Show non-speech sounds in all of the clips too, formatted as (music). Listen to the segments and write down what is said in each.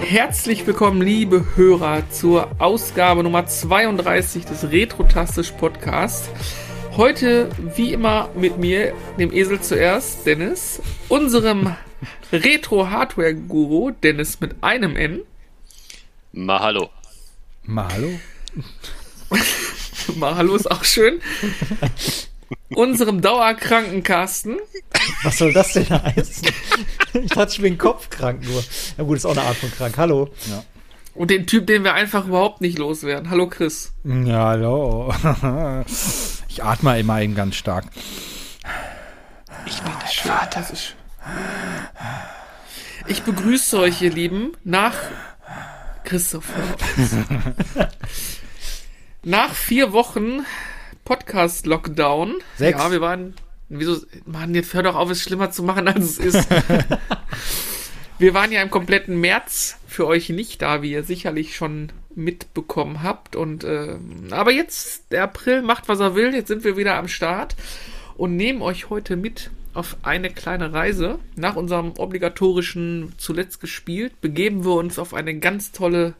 Herzlich willkommen, liebe Hörer, zur Ausgabe Nummer 32 des Retrotastisch Podcasts. Heute, wie immer, mit mir, dem Esel zuerst, Dennis, unserem Retro-Hardware-Guru, Dennis mit einem N. Mahalo. Mahalo? (laughs) Mahalo ist auch schön. Unserem dauerkranken Carsten. Was soll das denn heißen? ich dachte, ich bin kopfkrank nur. Ja gut, ist auch eine Art von krank. Hallo. Ja. Und den Typ, den wir einfach überhaupt nicht loswerden. Hallo Chris. Ja, hallo. Ich atme immer eben ganz stark. Ich bin dein Vater. Ich begrüße euch, ihr Lieben, nach Christopher. (laughs) nach vier Wochen Podcast-Lockdown. Sechs. Ja, wir waren. Wieso? Mann, jetzt hör doch auf, es schlimmer zu machen, als es ist. (laughs) wir waren ja im kompletten März für euch nicht da, wie ihr sicherlich schon mitbekommen habt. Und äh, aber jetzt, der April macht, was er will. Jetzt sind wir wieder am Start und nehmen euch heute mit auf eine kleine Reise. Nach unserem obligatorischen zuletzt gespielt, begeben wir uns auf eine ganz tolle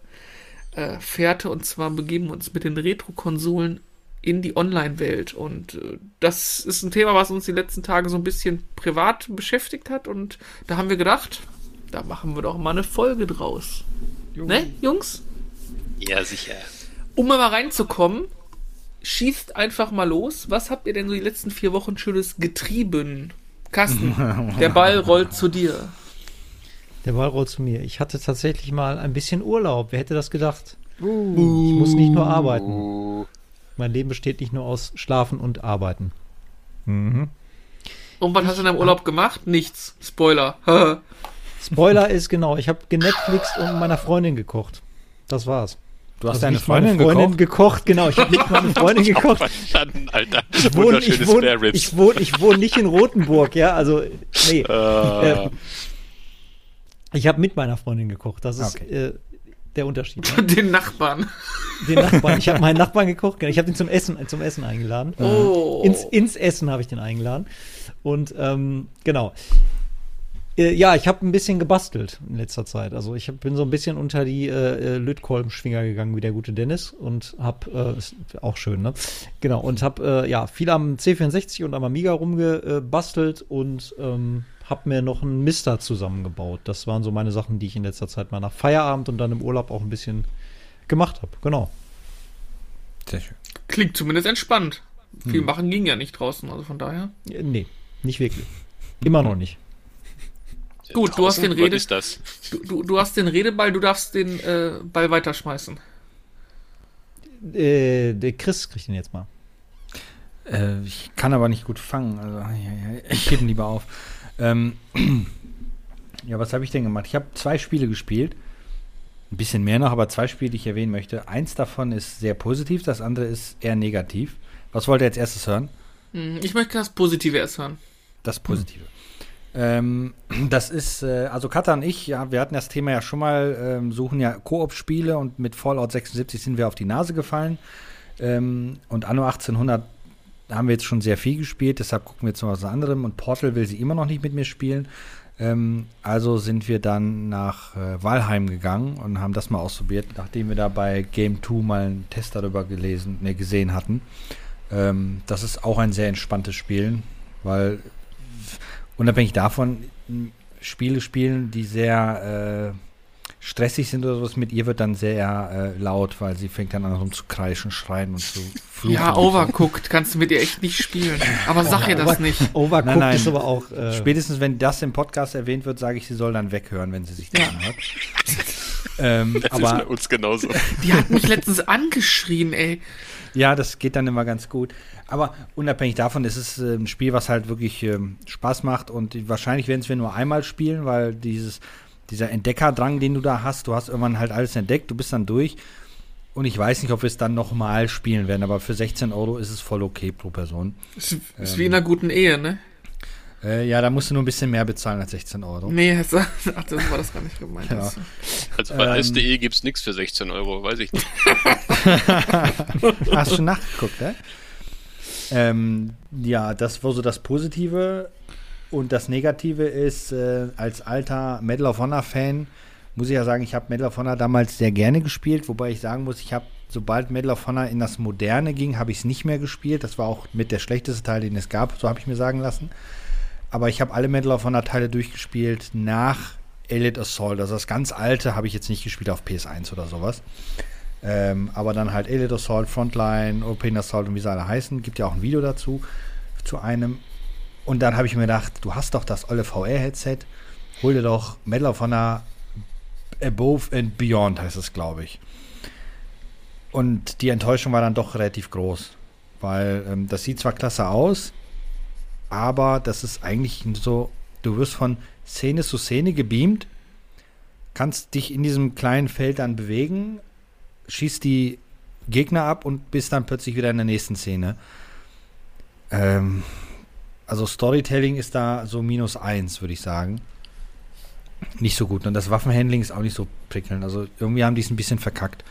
äh, Fährte und zwar begeben wir uns mit den Retro-Konsolen in die Online-Welt. Und äh, das ist ein Thema, was uns die letzten Tage so ein bisschen privat beschäftigt hat. Und da haben wir gedacht, da machen wir doch mal eine Folge draus. Jungs. Ne, Jungs? Ja, sicher. Um mal reinzukommen, schießt einfach mal los. Was habt ihr denn so die letzten vier Wochen Schönes getrieben? Carsten, (laughs) der Ball rollt zu dir. Der Ball rollt zu mir. Ich hatte tatsächlich mal ein bisschen Urlaub. Wer hätte das gedacht? Uh. Ich muss nicht nur arbeiten. Mein Leben besteht nicht nur aus Schlafen und Arbeiten. Mhm. Und was hast du in deinem Urlaub gemacht? Nichts. Spoiler. (laughs) Spoiler ist genau, ich habe genetflixt und meiner Freundin gekocht. Das war's. Du hast also deine Freundin, Freundin gekocht? gekocht? Genau, ich habe nicht meine (laughs) Freundin gekocht. Verstanden, Alter. Ich wohne, ich, wohne, ich, wohne, ich wohne nicht in Rothenburg, ja, also nee. Uh. Äh, ich habe mit meiner Freundin gekocht. Das ist okay. äh, der Unterschied. Ne? (laughs) Den Nachbarn. Den Nachbarn. Ich habe meinen Nachbarn gekocht. Ich habe ihn zum Essen, zum Essen eingeladen. Oh. Ins, ins Essen habe ich den eingeladen. Und ähm, genau. Äh, ja, ich habe ein bisschen gebastelt in letzter Zeit. Also ich hab, bin so ein bisschen unter die äh, äh Lötkolbenschwinger gegangen wie der gute Dennis und habe, äh, ist auch schön, ne? Genau, und habe äh, ja viel am C64 und am Amiga rumgebastelt und ähm, habe mir noch einen Mister zusammengebaut. Das waren so meine Sachen, die ich in letzter Zeit mal nach Feierabend und dann im Urlaub auch ein bisschen gemacht habe. Genau. Sehr schön. Klingt zumindest entspannt. Viel hm. machen ging ja nicht draußen, also von daher. Nee, nicht wirklich. Immer noch nicht. Gut, du hast den Rede. Du, du, du, hast den Redeball, du darfst den äh, Ball weiterschmeißen. Äh, der Chris kriegt den jetzt mal. Äh, ich kann aber nicht gut fangen. Also, ich gebe ihn lieber auf. Ähm, (clears throat) ja, was habe ich denn gemacht? Ich habe zwei Spiele gespielt. Ein bisschen mehr noch, aber zwei Spiele, die ich erwähnen möchte. Eins davon ist sehr positiv, das andere ist eher negativ. Was wollt ihr als erstes hören? Hm, ich möchte das Positive erst hören. Das Positive. Hm. Ähm, (clears throat) das ist, äh, also Katha und ich, ja, wir hatten das Thema ja schon mal, ähm, suchen ja Koop-Spiele und mit Fallout 76 sind wir auf die Nase gefallen. Ähm, und Anno 1800 haben wir jetzt schon sehr viel gespielt, deshalb gucken wir jetzt noch was anderem. Und Portal will sie immer noch nicht mit mir spielen. Ähm, also sind wir dann nach äh, Walheim gegangen und haben das mal ausprobiert, nachdem wir da bei Game 2 mal einen Test darüber gelesen, ne, gesehen hatten. Ähm, das ist auch ein sehr entspanntes Spiel, weil unabhängig davon Spiele spielen, die sehr äh, stressig sind oder sowas, mit ihr wird dann sehr äh, laut, weil sie fängt dann an rum zu kreischen, schreien und zu (laughs) fluchen. Ja, Overcooked kannst du mit ihr echt nicht spielen. Aber sag ihr das nicht. Overcooked nein, nein. ist aber auch. Äh Spätestens wenn das im Podcast erwähnt wird, sage ich, sie soll dann weghören, wenn sie sich das ja. anhört. ähm, das aber, ist bei uns genauso. (laughs) Die hat mich letztens angeschrien, ey. Ja, das geht dann immer ganz gut. Aber unabhängig davon ist es äh, ein Spiel, was halt wirklich ähm, Spaß macht und wahrscheinlich werden es wir nur einmal spielen, weil dieses, dieser Entdeckerdrang, den du da hast, du hast irgendwann halt alles entdeckt, du bist dann durch. Und ich weiß nicht, ob wir es dann nochmal spielen werden, aber für 16 Euro ist es voll okay pro Person. Ist, ist ähm, wie in einer guten Ehe, ne? Äh, ja, da musst du nur ein bisschen mehr bezahlen als 16 Euro. Nee, ach, (laughs) das war das gar nicht gemeint. Ja. Also bei ähm, SDE gibt es nichts für 16 Euro, weiß ich nicht. (laughs) Hast du nachgeguckt, ne? ähm, ja, das war so das Positive. Und das Negative ist, äh, als alter Medal of Honor-Fan, muss ich ja sagen, ich habe Medal of Honor damals sehr gerne gespielt, wobei ich sagen muss, ich habe, sobald Medal of Honor in das Moderne ging, habe ich es nicht mehr gespielt. Das war auch mit der schlechteste Teil, den es gab, so habe ich mir sagen lassen. Aber ich habe alle Medal of Honor Teile durchgespielt nach Elite Assault. Also das ganz alte habe ich jetzt nicht gespielt auf PS1 oder sowas. Ähm, aber dann halt Elite Assault, Frontline, Open Assault und wie sie alle heißen. Gibt ja auch ein Video dazu, zu einem. Und dann habe ich mir gedacht, du hast doch das olle VR-Headset. Hol dir doch Medal of Honor Above and Beyond, heißt es, glaube ich. Und die Enttäuschung war dann doch relativ groß. Weil ähm, das sieht zwar klasse aus, aber das ist eigentlich so, du wirst von Szene zu Szene gebeamt, kannst dich in diesem kleinen Feld dann bewegen, schießt die Gegner ab und bist dann plötzlich wieder in der nächsten Szene. Ähm, also Storytelling ist da so minus eins, würde ich sagen. Nicht so gut. Und das Waffenhandling ist auch nicht so prickelnd. Also irgendwie haben die es ein bisschen verkackt.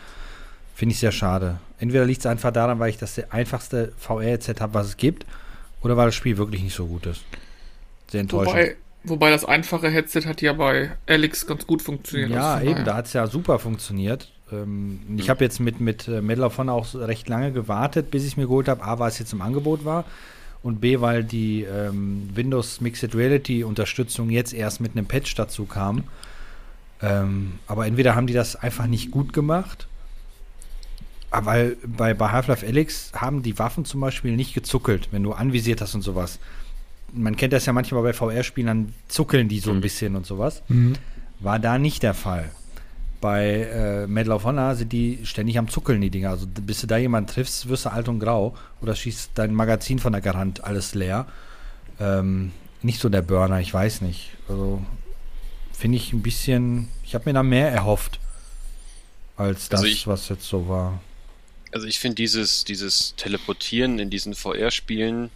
Finde ich sehr schade. Entweder liegt es einfach daran, weil ich das einfachste VR-Set habe, was es gibt, oder weil das Spiel wirklich nicht so gut ist. Sehr enttäuschend. Wobei, wobei das einfache Headset hat ja bei Alex ganz gut funktioniert. Ja, also eben, da hat es ja super funktioniert. Ähm, ich habe jetzt mit, mit äh, Medal of Honor auch recht lange gewartet, bis ich es mir geholt habe. A, weil es jetzt im Angebot war und B, weil die ähm, Windows Mixed Reality Unterstützung jetzt erst mit einem Patch dazu kam. Ähm, aber entweder haben die das einfach nicht gut gemacht, aber weil bei, bei Half-Life Alyx haben die Waffen zum Beispiel nicht gezuckelt, wenn du anvisiert hast und sowas. Man kennt das ja manchmal bei VR-Spielen, dann zuckeln die so ein mhm. bisschen und sowas. Mhm. War da nicht der Fall. Bei äh, Medal of Honor sind die ständig am Zuckeln, die Dinger. Also bis du da jemanden triffst, wirst du alt und grau oder schießt dein Magazin von der Garant alles leer. Ähm, nicht so der Burner, ich weiß nicht. Also finde ich ein bisschen, ich habe mir da mehr erhofft als also das, also ich, was jetzt so war. Also ich finde dieses, dieses Teleportieren in diesen VR-Spielen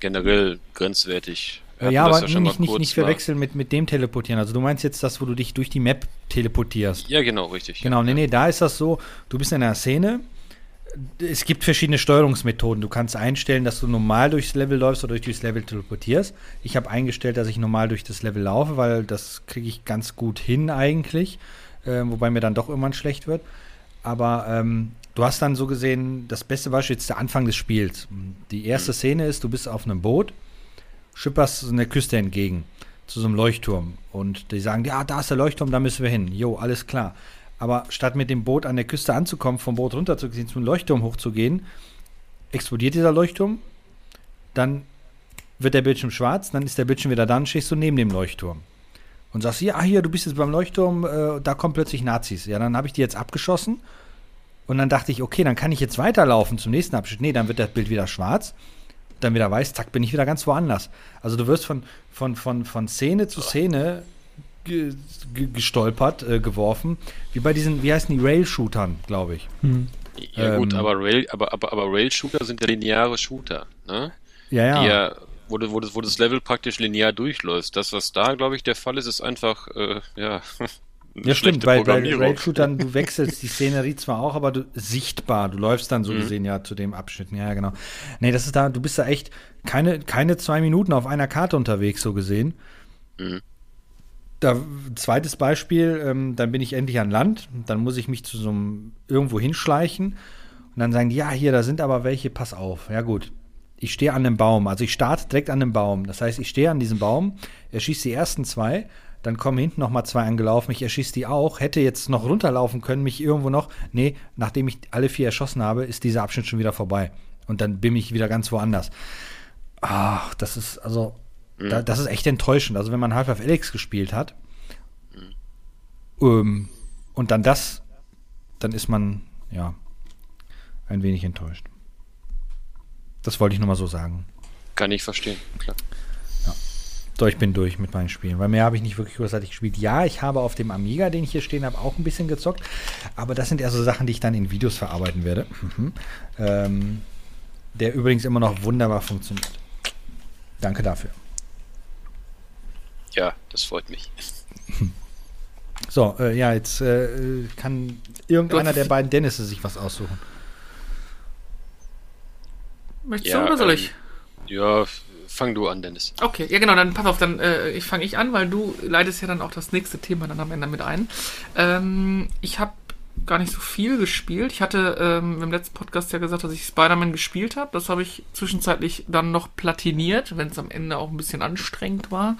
generell grenzwertig. Ja, aber ja nicht, nicht, nicht verwechseln mit, mit dem Teleportieren. Also du meinst jetzt das, wo du dich durch die Map teleportierst. Ja, genau, richtig. Genau, nee, nee, da ist das so, du bist in einer Szene, es gibt verschiedene Steuerungsmethoden. Du kannst einstellen, dass du normal durchs Level läufst oder durchs Level teleportierst. Ich habe eingestellt, dass ich normal durch das Level laufe, weil das kriege ich ganz gut hin eigentlich, äh, wobei mir dann doch irgendwann schlecht wird. Aber ähm, du hast dann so gesehen, das beste Beispiel ist der Anfang des Spiels. Die erste mhm. Szene ist, du bist auf einem Boot schipperst so eine Küste entgegen zu so einem Leuchtturm und die sagen, ja, da ist der Leuchtturm, da müssen wir hin. Jo, alles klar. Aber statt mit dem Boot an der Küste anzukommen, vom Boot runterzugehen, zum Leuchtturm hochzugehen, explodiert dieser Leuchtturm, dann wird der Bildschirm schwarz, dann ist der Bildschirm wieder da und stehst du neben dem Leuchtturm. Und sagst, ja, hier, du bist jetzt beim Leuchtturm, äh, da kommen plötzlich Nazis. Ja, dann habe ich die jetzt abgeschossen und dann dachte ich, okay, dann kann ich jetzt weiterlaufen zum nächsten Abschnitt. Nee, dann wird das Bild wieder schwarz dann wieder weiß, zack, bin ich wieder ganz woanders. Also du wirst von, von, von, von Szene zu Szene ge, ge, gestolpert, äh, geworfen, wie bei diesen, wie heißen die, Rail-Shootern, glaube ich. Hm. Ja ähm, gut, aber Rail, aber, aber, aber Rail-Shooter sind ja lineare Shooter, ne? Ja, ja. Die ja wo, du, wo, das, wo das Level praktisch linear durchläuft. Das, was da, glaube ich, der Fall ist, ist einfach, äh, ja, (laughs) Ja, stimmt, weil bei Raid-Shootern, (laughs) du wechselst die Szenerie zwar auch, aber du sichtbar, du läufst dann so mhm. gesehen ja zu dem Abschnitt. Ja, genau. Nee, das ist da, du bist da echt keine, keine zwei Minuten auf einer Karte unterwegs, so gesehen. Mhm. Da, zweites Beispiel, ähm, dann bin ich endlich an Land, dann muss ich mich zu so einem irgendwo hinschleichen und dann sagen die, ja, hier, da sind aber welche, pass auf. Ja, gut. Ich stehe an einem Baum, also ich starte direkt an einem Baum. Das heißt, ich stehe an diesem Baum, er schießt die ersten zwei dann kommen hinten noch mal zwei angelaufen, ich erschieße die auch, hätte jetzt noch runterlaufen können, mich irgendwo noch, nee, nachdem ich alle vier erschossen habe, ist dieser Abschnitt schon wieder vorbei. Und dann bin ich wieder ganz woanders. Ach, das ist, also, mhm. da, das ist echt enttäuschend. Also, wenn man Half-Life Alyx gespielt hat mhm. ähm, und dann das, dann ist man, ja, ein wenig enttäuscht. Das wollte ich nur mal so sagen. Kann ich verstehen, klar. So, ich bin durch mit meinen Spielen, weil mehr habe ich nicht wirklich großartig gespielt. Ja, ich habe auf dem Amiga, den ich hier stehen habe, auch ein bisschen gezockt, aber das sind eher so Sachen, die ich dann in Videos verarbeiten werde. Mhm. Ähm, der übrigens immer noch wunderbar funktioniert. Danke dafür. Ja, das freut mich. So, äh, ja, jetzt äh, kann irgendeiner der beiden Dennisse sich was aussuchen. Möchtest ja, du oder soll ähm, ich? Ja, fang du an, Dennis. Okay, ja genau, dann pass auf, dann äh, ich fange ich an, weil du leitest ja dann auch das nächste Thema dann am Ende mit ein. Ähm, ich habe gar nicht so viel gespielt. Ich hatte ähm, im letzten Podcast ja gesagt, dass ich Spider-Man gespielt habe. Das habe ich zwischenzeitlich dann noch platiniert, wenn es am Ende auch ein bisschen anstrengend war.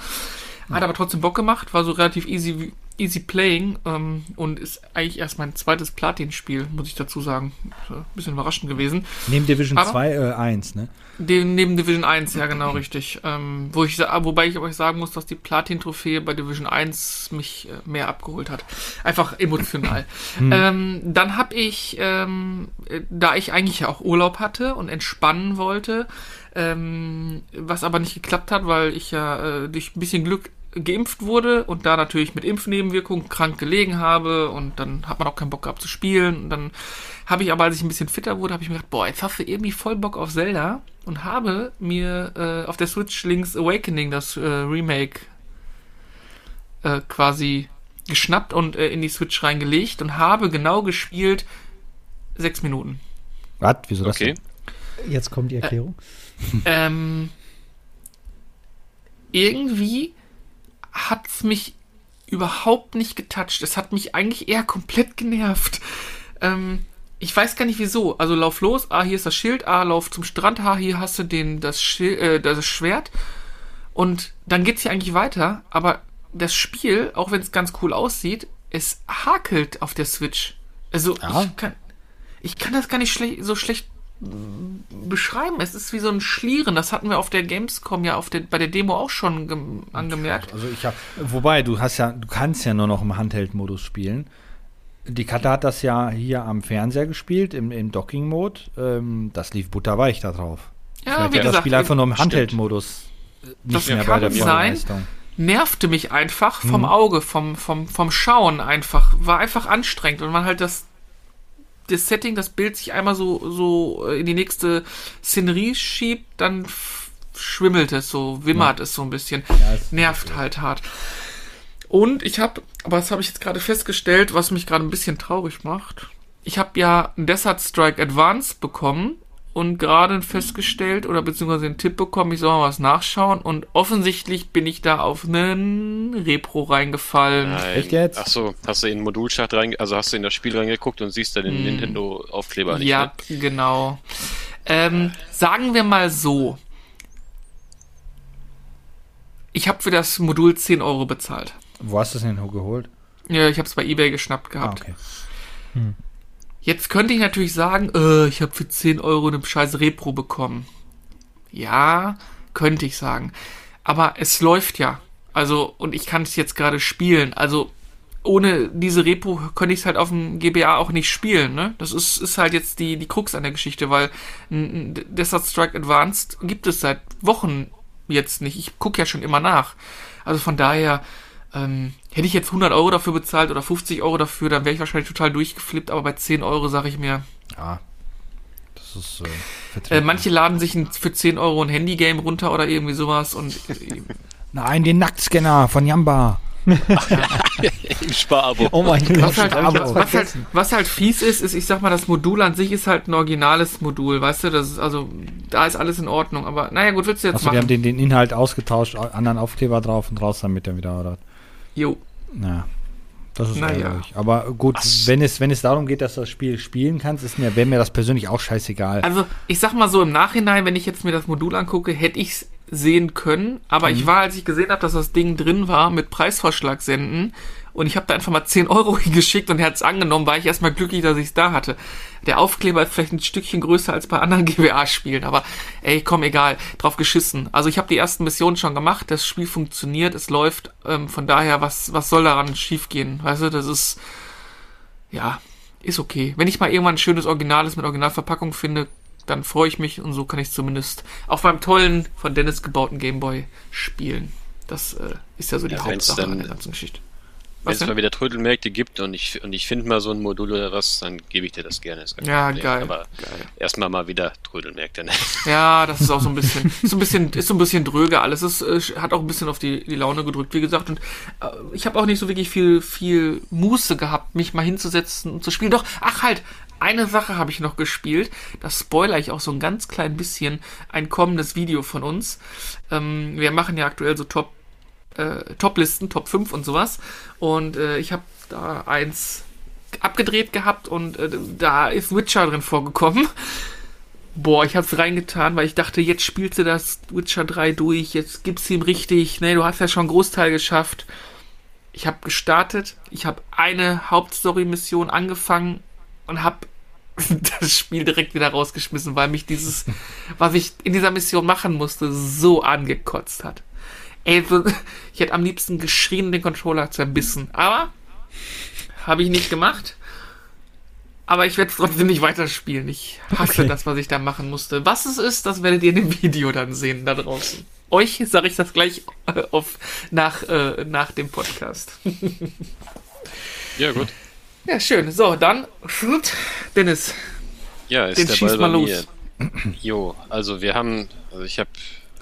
Hat aber trotzdem Bock gemacht, war so relativ easy, easy playing ähm, und ist eigentlich erst mein zweites Platin-Spiel, muss ich dazu sagen. Ein bisschen überraschend gewesen. Neben Division aber 2, äh, 1, ne? Den, neben Division 1, ja genau, richtig. Ähm, wo ich, wobei ich euch sagen muss, dass die Platin-Trophäe bei Division 1 mich äh, mehr abgeholt hat. Einfach emotional. (laughs) Hm. ähm, dann habe ich, ähm, da ich eigentlich auch Urlaub hatte und entspannen wollte, ähm, was aber nicht geklappt hat, weil ich ja äh, durch ein bisschen Glück geimpft wurde und da natürlich mit Impfnebenwirkungen krank gelegen habe und dann hat man auch keinen Bock gehabt zu spielen. Und dann habe ich aber, als ich ein bisschen fitter wurde, habe ich mir gedacht, boah, jetzt hast du irgendwie voll Bock auf Zelda und habe mir äh, auf der Switch Link's Awakening das äh, Remake äh, quasi geschnappt und äh, in die Switch reingelegt und habe genau gespielt sechs Minuten. Was? Wieso das? Okay. Jetzt kommt die Erklärung. ähm, irgendwie hat es mich überhaupt nicht getoucht. Es hat mich eigentlich eher komplett genervt. Ähm, ich weiß gar nicht wieso. Also lauf los, ah, hier ist das Schild, ah, lauf zum Strand, ah, hier hast du den, das, Schild, äh, das Schwert. Und dann geht's hier eigentlich weiter, aber das Spiel, auch wenn es ganz cool aussieht, es hakelt auf der Switch. Also ja. ich, kann, ich kann das gar nicht schle so schlecht beschreiben. Es ist wie so ein Schlieren. Das hatten wir auf der Gamescom ja auf der, bei der Demo auch schon angemerkt. Also ich habe, wobei du hast ja, du kannst ja nur noch im Handheld-Modus spielen. Die Katze hat das ja hier am Fernseher gespielt, im, im Docking-Mode. Ähm, das lief butterweich da drauf. Ja, Vielleicht wie gesagt, das Spiel einfach nur im Handheld-Modus. Nicht das mehr kann bei der sein. Nervte mich einfach vom mhm. Auge, vom, vom, vom Schauen einfach. War einfach anstrengend und man halt das das Setting, das Bild sich einmal so, so äh, in die nächste Szenerie schiebt, dann schwimmelt es so, wimmert ja. es so ein bisschen. Ja, Nervt halt hart. Und ich habe, aber das habe ich jetzt gerade festgestellt, was mich gerade ein bisschen traurig macht. Ich habe ja ein Desert Strike Advance bekommen und gerade festgestellt oder beziehungsweise einen Tipp bekommen, ich soll mal was nachschauen und offensichtlich bin ich da auf einen Repro reingefallen. Nein. Echt jetzt? Ach so, hast du in den Modulchart rein, also hast du in das Spiel reingeguckt und siehst da den hm. Nintendo Aufkleber nicht. Ja, ne? genau. Ähm, sagen wir mal so. Ich habe für das Modul 10 Euro bezahlt. Wo hast du es denn geholt? Ja, ich habe es bei eBay geschnappt gehabt. Ah, okay. Hm. Jetzt könnte ich natürlich sagen, äh, ich habe für 10 Euro eine scheiß Repro bekommen. Ja, könnte ich sagen. Aber es läuft ja. Also, und ich kann es jetzt gerade spielen. Also, ohne diese Repro könnte ich es halt auf dem GBA auch nicht spielen, ne? Das ist, ist halt jetzt die, die Krux an der Geschichte, weil Desert Strike Advanced gibt es seit Wochen jetzt nicht. Ich gucke ja schon immer nach. Also von daher, ähm, hätte ich jetzt 100 Euro dafür bezahlt oder 50 Euro dafür, dann wäre ich wahrscheinlich total durchgeflippt, aber bei 10 Euro sage ich mir. Ja. Das ist. Äh, äh, manche laden sich ein, für 10 Euro ein Handygame runter oder irgendwie sowas und. Äh, (laughs) Nein, den Nacktscanner von Jamba. (laughs) Im Sparabo. Oh mein Gott. Was halt, was, halt, was halt fies ist, ist, ich sag mal, das Modul an sich ist halt ein originales Modul, weißt du? Das ist, also, da ist alles in Ordnung. Aber naja, gut, willst du jetzt Achso, machen? Wir haben den, den Inhalt ausgetauscht, anderen Aufkleber drauf und raus damit er wieder, oder? Jo. Na, das ist naja. ärgerlich. Aber gut, wenn es, wenn es darum geht, dass du das Spiel spielen kannst, ist mir, wäre mir das persönlich auch scheißegal. Also, ich sag mal so im Nachhinein, wenn ich jetzt mir das Modul angucke, hätte ich es sehen können. Aber mhm. ich war, als ich gesehen habe, dass das Ding drin war, mit Preisvorschlag senden, und ich habe da einfach mal 10 Euro (laughs) hingeschickt und er hat es angenommen, war ich erstmal glücklich, dass ich es da hatte. Der Aufkleber ist vielleicht ein Stückchen größer als bei anderen (laughs) GBA-Spielen, aber ey, komm, egal, drauf geschissen. Also ich habe die ersten Missionen schon gemacht, das Spiel funktioniert, es läuft, ähm, von daher, was, was soll daran schiefgehen? Weißt du, das ist, ja, ist okay. Wenn ich mal irgendwann ein schönes Originales mit Originalverpackung finde, dann freue ich mich und so kann ich zumindest auf meinem tollen, von Dennis gebauten Gameboy spielen. Das äh, ist ja so die ja, Hauptsache an der ganzen Geschichte Wenn es mal wieder Trödelmärkte gibt und ich, und ich finde mal so ein Modul oder was, dann gebe ich dir das gerne. Das ja, Problem. geil. Aber erstmal mal wieder Trödelmärkte. Ne? Ja, das ist auch so ein bisschen, ist so ein bisschen, ist so ein bisschen dröge alles. Es äh, hat auch ein bisschen auf die, die Laune gedrückt, wie gesagt. Und äh, ich habe auch nicht so wirklich viel, viel Muße gehabt, mich mal hinzusetzen und zu spielen. Doch, ach halt, eine Sache habe ich noch gespielt. Das spoiler ich auch so ein ganz klein bisschen. Ein kommendes Video von uns. Ähm, wir machen ja aktuell so Top, äh, Top-Listen, Top 5 und sowas. Und äh, ich habe da eins abgedreht gehabt und äh, da ist Witcher drin vorgekommen. Boah, ich hab's reingetan, weil ich dachte, jetzt spielst du das Witcher 3 durch, jetzt gibt's ihm richtig. Ne, du hast ja schon einen Großteil geschafft. Ich habe gestartet, ich habe eine Hauptstory-Mission angefangen und habe (laughs) das Spiel direkt wieder rausgeschmissen, weil mich dieses, was ich in dieser Mission machen musste, so angekotzt hat. Ey, ich hätte am liebsten geschrien und den Controller zerbissen. Aber habe ich nicht gemacht. Aber ich werde es trotzdem nicht weiterspielen. Ich hasse okay. das, was ich da machen musste. Was es ist, das werdet ihr in dem (laughs) Video dann sehen da draußen. Euch sage ich das gleich äh, auf, nach, äh, nach dem Podcast. (laughs) ja, gut. Ja, schön. So, dann, Dennis. Ja, ist den der Ball bei mal mir. Jo, also wir haben, also ich habe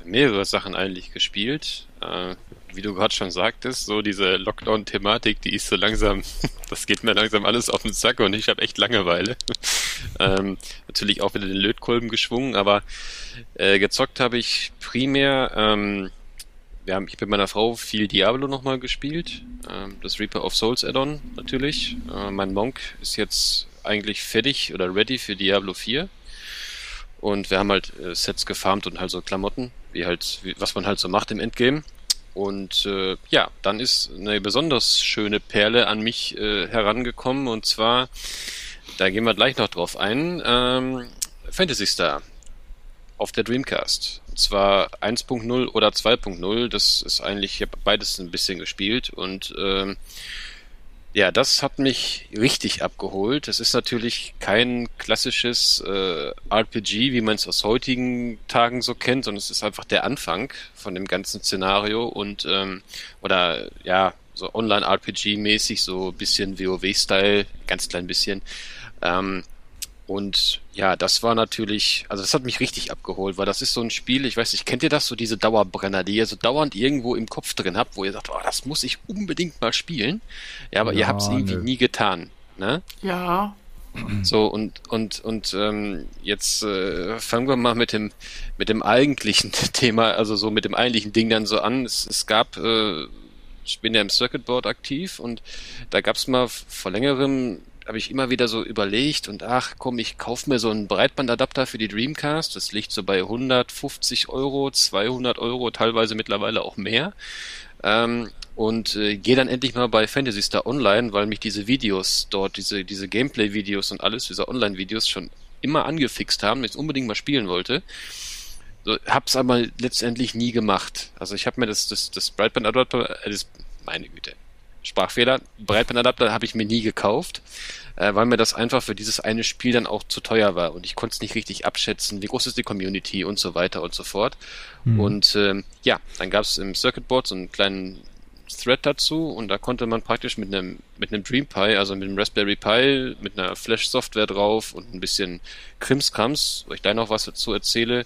mehrere Sachen eigentlich gespielt. Äh, wie du gerade schon sagtest, so diese Lockdown-Thematik, die ist so langsam, (laughs) das geht mir langsam alles auf den Sack und ich habe echt Langeweile. (laughs) ähm, natürlich auch wieder den Lötkolben geschwungen, aber äh, gezockt habe ich primär ähm, wir haben, ich mit meiner Frau viel Diablo nochmal gespielt. Ähm, das Reaper of Souls Add-on natürlich. Äh, mein Monk ist jetzt eigentlich fertig oder ready für Diablo 4. Und wir haben halt äh, Sets gefarmt und halt so Klamotten, wie halt, wie, was man halt so macht im Endgame. Und äh, ja, dann ist eine besonders schöne Perle an mich äh, herangekommen und zwar, da gehen wir gleich noch drauf ein, ähm, Fantasy Star auf der Dreamcast. Und zwar 1.0 oder 2.0. Das ist eigentlich, ich habe beides ein bisschen gespielt und ähm, ja, das hat mich richtig abgeholt. Das ist natürlich kein klassisches äh, RPG, wie man es aus heutigen Tagen so kennt, sondern es ist einfach der Anfang von dem ganzen Szenario und ähm, oder ja, so Online-RPG-mäßig, so bisschen WoW-Style, ganz klein bisschen. Ähm, und ja, das war natürlich, also das hat mich richtig abgeholt, weil das ist so ein Spiel, ich weiß nicht, kennt ihr das, so diese Dauerbrenner, die ihr so dauernd irgendwo im Kopf drin habt, wo ihr sagt, oh, das muss ich unbedingt mal spielen. Ja, aber ja, ihr habt es irgendwie nie getan. Ne? Ja. So, und, und, und ähm, jetzt äh, fangen wir mal mit dem, mit dem eigentlichen (laughs) Thema, also so mit dem eigentlichen Ding dann so an. Es, es gab, äh, ich bin ja im Circuitboard aktiv und da gab es mal vor längerem habe ich immer wieder so überlegt und ach komm, ich kauf mir so einen Breitbandadapter für die Dreamcast. Das liegt so bei 150 Euro, 200 Euro, teilweise mittlerweile auch mehr. Ähm, und äh, gehe dann endlich mal bei Fantasy Star Online, weil mich diese Videos dort, diese, diese Gameplay-Videos und alles, diese Online-Videos schon immer angefixt haben, ich unbedingt mal spielen wollte. So, hab's aber letztendlich nie gemacht. Also ich habe mir das, das, das Breitbandadapter, äh, das, meine Güte, Sprachfehler. Breitbandadapter habe ich mir nie gekauft, äh, weil mir das einfach für dieses eine Spiel dann auch zu teuer war und ich konnte es nicht richtig abschätzen, wie groß ist die Community und so weiter und so fort. Mhm. Und ähm, ja, dann gab es im Circuitboard so einen kleinen Thread dazu und da konnte man praktisch mit einem mit einem Dream Pi, also mit einem Raspberry Pi, mit einer Flash-Software drauf und ein bisschen Krimskrams, wo ich da noch was dazu erzähle,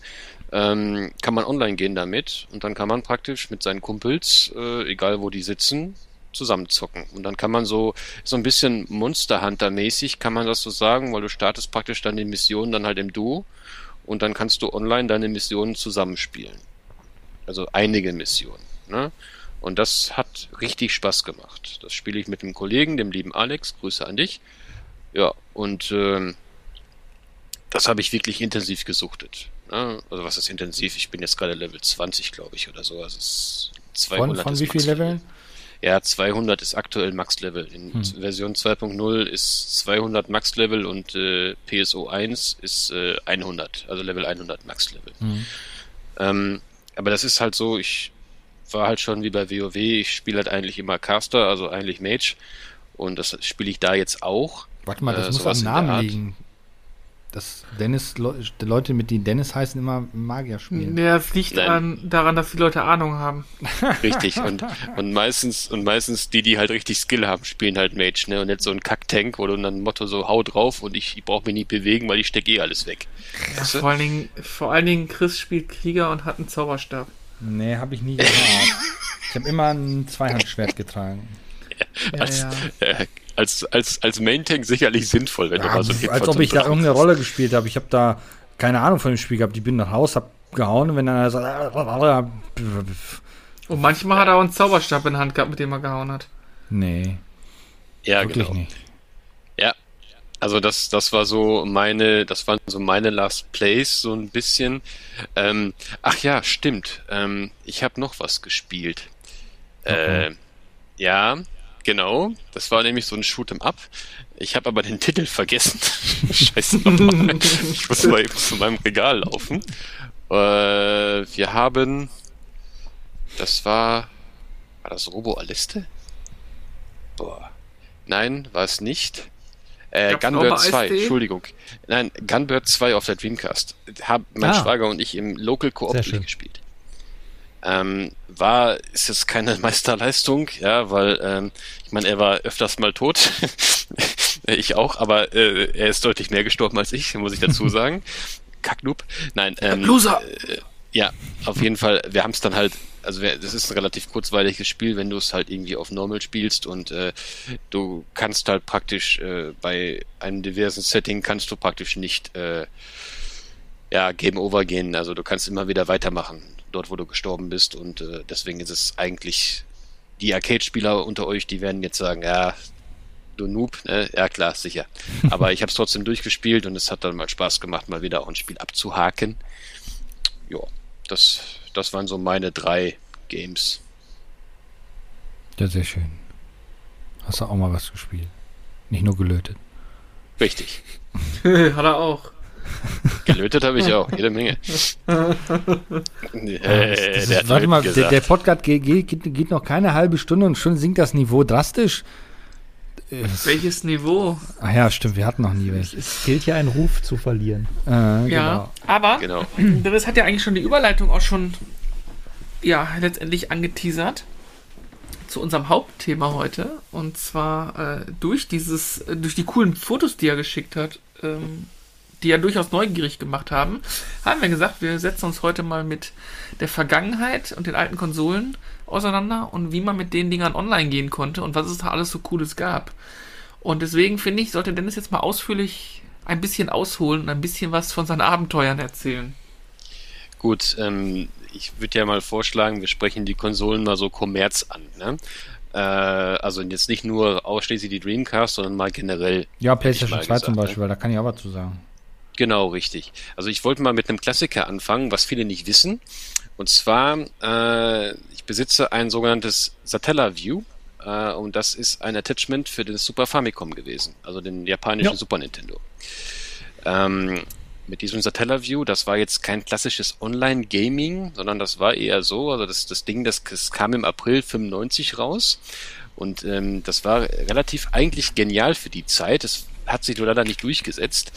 ähm, kann man online gehen damit und dann kann man praktisch mit seinen Kumpels, äh, egal wo die sitzen, zusammenzocken. Und dann kann man so, so ein bisschen Monster Hunter mäßig, kann man das so sagen, weil du startest praktisch dann die Mission dann halt im Duo und dann kannst du online deine Missionen zusammenspielen. Also einige Missionen. Ne? Und das hat richtig Spaß gemacht. Das spiele ich mit einem Kollegen, dem lieben Alex. Grüße an dich. Ja, und ähm, das habe ich wirklich intensiv gesuchtet. Ne? Also was ist intensiv? Ich bin jetzt gerade Level 20, glaube ich, oder so. Also es 200 von, von wie viel Leveln? Ja, 200 ist aktuell Max-Level. In hm. Version 2.0 ist 200 Max-Level und äh, PSO 1 ist äh, 100, also Level 100 Max-Level. Hm. Ähm, aber das ist halt so, ich war halt schon wie bei WoW, ich spiele halt eigentlich immer Caster, also eigentlich Mage. Und das spiele ich da jetzt auch. Warte mal, das äh, muss am Namen liegen. Dass Dennis, Leute, mit denen Dennis heißen, immer Magier spielen. Ja, es liegt an, daran, dass die Leute Ahnung haben. (laughs) Richtig, und, und meistens, und meistens die, die halt richtig Skill haben, spielen halt Mage, ne? Und nicht so ein Kacktank, wo du dann Motto so hau drauf und ich, ich brauche mich nicht bewegen, weil ich stecke eh alles weg. Ja, vor allen Dingen, vor allen Dingen Chris spielt Krieger und hat einen Zauberstab. Nee, habe ich nie gemacht. ich habe immer ein Zweihandschwert getragen. Ja, als, ja, äh, als, als, als Main-Tank sicherlich sinnvoll, wenn ja, du mal so ein Als ob ich da irgendeine Rolle gespielt habe. Ich habe da keine Ahnung von dem Spiel gehabt. Ich bin nach Haus, hab gehauen und wenn dann sagt. Und manchmal hat er auch einen Zauberstab in der Hand gehabt, mit dem er gehauen hat. Nee. Ja, Wirklich genau. Nicht. Ja. Also das, das war so meine, das waren so meine Last Plays, so ein bisschen. Ähm, ach ja, stimmt. Ähm, ich habe noch was gespielt. Okay. Äh, ja, Genau, das war nämlich so ein Shoot'em Up. Ich habe aber den Titel vergessen. (laughs) Scheiße nochmal. Ich muss mal eben zu meinem Regal laufen. Äh, wir haben, das war, war das Robo Aliste? Boah. Nein, war es nicht. Äh, Gunbird 2, Entschuldigung. Nein, Gunbird 2 auf der Dreamcast. Haben mein ah. Schwager und ich im Local Co-op gespielt. Ähm, war, ist jetzt keine (laughs) Meisterleistung, ja, weil ähm, ich meine, er war öfters mal tot. (laughs) ich auch, aber äh, er ist deutlich mehr gestorben als ich, muss ich dazu (laughs) sagen. Kacknoob. Nein, ähm, Loser. Äh, ja, auf jeden Fall. Wir haben es dann halt, also wir, das ist ein relativ kurzweiliges Spiel, wenn du es halt irgendwie auf Normal spielst und äh, du kannst halt praktisch äh, bei einem diversen Setting kannst du praktisch nicht äh, ja, Game Over gehen. Also du kannst immer wieder weitermachen dort, wo du gestorben bist. Und äh, deswegen ist es eigentlich, die Arcade-Spieler unter euch, die werden jetzt sagen, ja, du Noob, ne? Ja klar, sicher. (laughs) Aber ich habe es trotzdem durchgespielt und es hat dann mal Spaß gemacht, mal wieder auch ein Spiel abzuhaken. Ja, das, das waren so meine drei Games. Ja, sehr schön. Hast du auch mal was gespielt? Nicht nur gelötet. Richtig. (laughs) (laughs) Hat er auch. Gelötet habe ich auch, jede Menge. (laughs) äh, ist, warte mal, der, der, Podcast geht, geht, geht, noch keine halbe Stunde und schon sinkt das Niveau drastisch. Welches Niveau? Ach ja, stimmt, wir hatten noch nie welches. Es gilt ja einen Ruf zu verlieren. Äh, ja, genau. aber genau. (clears throat) das hat ja eigentlich schon die Überleitung auch schon ja, letztendlich angeteasert zu unserem Hauptthema heute. Und zwar äh, durch dieses, äh, durch die coolen Fotos, die er geschickt hat, ähm, die ja durchaus neugierig gemacht haben, haben wir gesagt, wir setzen uns heute mal mit der Vergangenheit und den alten Konsolen auseinander und wie man mit den Dingern online gehen konnte und was es da alles so Cooles gab. Und deswegen finde ich, sollte Dennis jetzt mal ausführlich ein bisschen ausholen und ein bisschen was von seinen Abenteuern erzählen. Gut, ähm, ich würde ja mal vorschlagen, wir sprechen die Konsolen mal so Kommerz an. Ne? Äh, also jetzt nicht nur ausschließlich die Dreamcast, sondern mal generell. Ja, PlayStation 2 gesagt, zum Beispiel, ne? da kann ich auch was zu sagen. Genau, richtig. Also ich wollte mal mit einem Klassiker anfangen, was viele nicht wissen. Und zwar, äh, ich besitze ein sogenanntes Satellaview. Äh, und das ist ein Attachment für den Super Famicom gewesen, also den japanischen ja. Super Nintendo. Ähm, mit diesem Satellaview, das war jetzt kein klassisches Online-Gaming, sondern das war eher so, also das, das Ding, das, das kam im April 95 raus und ähm, das war relativ eigentlich genial für die Zeit. Es hat sich leider nicht durchgesetzt.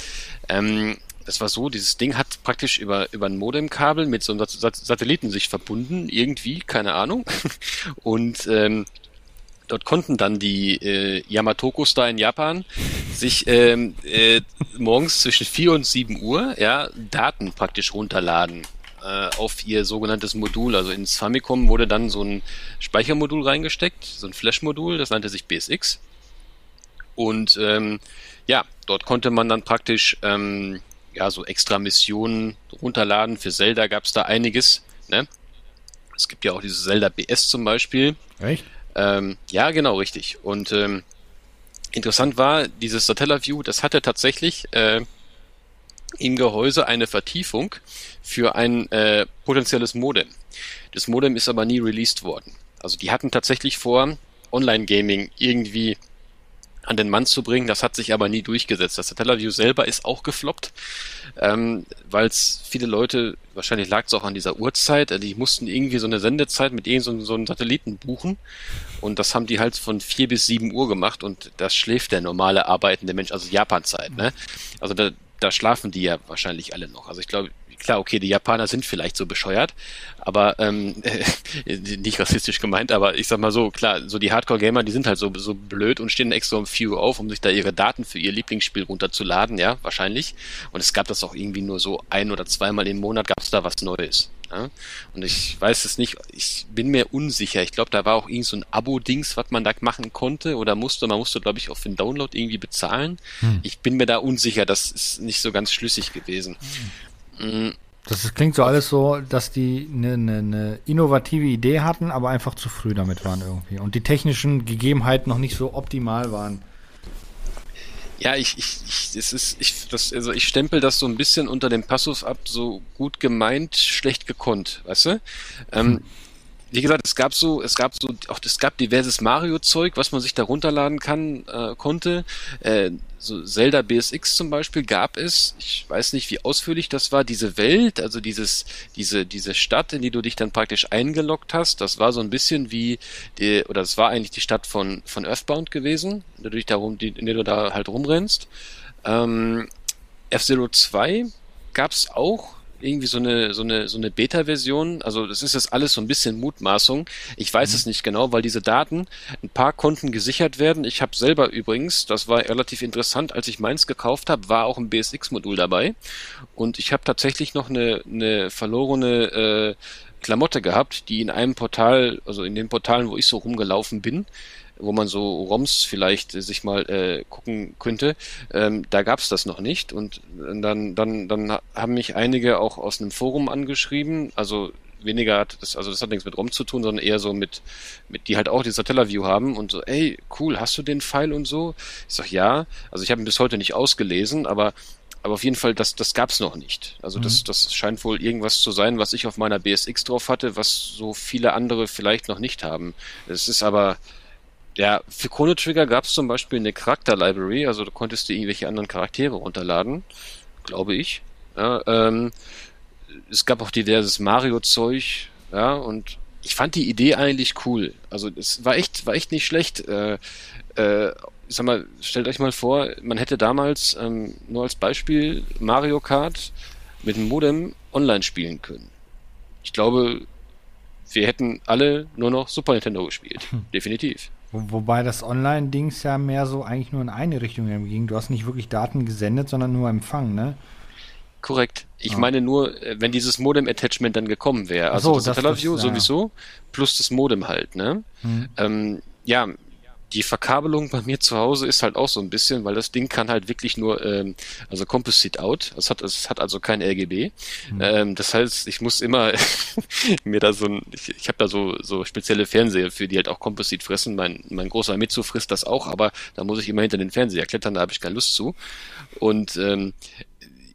Ähm, das war so, dieses Ding hat praktisch über, über ein Modemkabel mit so einem Satelliten sich verbunden, irgendwie, keine Ahnung. (laughs) Und ähm, dort konnten dann die äh, Yamatokos da in Japan sich ähm, äh, morgens zwischen 4 und 7 Uhr ja, Daten praktisch runterladen äh, auf ihr sogenanntes Modul. Also ins Famicom wurde dann so ein Speichermodul reingesteckt, so ein Flash-Modul, das nannte sich BSX. Und ähm, ja, dort konnte man dann praktisch ähm, ja so extra Missionen runterladen. Für Zelda gab es da einiges. Ne? Es gibt ja auch dieses Zelda BS zum Beispiel. Echt? Ähm, ja, genau, richtig. Und ähm, interessant war, dieses Satellaview, das hatte tatsächlich äh, im Gehäuse eine Vertiefung für ein äh, potenzielles Modem. Das Modem ist aber nie released worden. Also die hatten tatsächlich vor, Online-Gaming irgendwie an den Mann zu bringen. Das hat sich aber nie durchgesetzt. Das Satellaview selber ist auch gefloppt, ähm, weil es viele Leute, wahrscheinlich lag es auch an dieser Uhrzeit, die mussten irgendwie so eine Sendezeit mit irgendeinem so, so einem Satelliten buchen und das haben die halt von vier bis sieben Uhr gemacht und das schläft der normale arbeitende Mensch, also Japan-Zeit. Ne? Also da, da schlafen die ja wahrscheinlich alle noch. Also ich glaube, klar, okay, die Japaner sind vielleicht so bescheuert, aber ähm, äh, (laughs) nicht rassistisch gemeint, aber ich sag mal so, klar, so die Hardcore-Gamer, die sind halt so, so blöd und stehen extra um 4 Uhr auf, um sich da ihre Daten für ihr Lieblingsspiel runterzuladen, ja, wahrscheinlich. Und es gab das auch irgendwie nur so ein oder zweimal im Monat gab es da was Neues. Ja? Und ich weiß es nicht, ich bin mir unsicher. Ich glaube, da war auch irgend so ein Abo-Dings, was man da machen konnte oder musste. Man musste, glaube ich, auch für den Download irgendwie bezahlen. Hm. Ich bin mir da unsicher, das ist nicht so ganz schlüssig gewesen. Hm. Das klingt so alles so, dass die eine ne, ne innovative Idee hatten, aber einfach zu früh damit waren irgendwie. Und die technischen Gegebenheiten noch nicht so optimal waren. Ja, ich, ich, ich, es ist, ich, das, also ich stempel das so ein bisschen unter dem Passus ab, so gut gemeint, schlecht gekonnt, weißt du? Ähm, hm wie gesagt, es gab so, es gab so, auch es gab diverses Mario-Zeug, was man sich da runterladen kann, äh, konnte. Äh, so Zelda BSX zum Beispiel gab es. Ich weiß nicht, wie ausführlich das war. Diese Welt, also dieses, diese, diese Stadt, in die du dich dann praktisch eingeloggt hast, das war so ein bisschen wie, die, oder es war eigentlich die Stadt von, von Earthbound gewesen, in der du, dich da rum, in der du da halt rumrennst. Ähm, F-Zero 2 gab's auch irgendwie so eine, so eine, so eine Beta-Version. Also das ist jetzt alles so ein bisschen Mutmaßung. Ich weiß mhm. es nicht genau, weil diese Daten, ein paar konnten gesichert werden. Ich habe selber übrigens, das war relativ interessant, als ich meins gekauft habe, war auch ein BSX-Modul dabei. Und ich habe tatsächlich noch eine, eine verlorene äh, Klamotte gehabt, die in einem Portal, also in den Portalen, wo ich so rumgelaufen bin, wo man so ROMs vielleicht äh, sich mal äh, gucken könnte. Ähm, da gab es das noch nicht und dann, dann, dann haben mich einige auch aus einem Forum angeschrieben, also weniger hat das, also das hat nichts mit ROM zu tun, sondern eher so mit, mit die halt auch die Satellaview haben und so, ey, cool, hast du den Pfeil und so? Ich sag ja, also ich habe ihn bis heute nicht ausgelesen, aber aber auf jeden Fall, das, das gab's noch nicht. Also mhm. das, das scheint wohl irgendwas zu sein, was ich auf meiner BSX drauf hatte, was so viele andere vielleicht noch nicht haben. Es ist aber, ja, für Chrono Trigger gab es zum Beispiel eine Charakter-Library, also du konntest dir irgendwelche anderen Charaktere runterladen, glaube ich. Ja, ähm, es gab auch diverses Mario-Zeug, ja, und ich fand die Idee eigentlich cool. Also es war echt, war echt nicht schlecht. Äh, äh, ich sag mal, stellt euch mal vor, man hätte damals ähm, nur als Beispiel Mario Kart mit dem Modem online spielen können. Ich glaube, wir hätten alle nur noch Super Nintendo gespielt. Hm. Definitiv. Wo, wobei das Online-Dings ja mehr so eigentlich nur in eine Richtung ging. Du hast nicht wirklich Daten gesendet, sondern nur empfangen, ne? Korrekt. Ich oh. meine nur, äh, wenn dieses Modem-Attachment dann gekommen wäre. Also so, das Satellaview sowieso, plus das Modem halt, ne? Hm. Ähm, ja, die Verkabelung bei mir zu Hause ist halt auch so ein bisschen, weil das Ding kann halt wirklich nur, ähm, also Composite Out, es hat, es hat also kein RGB. Mhm. Ähm, das heißt, ich muss immer (laughs) mir da so ein, ich, ich habe da so, so spezielle Fernseher für, die halt auch Composite fressen. Mein, mein großer Mitsu frisst das auch, aber da muss ich immer hinter den Fernseher klettern, da habe ich keine Lust zu. Und ähm,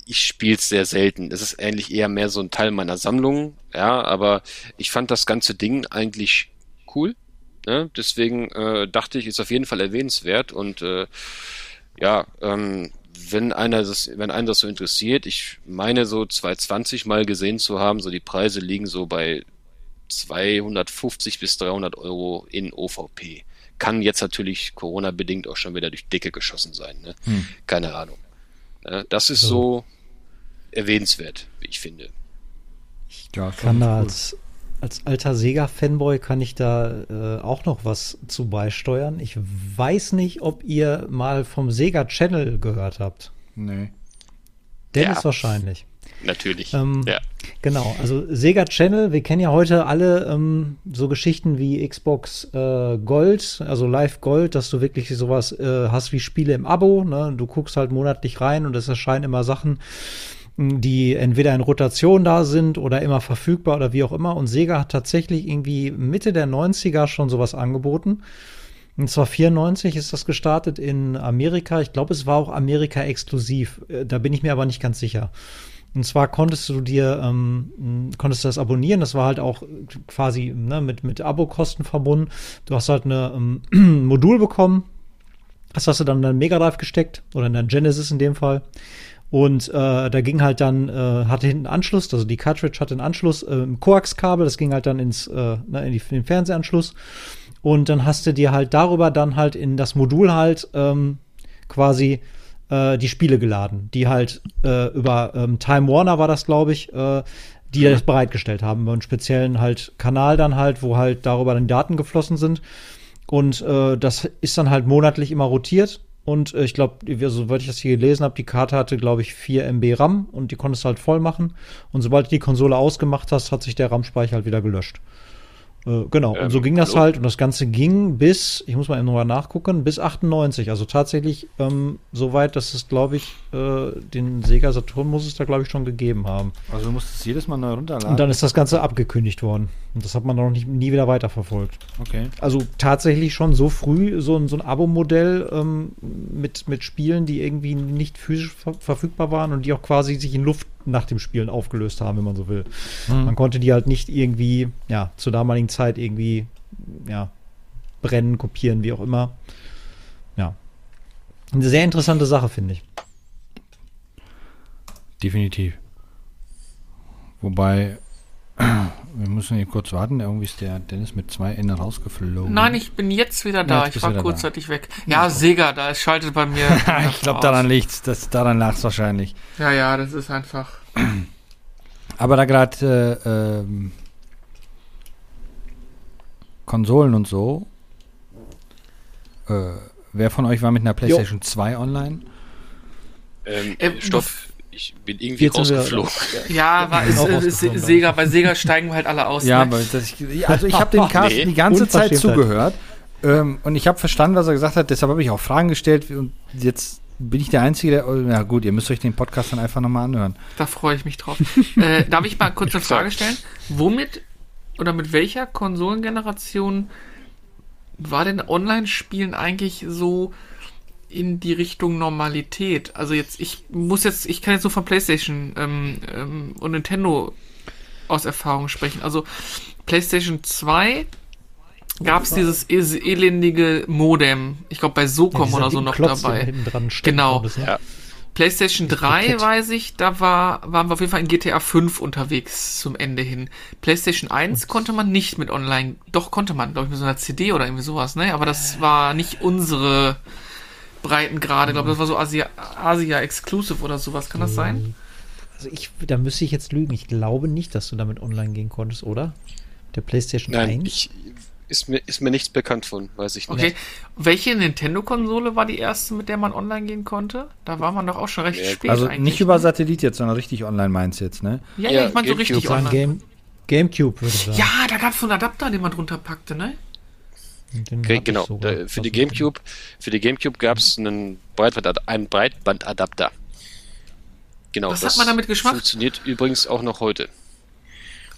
ich spiele es sehr selten. Es ist eigentlich eher mehr so ein Teil meiner Sammlung, ja, aber ich fand das ganze Ding eigentlich cool. Ne? Deswegen äh, dachte ich, ist auf jeden Fall erwähnenswert und äh, ja, ähm, wenn einer das, wenn einen das so interessiert, ich meine so 220 mal gesehen zu haben, so die Preise liegen so bei 250 bis 300 Euro in OVP. Kann jetzt natürlich Corona-bedingt auch schon wieder durch Dicke geschossen sein. Ne? Hm. Keine Ahnung. Ja, das ist so. so erwähnenswert, wie ich finde. Ich kann da als als alter Sega-Fanboy kann ich da äh, auch noch was zu beisteuern. Ich weiß nicht, ob ihr mal vom Sega Channel gehört habt. Nee. Dennis ja. wahrscheinlich. Natürlich. Ähm, ja. Genau, also Sega Channel, wir kennen ja heute alle ähm, so Geschichten wie Xbox äh, Gold, also Live Gold, dass du wirklich sowas äh, hast wie Spiele im Abo. Ne? Du guckst halt monatlich rein und es erscheinen immer Sachen die entweder in Rotation da sind oder immer verfügbar oder wie auch immer. Und Sega hat tatsächlich irgendwie Mitte der 90er schon sowas angeboten. Und zwar 94 ist das gestartet in Amerika. Ich glaube, es war auch Amerika exklusiv. Äh, da bin ich mir aber nicht ganz sicher. Und zwar konntest du dir, ähm, konntest du das abonnieren. Das war halt auch quasi ne, mit, mit Abokosten verbunden. Du hast halt ein ähm, (clears throat) Modul bekommen. Das hast du dann in deinen Mega Drive gesteckt oder in dein Genesis in dem Fall. Und äh, da ging halt dann, äh, hatte hinten Anschluss, also die Cartridge hatte einen Anschluss, äh, Koax-Kabel, das ging halt dann ins, äh, ne, in, die, in den Fernsehanschluss. Und dann hast du dir halt darüber dann halt in das Modul halt ähm, quasi äh, die Spiele geladen, die halt äh, über ähm, Time Warner war das, glaube ich, äh, die das bereitgestellt haben, über einen speziellen halt Kanal dann halt, wo halt darüber dann Daten geflossen sind. Und äh, das ist dann halt monatlich immer rotiert. Und äh, ich glaube, soweit ich das hier gelesen habe, die Karte hatte, glaube ich, 4 MB RAM und die konntest du halt voll machen. Und sobald du die Konsole ausgemacht hast, hat sich der RAM-Speicher halt wieder gelöscht. Äh, genau, ähm, und so ging das hallo? halt. Und das Ganze ging bis, ich muss mal eben nochmal nachgucken, bis 98. Also tatsächlich ähm, so weit, dass es, glaube ich, äh, den Sega Saturn muss es da, glaube ich, schon gegeben haben. Also du musst es jedes Mal neu runterladen. Und dann ist das Ganze abgekündigt worden. Und das hat man noch nicht, nie wieder weiterverfolgt. Okay. Also tatsächlich schon so früh so ein, so ein Abo-Modell ähm, mit, mit Spielen, die irgendwie nicht physisch ver verfügbar waren und die auch quasi sich in Luft nach dem Spielen aufgelöst haben, wenn man so will. Mhm. Man konnte die halt nicht irgendwie, ja, zur damaligen Zeit irgendwie, ja, brennen, kopieren, wie auch immer. Ja. Eine sehr interessante Sache, finde ich. Definitiv. Wobei, wir müssen hier kurz warten. Irgendwie ist der Dennis mit zwei Enden rausgeflogen. Nein, ich bin jetzt wieder da. Ja, jetzt ich war kurzzeitig da. weg. Ja, Sega, da ist schaltet bei mir. (laughs) ich glaube, daran liegt's. Das, daran lag es wahrscheinlich. Ja, ja, das ist einfach. Aber da gerade äh, ähm, Konsolen und so. Äh, wer von euch war mit einer PlayStation jo. 2 online? Ähm, äh, Stopp ich bin irgendwie rausgeflogen. Ja, war, ist, ist, ist Sega, bei Sega steigen wir halt alle aus. Ja, ne? ich, also ich habe dem (laughs) Carsten nee. die ganze Zeit zugehört ähm, und ich habe verstanden, was er gesagt hat. Deshalb habe ich auch Fragen gestellt und jetzt bin ich der Einzige, der. Oh, na gut, ihr müsst euch den Podcast dann einfach nochmal anhören. Da freue ich mich drauf. (laughs) äh, darf ich mal kurz eine Frage stellen? Womit oder mit welcher Konsolengeneration war denn Online-Spielen eigentlich so in die Richtung Normalität. Also jetzt, ich muss jetzt, ich kann jetzt nur von PlayStation ähm, ähm, und Nintendo aus Erfahrung sprechen. Also PlayStation 2 gab es dieses elendige Modem, ich glaube bei SOCOM ja, oder so noch Klotz, dabei. Genau. Das, ne? ja. PlayStation 3 weiß ich, da war, waren wir auf jeden Fall in GTA 5 unterwegs zum Ende hin. PlayStation 1 konnte man nicht mit online, doch konnte man, glaube ich, mit so einer CD oder irgendwie sowas, ne? Aber das war nicht unsere Breitengrade. Ich glaube, das war so Asia, Asia Exclusive oder sowas. Kann das sein? Also ich, da müsste ich jetzt lügen. Ich glaube nicht, dass du damit online gehen konntest, oder? Der PlayStation Nein, 1? Ich, ist, mir, ist mir nichts bekannt von, weiß ich nicht. Okay. Welche Nintendo-Konsole war die erste, mit der man online gehen konnte? Da war man doch auch schon recht ja, spät. Also nicht über ne? Satellit jetzt, sondern richtig online meinst du jetzt, ne? Ja, ja, ja ich meine so richtig online. Game, Gamecube, würde ich sagen. Ja, da gab es so einen Adapter, den man drunter packte, ne? Genau, da, für, die Gamecube, für die Gamecube gab es einen, Breitband, einen Breitbandadapter. Genau, Was hat man damit geschmack? Funktioniert übrigens auch noch heute.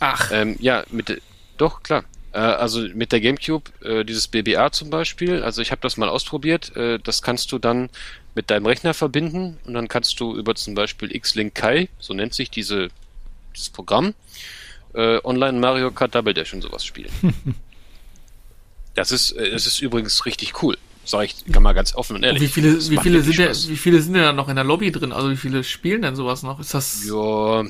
Ach. Ähm, ja, mit, doch, klar. Äh, also mit der Gamecube, äh, dieses BBA zum Beispiel, also ich habe das mal ausprobiert, äh, das kannst du dann mit deinem Rechner verbinden und dann kannst du über zum Beispiel X-Link Kai, so nennt sich diese, dieses Programm, äh, online Mario Kart Double Dash und sowas spielen. (laughs) Das ist, äh, es ist übrigens richtig cool. Sag ich kann mal ganz offen und ehrlich. Und wie viele, wie viele sind denn, wie viele sind denn da noch in der Lobby drin? Also wie viele spielen denn sowas noch? Ist das? Ja,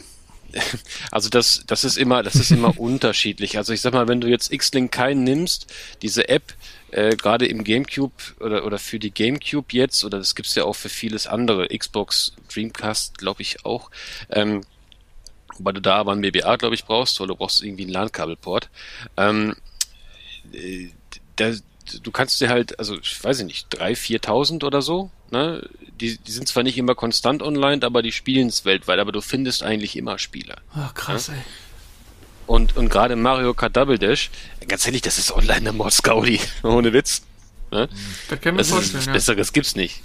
(laughs) also das, das ist immer, das ist immer (laughs) unterschiedlich. Also ich sag mal, wenn du jetzt X-Link keinen nimmst, diese App, äh, gerade im GameCube oder, oder für die GameCube jetzt, oder das gibt's ja auch für vieles andere, Xbox, Dreamcast, glaube ich auch, ähm, weil du da aber ein BBA, glaube ich, brauchst, weil du brauchst irgendwie einen LAN-Kabelport. Ähm, da, du kannst dir halt, also ich weiß nicht, 3.000, 4.000 oder so, ne? Die, die sind zwar nicht immer konstant online, aber die spielen es weltweit, aber du findest eigentlich immer Spieler. Ach, krass, ne? ey. Und, und gerade Mario Kart Double Dash, ganz ehrlich, das ist online eine Mod-Scaudi, (laughs) ohne Witz. Ne? Da kann man das vorstellen, ist, ja. Besseres gibt's nicht.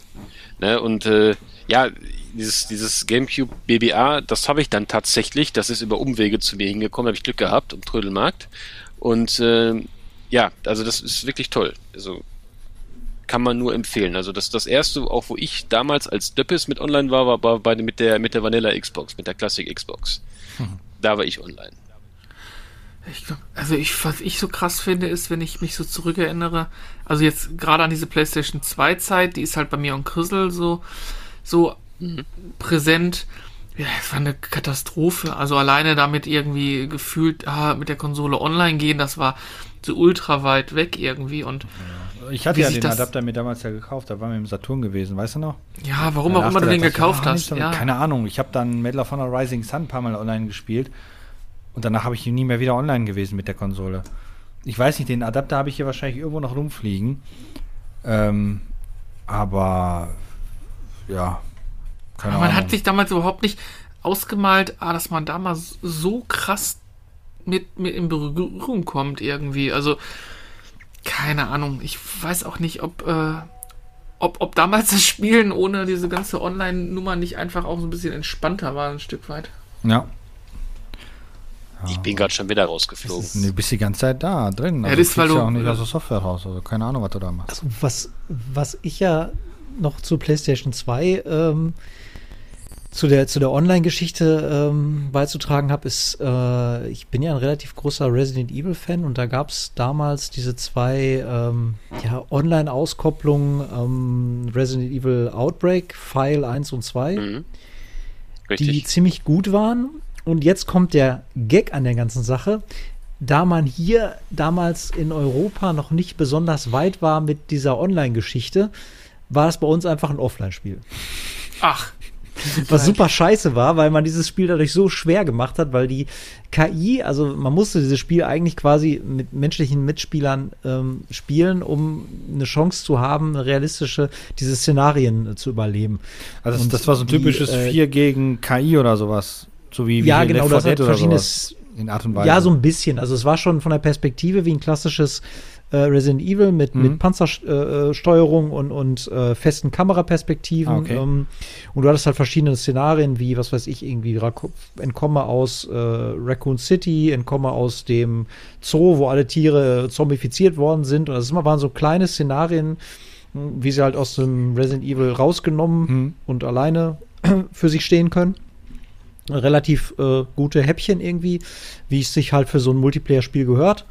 Ne? Und äh, ja, dieses, dieses GameCube BBA, das habe ich dann tatsächlich, das ist über Umwege zu mir hingekommen, habe ich Glück gehabt um Trödelmarkt. Und äh, ja, also das ist wirklich toll. Also kann man nur empfehlen. Also das das erste, auch wo ich damals als Döppes mit online war, war, war bei mit der mit der Vanilla Xbox, mit der Classic Xbox. Mhm. Da war ich online. Ich glaub, also ich, was ich so krass finde, ist, wenn ich mich so zurückerinnere, also jetzt gerade an diese PlayStation 2 Zeit, die ist halt bei mir und Krüssel so, so mhm. präsent. Ja, es war eine Katastrophe. Also alleine damit irgendwie gefühlt, ah, mit der Konsole online gehen, das war so ultra weit weg irgendwie und Ich hatte ja den Adapter mir damals ja gekauft, da waren wir im Saturn gewesen, weißt du noch? Ja, warum auch immer du den gekauft hast. Ja. Keine Ahnung, ich habe dann Medal of Honor Rising Sun ein paar Mal online gespielt und danach habe ich nie mehr wieder online gewesen mit der Konsole. Ich weiß nicht, den Adapter habe ich hier wahrscheinlich irgendwo noch rumfliegen. Ähm, aber ja, keine aber man Ahnung. hat sich damals überhaupt nicht ausgemalt, ah, dass man damals so krass mit, mit in Berührung kommt irgendwie. Also, keine Ahnung. Ich weiß auch nicht, ob, äh, ob, ob damals das Spielen ohne diese ganze Online-Nummer nicht einfach auch so ein bisschen entspannter war, ein Stück weit. Ja. Ich bin gerade schon wieder rausgeflogen. Du bist die ganze Zeit da drin. Also ja, das ja auch nicht aus der Software raus. Also keine Ahnung, was du da machst. Also was, was ich ja noch zu PlayStation 2 ähm, zu der, zu der Online-Geschichte ähm, beizutragen habe, ist, äh, ich bin ja ein relativ großer Resident Evil-Fan und da gab es damals diese zwei ähm, ja, Online-Auskopplungen ähm, Resident Evil Outbreak, File 1 und 2, mhm. die ziemlich gut waren. Und jetzt kommt der Gag an der ganzen Sache. Da man hier damals in Europa noch nicht besonders weit war mit dieser Online-Geschichte, war es bei uns einfach ein Offline-Spiel. Ach. (laughs) Was super scheiße war, weil man dieses Spiel dadurch so schwer gemacht hat, weil die KI, also man musste dieses Spiel eigentlich quasi mit menschlichen Mitspielern ähm, spielen, um eine Chance zu haben, realistische, diese Szenarien äh, zu überleben. Also das, das war so ein typisches die, äh, 4 gegen KI oder sowas. So wie, wie ja, genau, das hat verschiedenes. In Art und Weise. Ja, so ein bisschen. Also es war schon von der Perspektive wie ein klassisches äh, Resident Evil mit, mhm. mit Panzersteuerung äh, und, und äh, festen Kameraperspektiven. Ah, okay. ähm, und du hattest halt verschiedene Szenarien, wie, was weiß ich, irgendwie entkomme aus äh, Raccoon City, entkomme aus dem Zoo, wo alle Tiere zombifiziert worden sind. Und das immer waren so kleine Szenarien, wie sie halt aus dem Resident Evil rausgenommen mhm. und alleine (clears throat) für sich stehen können relativ äh, gute Häppchen irgendwie, wie es sich halt für so ein Multiplayer-Spiel gehört.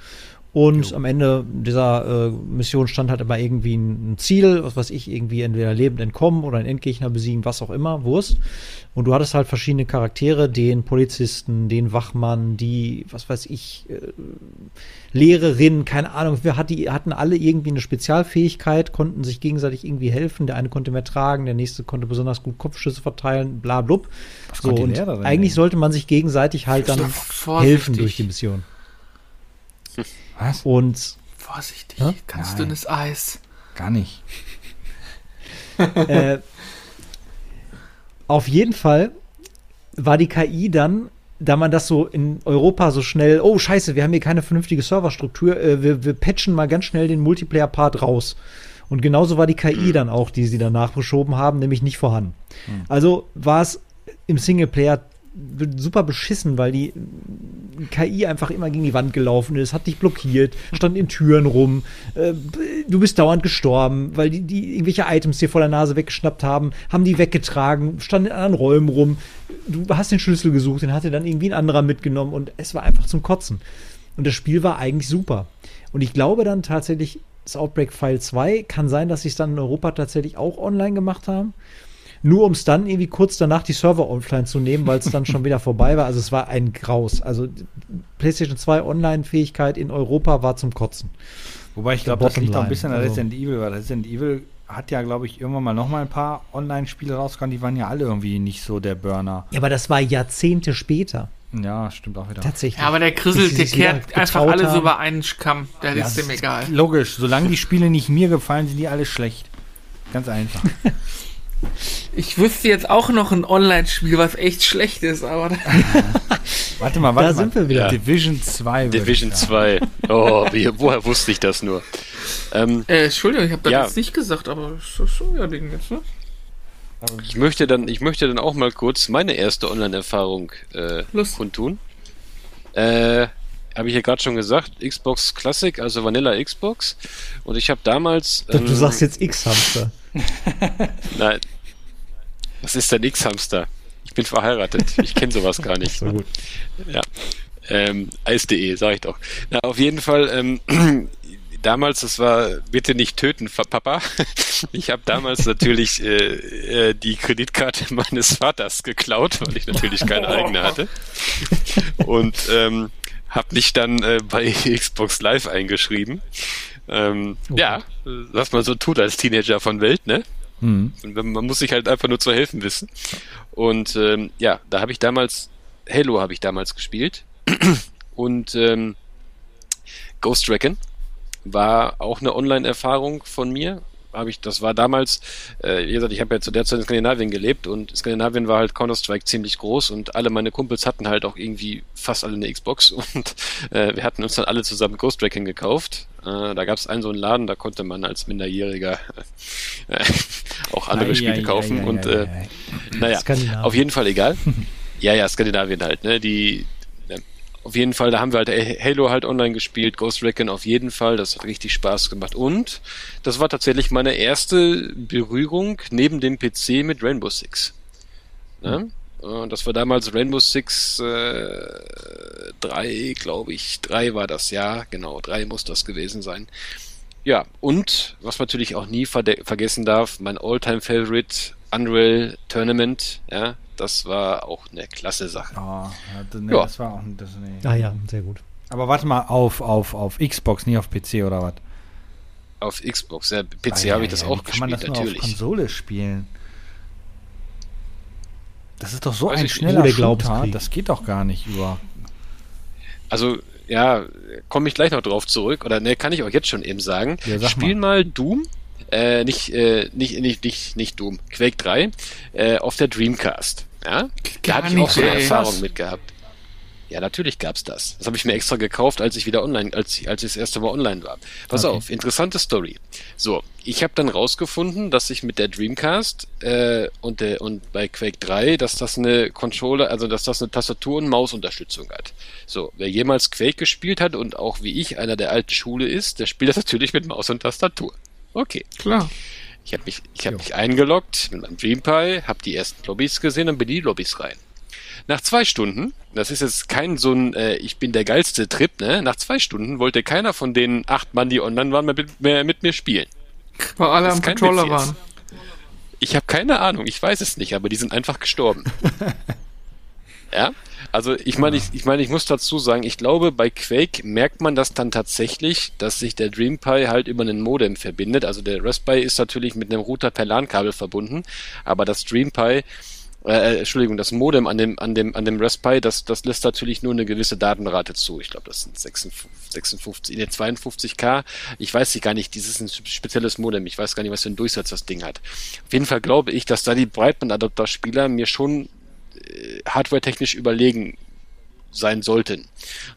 Und jo. am Ende dieser äh, Mission stand halt immer irgendwie ein, ein, Ziel, was weiß ich, irgendwie entweder lebend entkommen oder einen Endgegner besiegen, was auch immer, Wurst. Und du hattest halt verschiedene Charaktere, den Polizisten, den Wachmann, die, was weiß ich, äh, Lehrerin, keine Ahnung, wir hat die, hatten alle irgendwie eine Spezialfähigkeit, konnten sich gegenseitig irgendwie helfen. Der eine konnte mehr tragen, der nächste konnte besonders gut Kopfschüsse verteilen, bla blub. So, und eigentlich sollte man sich gegenseitig halt dann helfen durch die Mission. Was? Und. Vorsichtig, ja? ganz Nein. dünnes Eis. Gar nicht. (laughs) äh, auf jeden Fall war die KI dann, da man das so in Europa so schnell, oh scheiße, wir haben hier keine vernünftige Serverstruktur, äh, wir, wir patchen mal ganz schnell den Multiplayer-Part raus. Und genauso war die KI mhm. dann auch, die sie danach geschoben haben, nämlich nicht vorhanden. Mhm. Also war es im Singleplayer super beschissen, weil die KI einfach immer gegen die Wand gelaufen ist, hat dich blockiert, stand in Türen rum, äh, du bist dauernd gestorben, weil die, die irgendwelche Items dir vor der Nase weggeschnappt haben, haben die weggetragen, standen in anderen Räumen rum, du hast den Schlüssel gesucht, den hatte dann irgendwie ein anderer mitgenommen und es war einfach zum Kotzen. Und das Spiel war eigentlich super. Und ich glaube dann tatsächlich, das Outbreak File 2 kann sein, dass sie es dann in Europa tatsächlich auch online gemacht haben nur um es dann irgendwie kurz danach die Server offline zu nehmen, weil es dann schon wieder vorbei war. Also es war ein Graus. Also PlayStation 2 Online-Fähigkeit in Europa war zum Kotzen. Wobei ich glaube, das liegt auch ein bisschen an also, Resident Evil, weil Resident Evil hat ja, glaube ich, irgendwann mal noch mal ein paar Online-Spiele rausgekommen, die waren ja alle irgendwie nicht so der Burner. Ja, aber das war Jahrzehnte später. Ja, stimmt auch wieder. Tatsächlich. Ja, aber der Krissel, der kehrt einfach alles über einen Kamm. Der ja, ist dem egal. Logisch. Solange die Spiele nicht mir gefallen, sind die alle schlecht. Ganz einfach. (laughs) Ich wüsste jetzt auch noch ein Online-Spiel, was echt schlecht ist, aber. (laughs) warte mal, warte da mal. sind wir wieder. Division 2. Division 2. Oh, wie, woher wusste ich das nur? Ähm, äh, Entschuldigung, ich habe das ja. jetzt nicht gesagt, aber das ist so ja Ding jetzt, ne? Ich möchte, dann, ich möchte dann auch mal kurz meine erste Online-Erfahrung äh, kundtun. Äh, habe ich ja gerade schon gesagt, Xbox Classic, also Vanilla Xbox. Und ich habe damals. Ähm, du sagst jetzt X-Hamster. (laughs) Nein. Was ist denn X-Hamster? Ich bin verheiratet. Ich kenne sowas gar nicht. So gut. Ja. Ähm, Eis.de, sag ich doch. Na, auf jeden Fall, ähm, (clears throat) damals, das war bitte nicht töten, Papa. (laughs) Ich habe damals natürlich äh, äh, die Kreditkarte (laughs) meines Vaters geklaut, weil ich natürlich keine eigene hatte. Und ähm, habe mich dann äh, bei Xbox Live eingeschrieben Ähm, okay. Ja, was man so tut als Teenager von Welt, ne? Mhm. Man muss sich halt einfach nur zu helfen wissen. Und ähm, ja, da habe ich damals, Halo habe ich damals gespielt. (clears throat) Und ähm, Ghost Recon war auch eine Online-Erfahrung von mir habe ich, das war damals, äh, wie gesagt, ich habe ja zu der Zeit in Skandinavien gelebt und Skandinavien war halt Counter-Strike ziemlich groß und alle meine Kumpels hatten halt auch irgendwie fast alle eine Xbox (laughs) und äh, wir hatten uns dann alle zusammen Ghost Recon gekauft. Äh, da gab es einen so einen Laden, da konnte man als Minderjähriger äh, (laughs) auch andere ei, Spiele ei, kaufen ei, und äh, naja, auf jeden Fall egal. (laughs) ja, ja, Skandinavien halt, ne? Die auf jeden Fall, da haben wir halt Halo halt online gespielt, Ghost Recon auf jeden Fall, das hat richtig Spaß gemacht. Und das war tatsächlich meine erste Berührung neben dem PC mit Rainbow Six. Ne? Mhm. Das war damals Rainbow Six äh, 3, glaube ich. 3 war das, ja, genau, 3 muss das gewesen sein. Ja, und was man natürlich auch nie vergessen darf, mein Alltime favorite Unreal Tournament, ja, das war auch eine klasse Sache. Oh, nee, ja. das war auch das, nee. Ah ja, sehr gut. Aber warte mal, auf, auf, auf Xbox, nicht auf PC oder was? Auf Xbox, ja, PC ah, habe ich das ja, auch gespielt, kann man das natürlich. Nur auf Konsole spielen. Das ist doch so Weiß ein schneller Shooter, das geht doch gar nicht über. Also, ja, komme ich gleich noch drauf zurück, oder ne, kann ich auch jetzt schon eben sagen. Ja, Spiel mal. mal Doom äh, nicht, äh, nicht, nicht, nicht, nicht Doom, Quake 3, äh, auf der Dreamcast. Ja? Da habe ich auch so eine Erfahrung mit gehabt. Ja, natürlich gab's das. Das habe ich mir extra gekauft, als ich wieder online, als ich, als ich das erste Mal online war. Pass okay. auf, interessante Story. So, ich habe dann rausgefunden, dass ich mit der Dreamcast äh, und der und bei Quake 3, dass das eine Controller, also dass das eine Tastatur- und Mausunterstützung hat. So, wer jemals Quake gespielt hat und auch wie ich einer der alten Schule ist, der spielt das natürlich mit Maus und Tastatur. Okay. Klar. Ich habe mich, ich hab mich eingeloggt mit meinem DreamPie, habe die ersten Lobbys gesehen und bin in die Lobbys rein. Nach zwei Stunden, das ist jetzt kein so ein äh, Ich bin der geilste Trip, ne? Nach zwei Stunden wollte keiner von den acht Mann, die online waren, mehr mit, mehr mit mir spielen. Weil alle am Controller waren. Ich habe keine Ahnung, ich weiß es nicht, aber die sind einfach gestorben. (laughs) ja? Also ich meine, ich, ich meine, ich muss dazu sagen, ich glaube, bei Quake merkt man das dann tatsächlich, dass sich der DreamPie halt über einen Modem verbindet. Also der Raspberry ist natürlich mit einem Router per LAN-Kabel verbunden, aber das DreamPie äh, Entschuldigung, das Modem an dem, an dem, an dem Raspberry, das, das lässt natürlich nur eine gewisse Datenrate zu. Ich glaube, das sind 56, 56, nee, 52k. Ich weiß nicht gar nicht, dieses ist ein spezielles Modem. Ich weiß gar nicht, was für einen Durchsatz das Ding hat. Auf jeden Fall glaube ich, dass da die Breitband-Adapter-Spieler mir schon äh, hardware-technisch überlegen sein sollten.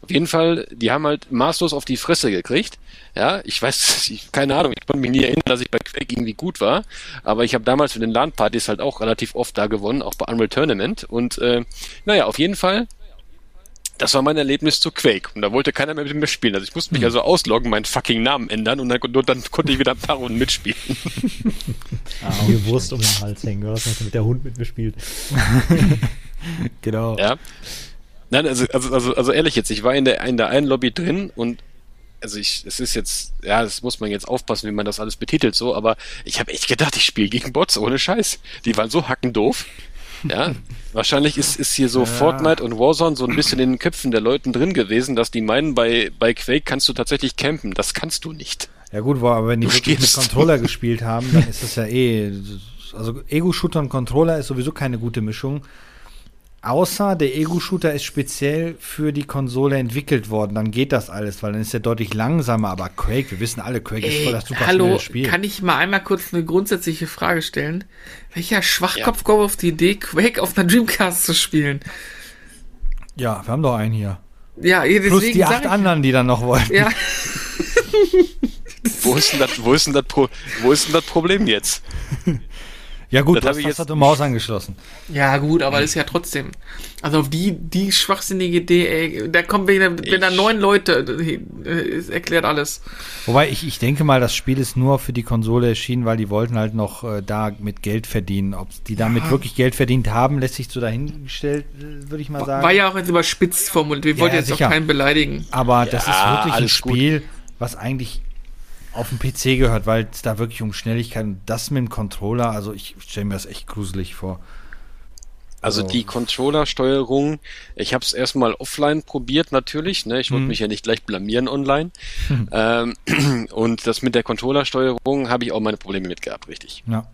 Auf jeden Fall, die haben halt maßlos auf die Fresse gekriegt. Ja, ich weiß, (laughs) ich, keine Ahnung, ich konnte mich nie erinnern, dass ich bei Quake irgendwie gut war, aber ich habe damals mit den LAN-Partys halt auch relativ oft da gewonnen, auch bei Unreal Tournament. Und äh, naja, auf jeden Fall das war mein Erlebnis zu Quake. Und da wollte keiner mehr mit mir spielen. Also ich musste mich hm. also ausloggen, meinen fucking Namen ändern und dann, und dann konnte ich wieder ein paar Runden mitspielen. (laughs) ah, die Wurst um den Hals hängen. Du hast mit der Hund mitgespielt. (laughs) genau. Ja. Nein, also, also, also, also ehrlich jetzt, ich war in der, in der einen Lobby drin und also ich, es ist jetzt, ja, das muss man jetzt aufpassen, wie man das alles betitelt so, aber ich habe echt gedacht, ich spiele gegen Bots, ohne Scheiß. Die waren so hackendoof. Ja, wahrscheinlich ist, ist hier so ja. Fortnite und Warzone so ein bisschen in den Köpfen der Leuten drin gewesen, dass die meinen, bei, bei Quake kannst du tatsächlich campen. Das kannst du nicht. Ja gut, aber wenn die wirklich mit Controller (laughs) gespielt haben, dann ist das ja eh, also Ego-Shooter und Controller ist sowieso keine gute Mischung. Außer der Ego-Shooter ist speziell für die Konsole entwickelt worden, dann geht das alles, weil dann ist er deutlich langsamer. Aber Quake, wir wissen alle, Quake Ey, ist voll das super hallo, Spiel. Kann ich mal einmal kurz eine grundsätzliche Frage stellen? Welcher Schwachkopf ja. kommt auf die Idee, Quake auf einer Dreamcast zu spielen? Ja, wir haben doch einen hier. Ja, deswegen Plus die acht anderen, die dann noch wollten. Ja. wo, ist denn das, wo, ist denn das Pro, wo ist denn das Problem jetzt? (laughs) Ja gut, das, das hat du Maus angeschlossen. Ja gut, aber das ist ja trotzdem. Also auf die, die schwachsinnige Idee, ey, da kommen wir, wenn da neun Leute, äh, erklärt alles. Wobei ich, ich denke mal, das Spiel ist nur für die Konsole erschienen, weil die wollten halt noch äh, da mit Geld verdienen. Ob die damit ja. wirklich Geld verdient haben, lässt sich so dahingestellt, äh, würde ich mal sagen. War ja auch jetzt überspitzt formuliert. Wir ja, wollten jetzt sicher. auch keinen beleidigen. Aber das ist wirklich ein Spiel, gut. was eigentlich auf dem PC gehört, weil es da wirklich um Schnelligkeit und das mit dem Controller, also ich stelle mir das echt gruselig vor. Also, also die Controller-Steuerung, ich habe es erstmal offline probiert natürlich, ne? Ich wollte mhm. mich ja nicht gleich blamieren online. Mhm. (laughs) Ähm, (clears throat) und das mit der Controller-Steuerung habe ich auch meine Probleme mit gehabt, richtig. Ja.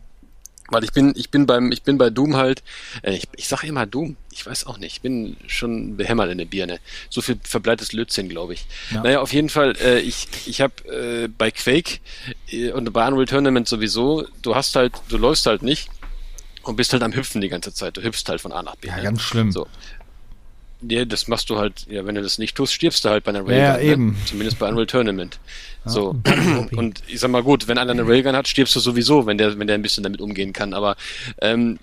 Weil ich bin, ich bin beim, ich bin bei Doom halt, äh, ich, ich sage immer Doom, ich weiß auch nicht, ich bin schon behämmert in der Birne. So viel verbleites Lötzinn, glaube ich. Ja. Naja, auf jeden Fall, äh, ich, ich habe äh, bei Quake äh, und bei Unreal Tournament sowieso, du hast halt, du läufst halt nicht und bist halt am Hüpfen die ganze Zeit. Du hüpfst halt von A nach B. Ja, ne? ganz schlimm. So. Ja, das machst du halt, ja, wenn du das nicht tust, stirbst du halt bei einer Railgun. Ja, ne? eben. Zumindest bei Unreal Tournament. Ja. So. (clears throat) Und ich sag mal gut, wenn einer eine Railgun hat, stirbst du sowieso, wenn der, wenn der ein bisschen damit umgehen kann. Aber ähm,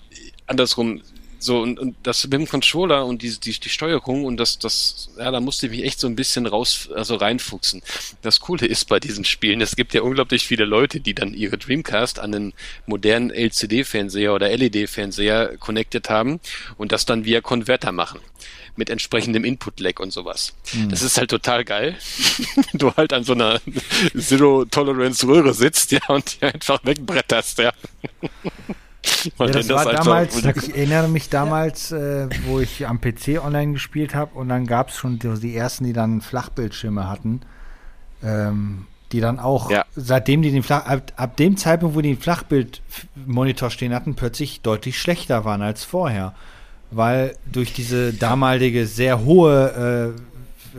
andersrum, so, und, und das mit dem Controller und die, die, die Steuerung und das, das, ja, da musste ich mich echt so ein bisschen raus, also reinfuchsen. Das Coole ist bei diesen Spielen, es gibt ja unglaublich viele Leute, die dann ihre Dreamcast an einen modernen LCD-Fernseher oder LED-Fernseher connected haben und das dann via Konverter machen mit entsprechendem Input-Lag und sowas. Mhm. Das ist halt total geil. (laughs) du halt an so einer Zero-Tolerance-Röhre sitzt, ja, und die einfach wegbretterst, ja. (laughs) ja, das war das damals, ich erinnere mich damals, äh, wo ich am PC online gespielt habe und dann gab es schon die, die, ersten, die dann Flachbildschirme hatten, ähm, die dann auch, ja. seitdem die den Flach, ab, ab, dem Zeitpunkt, wo die den Flachbildmonitor stehen hatten, plötzlich deutlich schlechter waren als vorher. Weil durch diese damalige sehr hohe äh,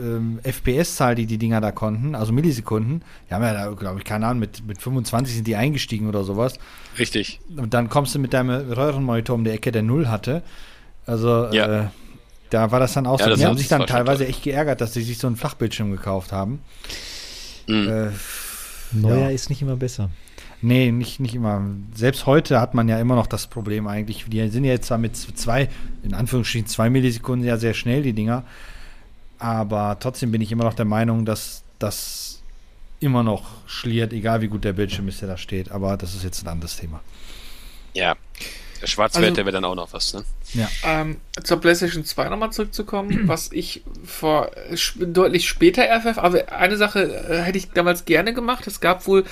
ähm, FPS-Zahl, die die Dinger da konnten, also Millisekunden. Die haben ja da, glaube ich, keine Ahnung, mit, mit 25 sind die eingestiegen oder sowas. Richtig. Und dann kommst du mit deinem Röhrenmonitor um die Ecke, der Null hatte. Also, ja. äh, da war das dann auch ja, so. Die haben sich dann teilweise echt geärgert, dass sie sich so einen Flachbildschirm gekauft haben. Mhm. Äh, Neuer ja. ist nicht immer besser. Nee, nicht, nicht immer. Selbst heute hat man ja immer noch das Problem eigentlich. Die sind ja jetzt zwar mit zwei, in Anführungsstrichen zwei Millisekunden ja sehr schnell, die Dinger. Aber trotzdem bin ich immer noch der Meinung, dass das immer noch schliert, egal wie gut der Bildschirm ist, der da steht. Aber das ist jetzt ein anderes Thema. Ja. Der Schwarzwert, also, der wäre dann auch noch was, ne? Ja. Ähm, zur PlayStation 2 nochmal zurückzukommen, (clears throat) was ich vor deutlich später FF, aber eine Sache äh, hätte ich damals gerne gemacht. Es gab wohl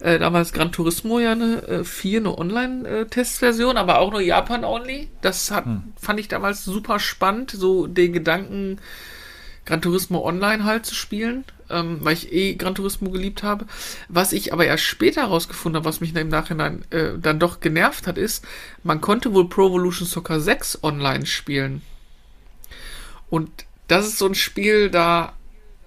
äh, damals Gran Turismo ja eine äh, 4, eine Online-Testversion, aber auch nur Japan-only. Das hat, hm. fand ich damals super spannend, so den Gedanken Gran Turismo Online halt zu spielen, ähm, weil ich eh Gran Turismo geliebt habe. Was ich aber erst später herausgefunden habe, was mich im Nachhinein äh, dann doch genervt hat, ist, man konnte wohl Pro Evolution Soccer 6 online spielen. Und das ist so ein Spiel, da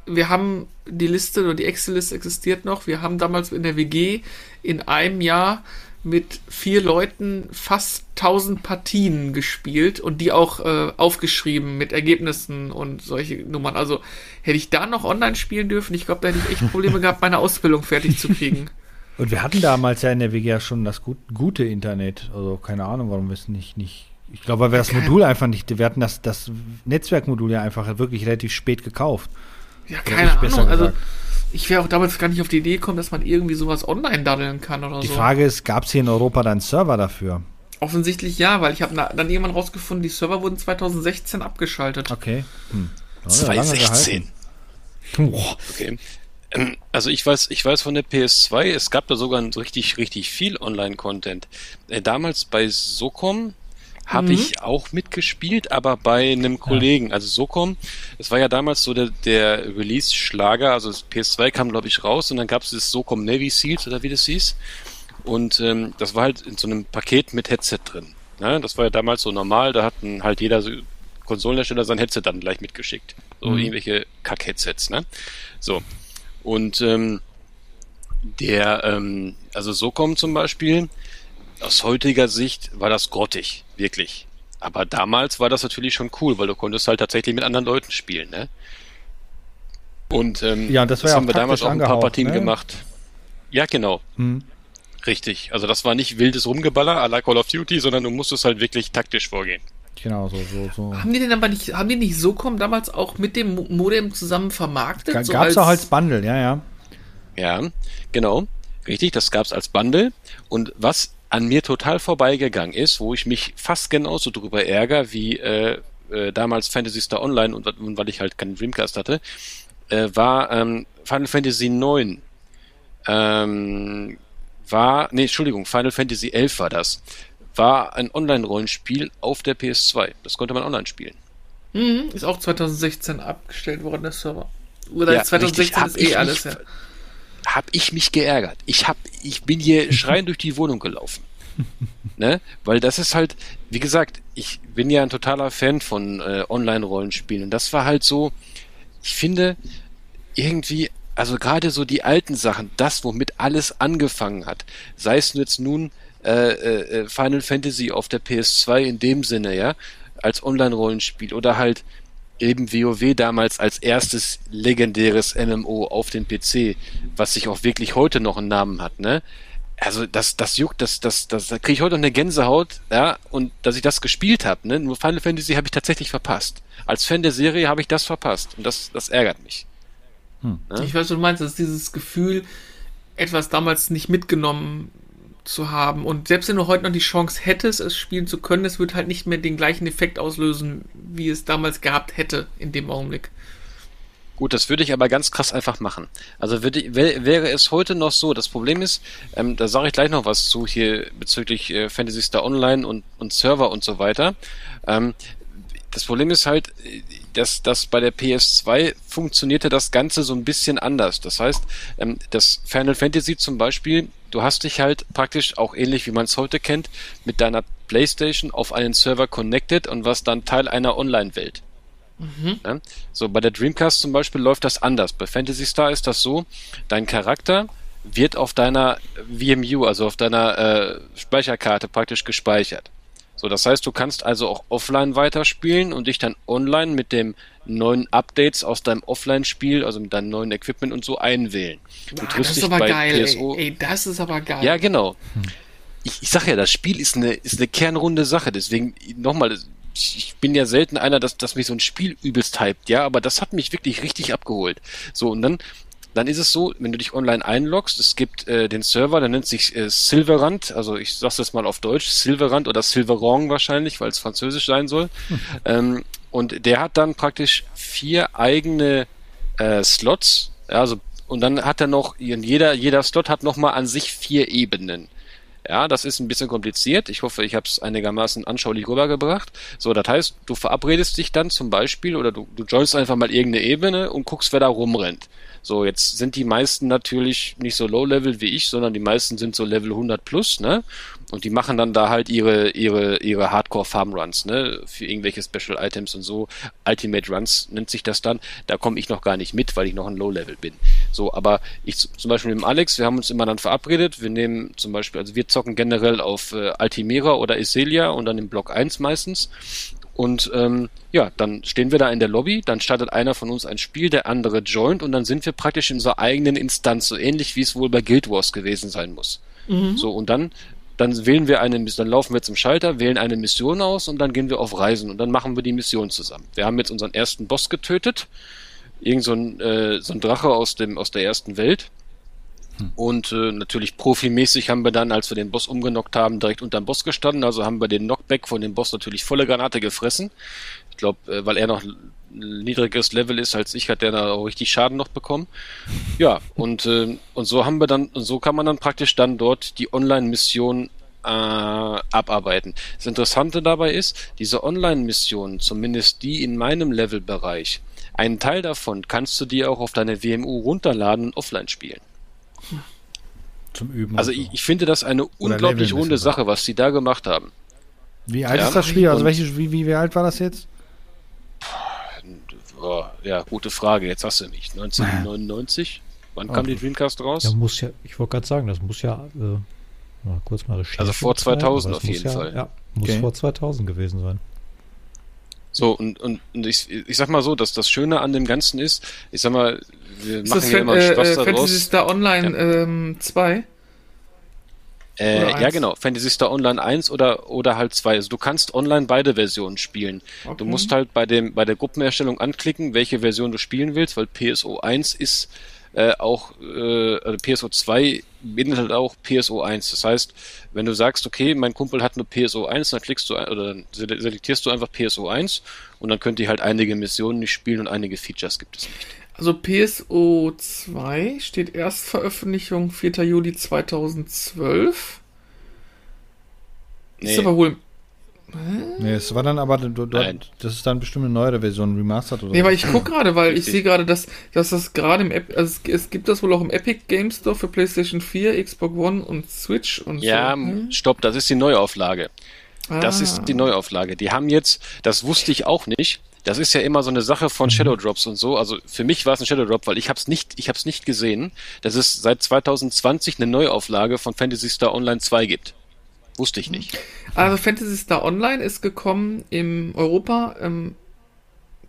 wir haben die Liste oder die Excel-Liste existiert noch. Wir haben damals in der WG in einem Jahr mit vier Leuten fast 1000 Partien gespielt und die auch äh, aufgeschrieben mit Ergebnissen und solche Nummern. Also hätte ich da noch online spielen dürfen, ich glaube, da hätte ich echt Probleme (laughs) gehabt, meine Ausbildung fertig zu kriegen. Und wir hatten damals ja in der WG ja schon das gut, gute Internet. Also keine Ahnung, warum wir es nicht, nicht. Ich glaube, weil wir das Modul einfach nicht, wir hatten das, das Netzwerkmodul ja einfach wirklich relativ spät gekauft. Ja, keine Ahnung. Also ich wäre auch damals gar nicht auf die Idee gekommen, dass man irgendwie sowas online daddeln kann oder die so. Die Frage ist, gab es hier in Europa dann Server dafür? Offensichtlich ja, weil ich habe dann irgendwann rausgefunden, die Server wurden 2016 abgeschaltet. Okay. Hm. Oh, 2016. Okay. Ähm, also ich weiß, ich weiß von der PS2, es gab da sogar richtig, richtig viel Online-Content. Äh, damals bei Socom habe mhm. ich auch mitgespielt, aber bei einem Kollegen. Ja. Also Socom, es war ja damals so der, der Release-Schlager, also das PS2 kam, glaube ich, raus und dann gab es das Socom Navy Seals oder wie das hieß. Und ähm, das war halt in so einem Paket mit Headset drin. Ne? Das war ja damals so normal, da hatten halt jeder so Konsolenhersteller sein Headset dann gleich mitgeschickt. So mhm. irgendwelche Kack-Headsets, ne? So. Und ähm, der, ähm, also Socom zum Beispiel, aus heutiger Sicht war das grottig, wirklich. Aber damals war das natürlich schon cool, weil du konntest halt tatsächlich mit anderen Leuten spielen, ne? Und ähm, ja, das, das ja haben wir damals auch ein paar Partien ne? gemacht. Ja, genau. Hm. Richtig. Also das war nicht wildes Rumgeballer à la Call of Duty, sondern du musstest halt wirklich taktisch vorgehen. Genau, so, so, so. Haben die denn aber nicht, haben die nicht so kommen damals auch mit dem Modem zusammen vermarktet? G so gab's auch als Bundle, ja, ja. Ja, genau. Richtig, das gab's als Bundle. Und was an mir total vorbeigegangen ist, wo ich mich fast genauso drüber ärgere wie äh, äh, damals Fantasy Star Online und, und weil ich halt keinen Dreamcast hatte, äh, war ähm, Final Fantasy IX. Ähm, war, nee, Entschuldigung, Final Fantasy 11 war das. war ein Online-Rollenspiel auf der PS2. Das konnte man online spielen. Mhm, ist auch 2016 abgestellt worden, der Server. Oder ja, 2016 ist eh alles, ja. Hab ich mich geärgert. Ich hab, ich bin hier (laughs) schreiend durch die Wohnung gelaufen. ne? Weil das ist halt, wie gesagt, ich bin ja ein totaler Fan von äh, Online-Rollenspielen. Und das war halt so, ich finde, irgendwie, also gerade so die alten Sachen, das, womit alles angefangen hat, sei es jetzt nun äh, äh Final Fantasy auf der PS2 in dem Sinne, ja, als Online-Rollenspiel oder halt eben WoW damals als erstes legendäres MMO auf dem PC, was sich auch wirklich heute noch einen Namen hat, ne? Also das, das juckt, das, das, das, da kriege ich heute noch eine Gänsehaut, ja, und dass ich das gespielt habe, ne? Nur Final Fantasy habe ich tatsächlich verpasst. Als Fan der Serie habe ich das verpasst und das, das ärgert mich. Hm. Ne? Ich weiß, was du meinst, das ist dieses Gefühl, etwas damals nicht mitgenommen zu haben. Und selbst wenn du heute noch die Chance hättest, es spielen zu können, es wird halt nicht mehr den gleichen Effekt auslösen, wie es damals gehabt hätte in dem Augenblick. Gut, das würde ich aber ganz krass einfach machen. Also würde, wäre es heute noch so, das Problem ist, ähm, da sage ich gleich noch was zu hier bezüglich äh, Fantasy Star Online und, und Server und so weiter. Ähm, das Problem ist halt, dass, dass bei der PS2 funktionierte das Ganze so ein bisschen anders. Das heißt, ähm, das Final Fantasy zum Beispiel, du hast dich halt praktisch auch ähnlich wie man es heute kennt, mit deiner PlayStation auf einen Server connected und was dann Teil einer Online-Welt. Mhm. Ja? So, bei der Dreamcast zum Beispiel läuft das anders. Bei Fantasy Star ist das so, dein Charakter wird auf deiner VMU, also auf deiner äh, Speicherkarte praktisch gespeichert. So, das heißt, du kannst also auch offline weiterspielen und dich dann online mit dem neuen Updates aus deinem Offline-Spiel, also mit deinem neuen Equipment und so einwählen. Du ah, triffst das ist aber geil, PSO. Ey. ey. das ist aber geil. Ja, genau. Ich, ich sag ja, das Spiel ist eine, ist eine kernrunde Sache, deswegen nochmal, ich bin ja selten einer, dass, dass mich so ein Spiel übelst hypt, ja, aber das hat mich wirklich richtig abgeholt. So, und dann dann ist es so, wenn du dich online einloggst, es gibt äh, den Server, der nennt sich äh, Silverand, also ich sag's jetzt mal auf Deutsch, Silverand oder Silverong wahrscheinlich, weil es französisch sein soll. ähm, und der hat dann praktisch vier eigene äh, Slots, also und dann hat er noch, jeder, jeder Slot hat nochmal an sich vier Ebenen. Ja, das ist ein bisschen kompliziert. Ich hoffe, ich habe es einigermaßen anschaulich rübergebracht. So, das heißt, du verabredest dich dann zum Beispiel oder du, du joinst einfach mal irgendeine Ebene und guckst, wer da rumrennt. So, jetzt sind die meisten natürlich nicht so Low-Level wie ich, sondern die meisten sind so Level 100 plus, ne? Und die machen dann da halt ihre, ihre, ihre Hardcore-Farm-Runs, ne? Für irgendwelche Special-Items und so. Ultimate Runs nennt sich das dann. Da komme ich noch gar nicht mit, weil ich noch ein Low-Level bin. So, aber ich zum Beispiel mit dem Alex, wir haben uns immer dann verabredet. Wir nehmen zum Beispiel, also wir zocken generell auf äh, Altimera oder Iselia und dann im Block 1 meistens. Und ähm, ja, dann stehen wir da in der Lobby, dann startet einer von uns ein Spiel, der andere joint und dann sind wir praktisch in unserer eigenen Instanz, so ähnlich wie es wohl bei Guild Wars gewesen sein muss. Mhm. So, und dann, dann wählen wir eine, dann laufen wir zum Schalter, wählen eine Mission aus und dann gehen wir auf Reisen und dann machen wir die Mission zusammen. Wir haben jetzt unseren ersten Boss getötet, irgend so ein, äh, so ein Drache aus dem, aus der ersten Welt. Hm. Und äh, natürlich profimäßig haben wir dann, als wir den Boss umgenockt haben, direkt unterm Boss gestanden. Also haben wir den Knockback von dem Boss natürlich volle Granate gefressen. Ich glaube, äh, weil er noch niedriges Level ist als ich, hat der da auch richtig Schaden noch bekommen. Ja, und, äh, und so haben wir dann, und so kann man dann praktisch dann dort die Online-Mission äh, abarbeiten. Das Interessante dabei ist, diese Online-Missionen, zumindest die in meinem Levelbereich, einen Teil davon kannst du dir auch auf deine WMU runterladen und offline spielen. Zum Üben. Also ich, ich, finde das eine unglaublich runde Sache, was sie da gemacht haben. Wie alt ja? ist das Spiel? Also welche, wie, wie, wie alt war das jetzt? ja, gute Frage. Jetzt hast du mich. 1999? Wann kam die Dreamcast raus? Ja, muss ja, ich wollte gerade sagen, das muss ja äh, mal kurz mal recherchieren. Also vor 2000 auf jeden ja, Fall. Ja, muss okay. vor 2000 gewesen sein. So, und, und, und ich, ich sag mal so, dass das Schöne an dem Ganzen ist, ich sag mal, wir ist machen ja immer äh, Spaß äh, daraus. Fantasy Star Online ja. ähm, 2? Äh, ja, genau. Fantasy Star Online 1 oder, oder halt 2. Also du kannst online beide Versionen spielen. Okay. Du musst halt bei dem, bei der Gruppenerstellung anklicken, welche Version du spielen willst, weil PSO 1 ist äh, auch, äh, also PSO 2 beinhaltet auch PSO 1. Das heißt, wenn du sagst, okay, mein Kumpel hat nur PSO 1, dann klickst du oder dann selektierst du einfach PSO 1 und dann könnt ihr halt einige Missionen nicht spielen und einige Features gibt es nicht. Also PSO 2 steht Erstveröffentlichung 4. Juli 2012. Nee. Ist aber wohl. Nee, es war dann aber, du, du, das ist dann bestimmt eine neuere Version, remastered oder Nee, weil ich gucke gerade, weil ich sehe gerade, dass, dass das gerade im App, also es, es, gibt das wohl auch im Epic Game Store für PlayStation 4, Xbox One und Switch und ja, so. Ja, hm? stopp, das ist die Neuauflage. Ah. Das ist die Neuauflage. Die haben jetzt, das wusste ich auch nicht, das ist ja immer so eine Sache von mhm. Shadow Drops und so. Also für mich war es ein Shadow Drop, weil ich habe es nicht, ich habe es nicht gesehen, dass es seit 2020 eine Neuauflage von Fantasy Star Online 2 gibt. Wusste ich nicht. Also Fantasy Star Online ist gekommen im Europa ähm,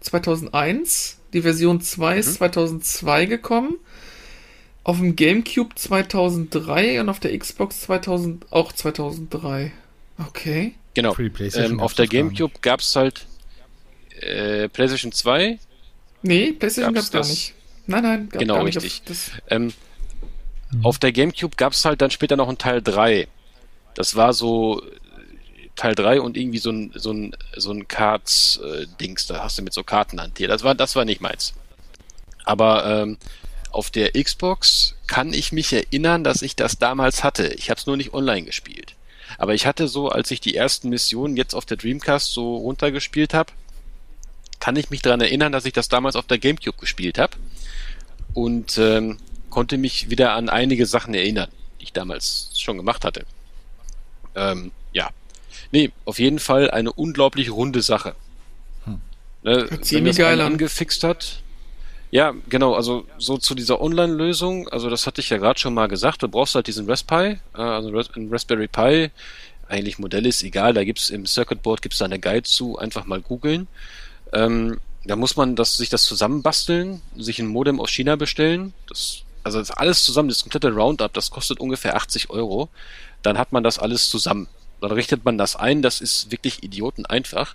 2001. Die Version 2 mhm. ist 2002 gekommen. Auf dem GameCube 2003 und auf der Xbox 2000 auch 2003. Okay. Genau. Ähm, auf der GameCube gab es halt äh, PlayStation 2. Nee, PlayStation gab es gar nicht. Nein, nein, gab genau, gar nicht. richtig. Auf, ähm, mhm. auf der GameCube gab es halt dann später noch ein Teil 3. Das war so Teil 3 und irgendwie so ein, so ein, so ein Cards-Dings, da hast du mit so Karten hantiert. Das war, das war nicht meins. Aber ähm, auf der Xbox kann ich mich erinnern, dass ich das damals hatte. Ich habe es nur nicht online gespielt. Aber ich hatte so, als ich die ersten Missionen jetzt auf der Dreamcast so runtergespielt habe, kann ich mich daran erinnern, dass ich das damals auf der GameCube gespielt habe und ähm, konnte mich wieder an einige Sachen erinnern, die ich damals schon gemacht hatte. Ähm, ja. Nee, auf jeden Fall eine unglaublich runde Sache. Hm. Ne, wenn das geil angefixt hat. Ja, genau, also so zu dieser Online-Lösung, also das hatte ich ja gerade schon mal gesagt, du brauchst halt diesen Raspberry, äh, also ein Raspberry Pi, eigentlich Modell ist egal, da gibt's im Circuit Board gibt's da eine Guide zu, einfach mal googeln. Ähm, da muss man das, sich das zusammenbasteln, sich ein Modem aus China bestellen. Das, also das alles zusammen, das komplette Roundup, das kostet ungefähr 80 Euro. Dann hat man das alles zusammen. Dann richtet man das ein, das ist wirklich idioten einfach.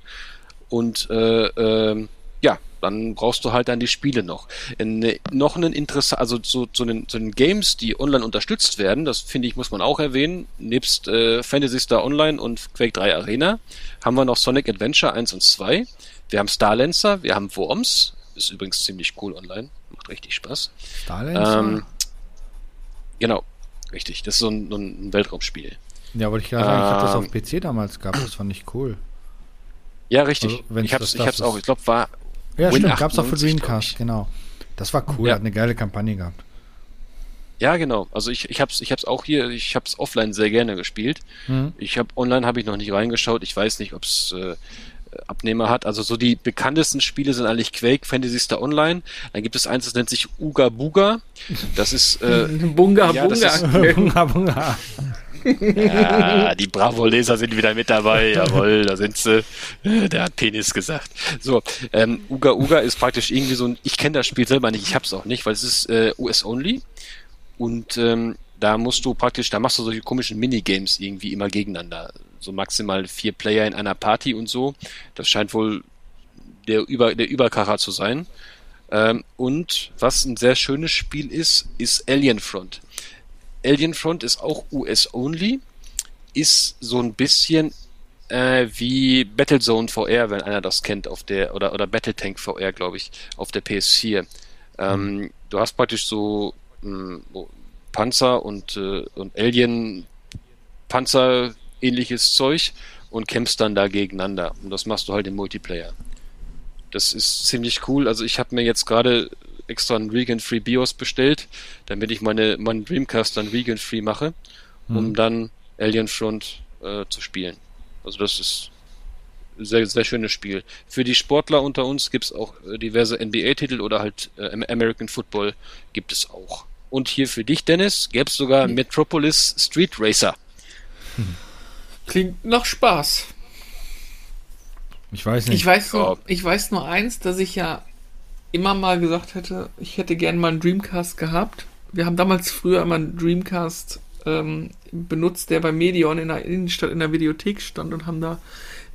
Und äh, äh, ja, dann brauchst du halt dann die Spiele noch. In, noch einen interessant, also zu, zu, den, zu den Games, die online unterstützt werden, das finde ich, muss man auch erwähnen, nebst äh, Fantasy Star Online und Quake 3 Arena, haben wir noch Sonic Adventure 1 und 2. Wir haben Starlancer, wir haben Worms, ist übrigens ziemlich cool online, macht richtig Spaß. Starlancer? Ähm, genau, richtig, das ist so ein, ein Weltraumspiel. Ja, wollte ich gerade sagen, ich habe das auf ähm, PC damals gehabt, das fand ich cool. Ja, richtig. Also, ich hab's, ich hab's auch, ich glaube, war. Ja, Win stimmt, gab's auch für Dreamcast, genau. Das war cool, ja. hat eine geile Kampagne gehabt. Ja, genau. Also ich, ich hab's, ich hab's auch hier, ich hab's offline sehr gerne gespielt. Mhm. Ich habe online habe ich noch nicht reingeschaut. Ich weiß nicht, ob's äh, Abnehmer hat. Also so die bekanntesten Spiele sind eigentlich Quake, Fantasy Star Online. Dann gibt es eins, das nennt sich Uga Buga. Das ist äh, (laughs) Bunga ja, Bunga. Ist, (laughs) Bunga Bunga. Ja, die Bravo-Leser sind wieder mit dabei. (laughs) Jawohl, da sind sie. Der hat Penis gesagt. So, ähm, Uga Uga ist praktisch irgendwie so ein. Ich kenne das Spiel selber nicht. Ich hab's auch nicht, weil es ist äh, US-only. Und ähm, da musst du praktisch, da machst du solche komischen Minigames irgendwie immer gegeneinander so maximal vier Player in einer Party und so. Das scheint wohl der, Über, der Überkracher zu sein. Ähm, und was ein sehr schönes Spiel ist, ist Alien Front. Alien Front ist auch US-only, ist so ein bisschen äh, wie Battlezone VR, wenn einer das kennt, auf der, oder, oder Battletank VR, glaube ich, auf der PS4. Ähm, mhm. Du hast praktisch so mh, hm, Panzer und, äh, und Alien Panzer ähnliches Zeug und kämpfst dann da gegeneinander. Und das machst du halt im Multiplayer. Das ist ziemlich cool. Also ich habe mir jetzt gerade extra einen Vegan Free BIOS bestellt, damit ich meine meinen Dreamcast dann Vegan Free mache, um mhm. dann Alien Front äh, zu spielen. Also das ist ein sehr, sehr schönes Spiel. Für die Sportler unter uns gibt es auch äh, diverse NBA-Titel oder halt äh, American Football gibt es auch. Und hier für dich, Dennis, gäbe es sogar Metropolis Street Racer. Hm. (laughs) Klingt nach Spaß. Ich weiß nicht. Ich weiß, nur, ich weiß nur eins, dass ich ja immer mal gesagt hätte, ich hätte gern mal einen Dreamcast gehabt. Wir haben damals früher immer einen Dreamcast ähm, benutzt, der bei Medion in der Innenstadt in der Videothek stand und haben da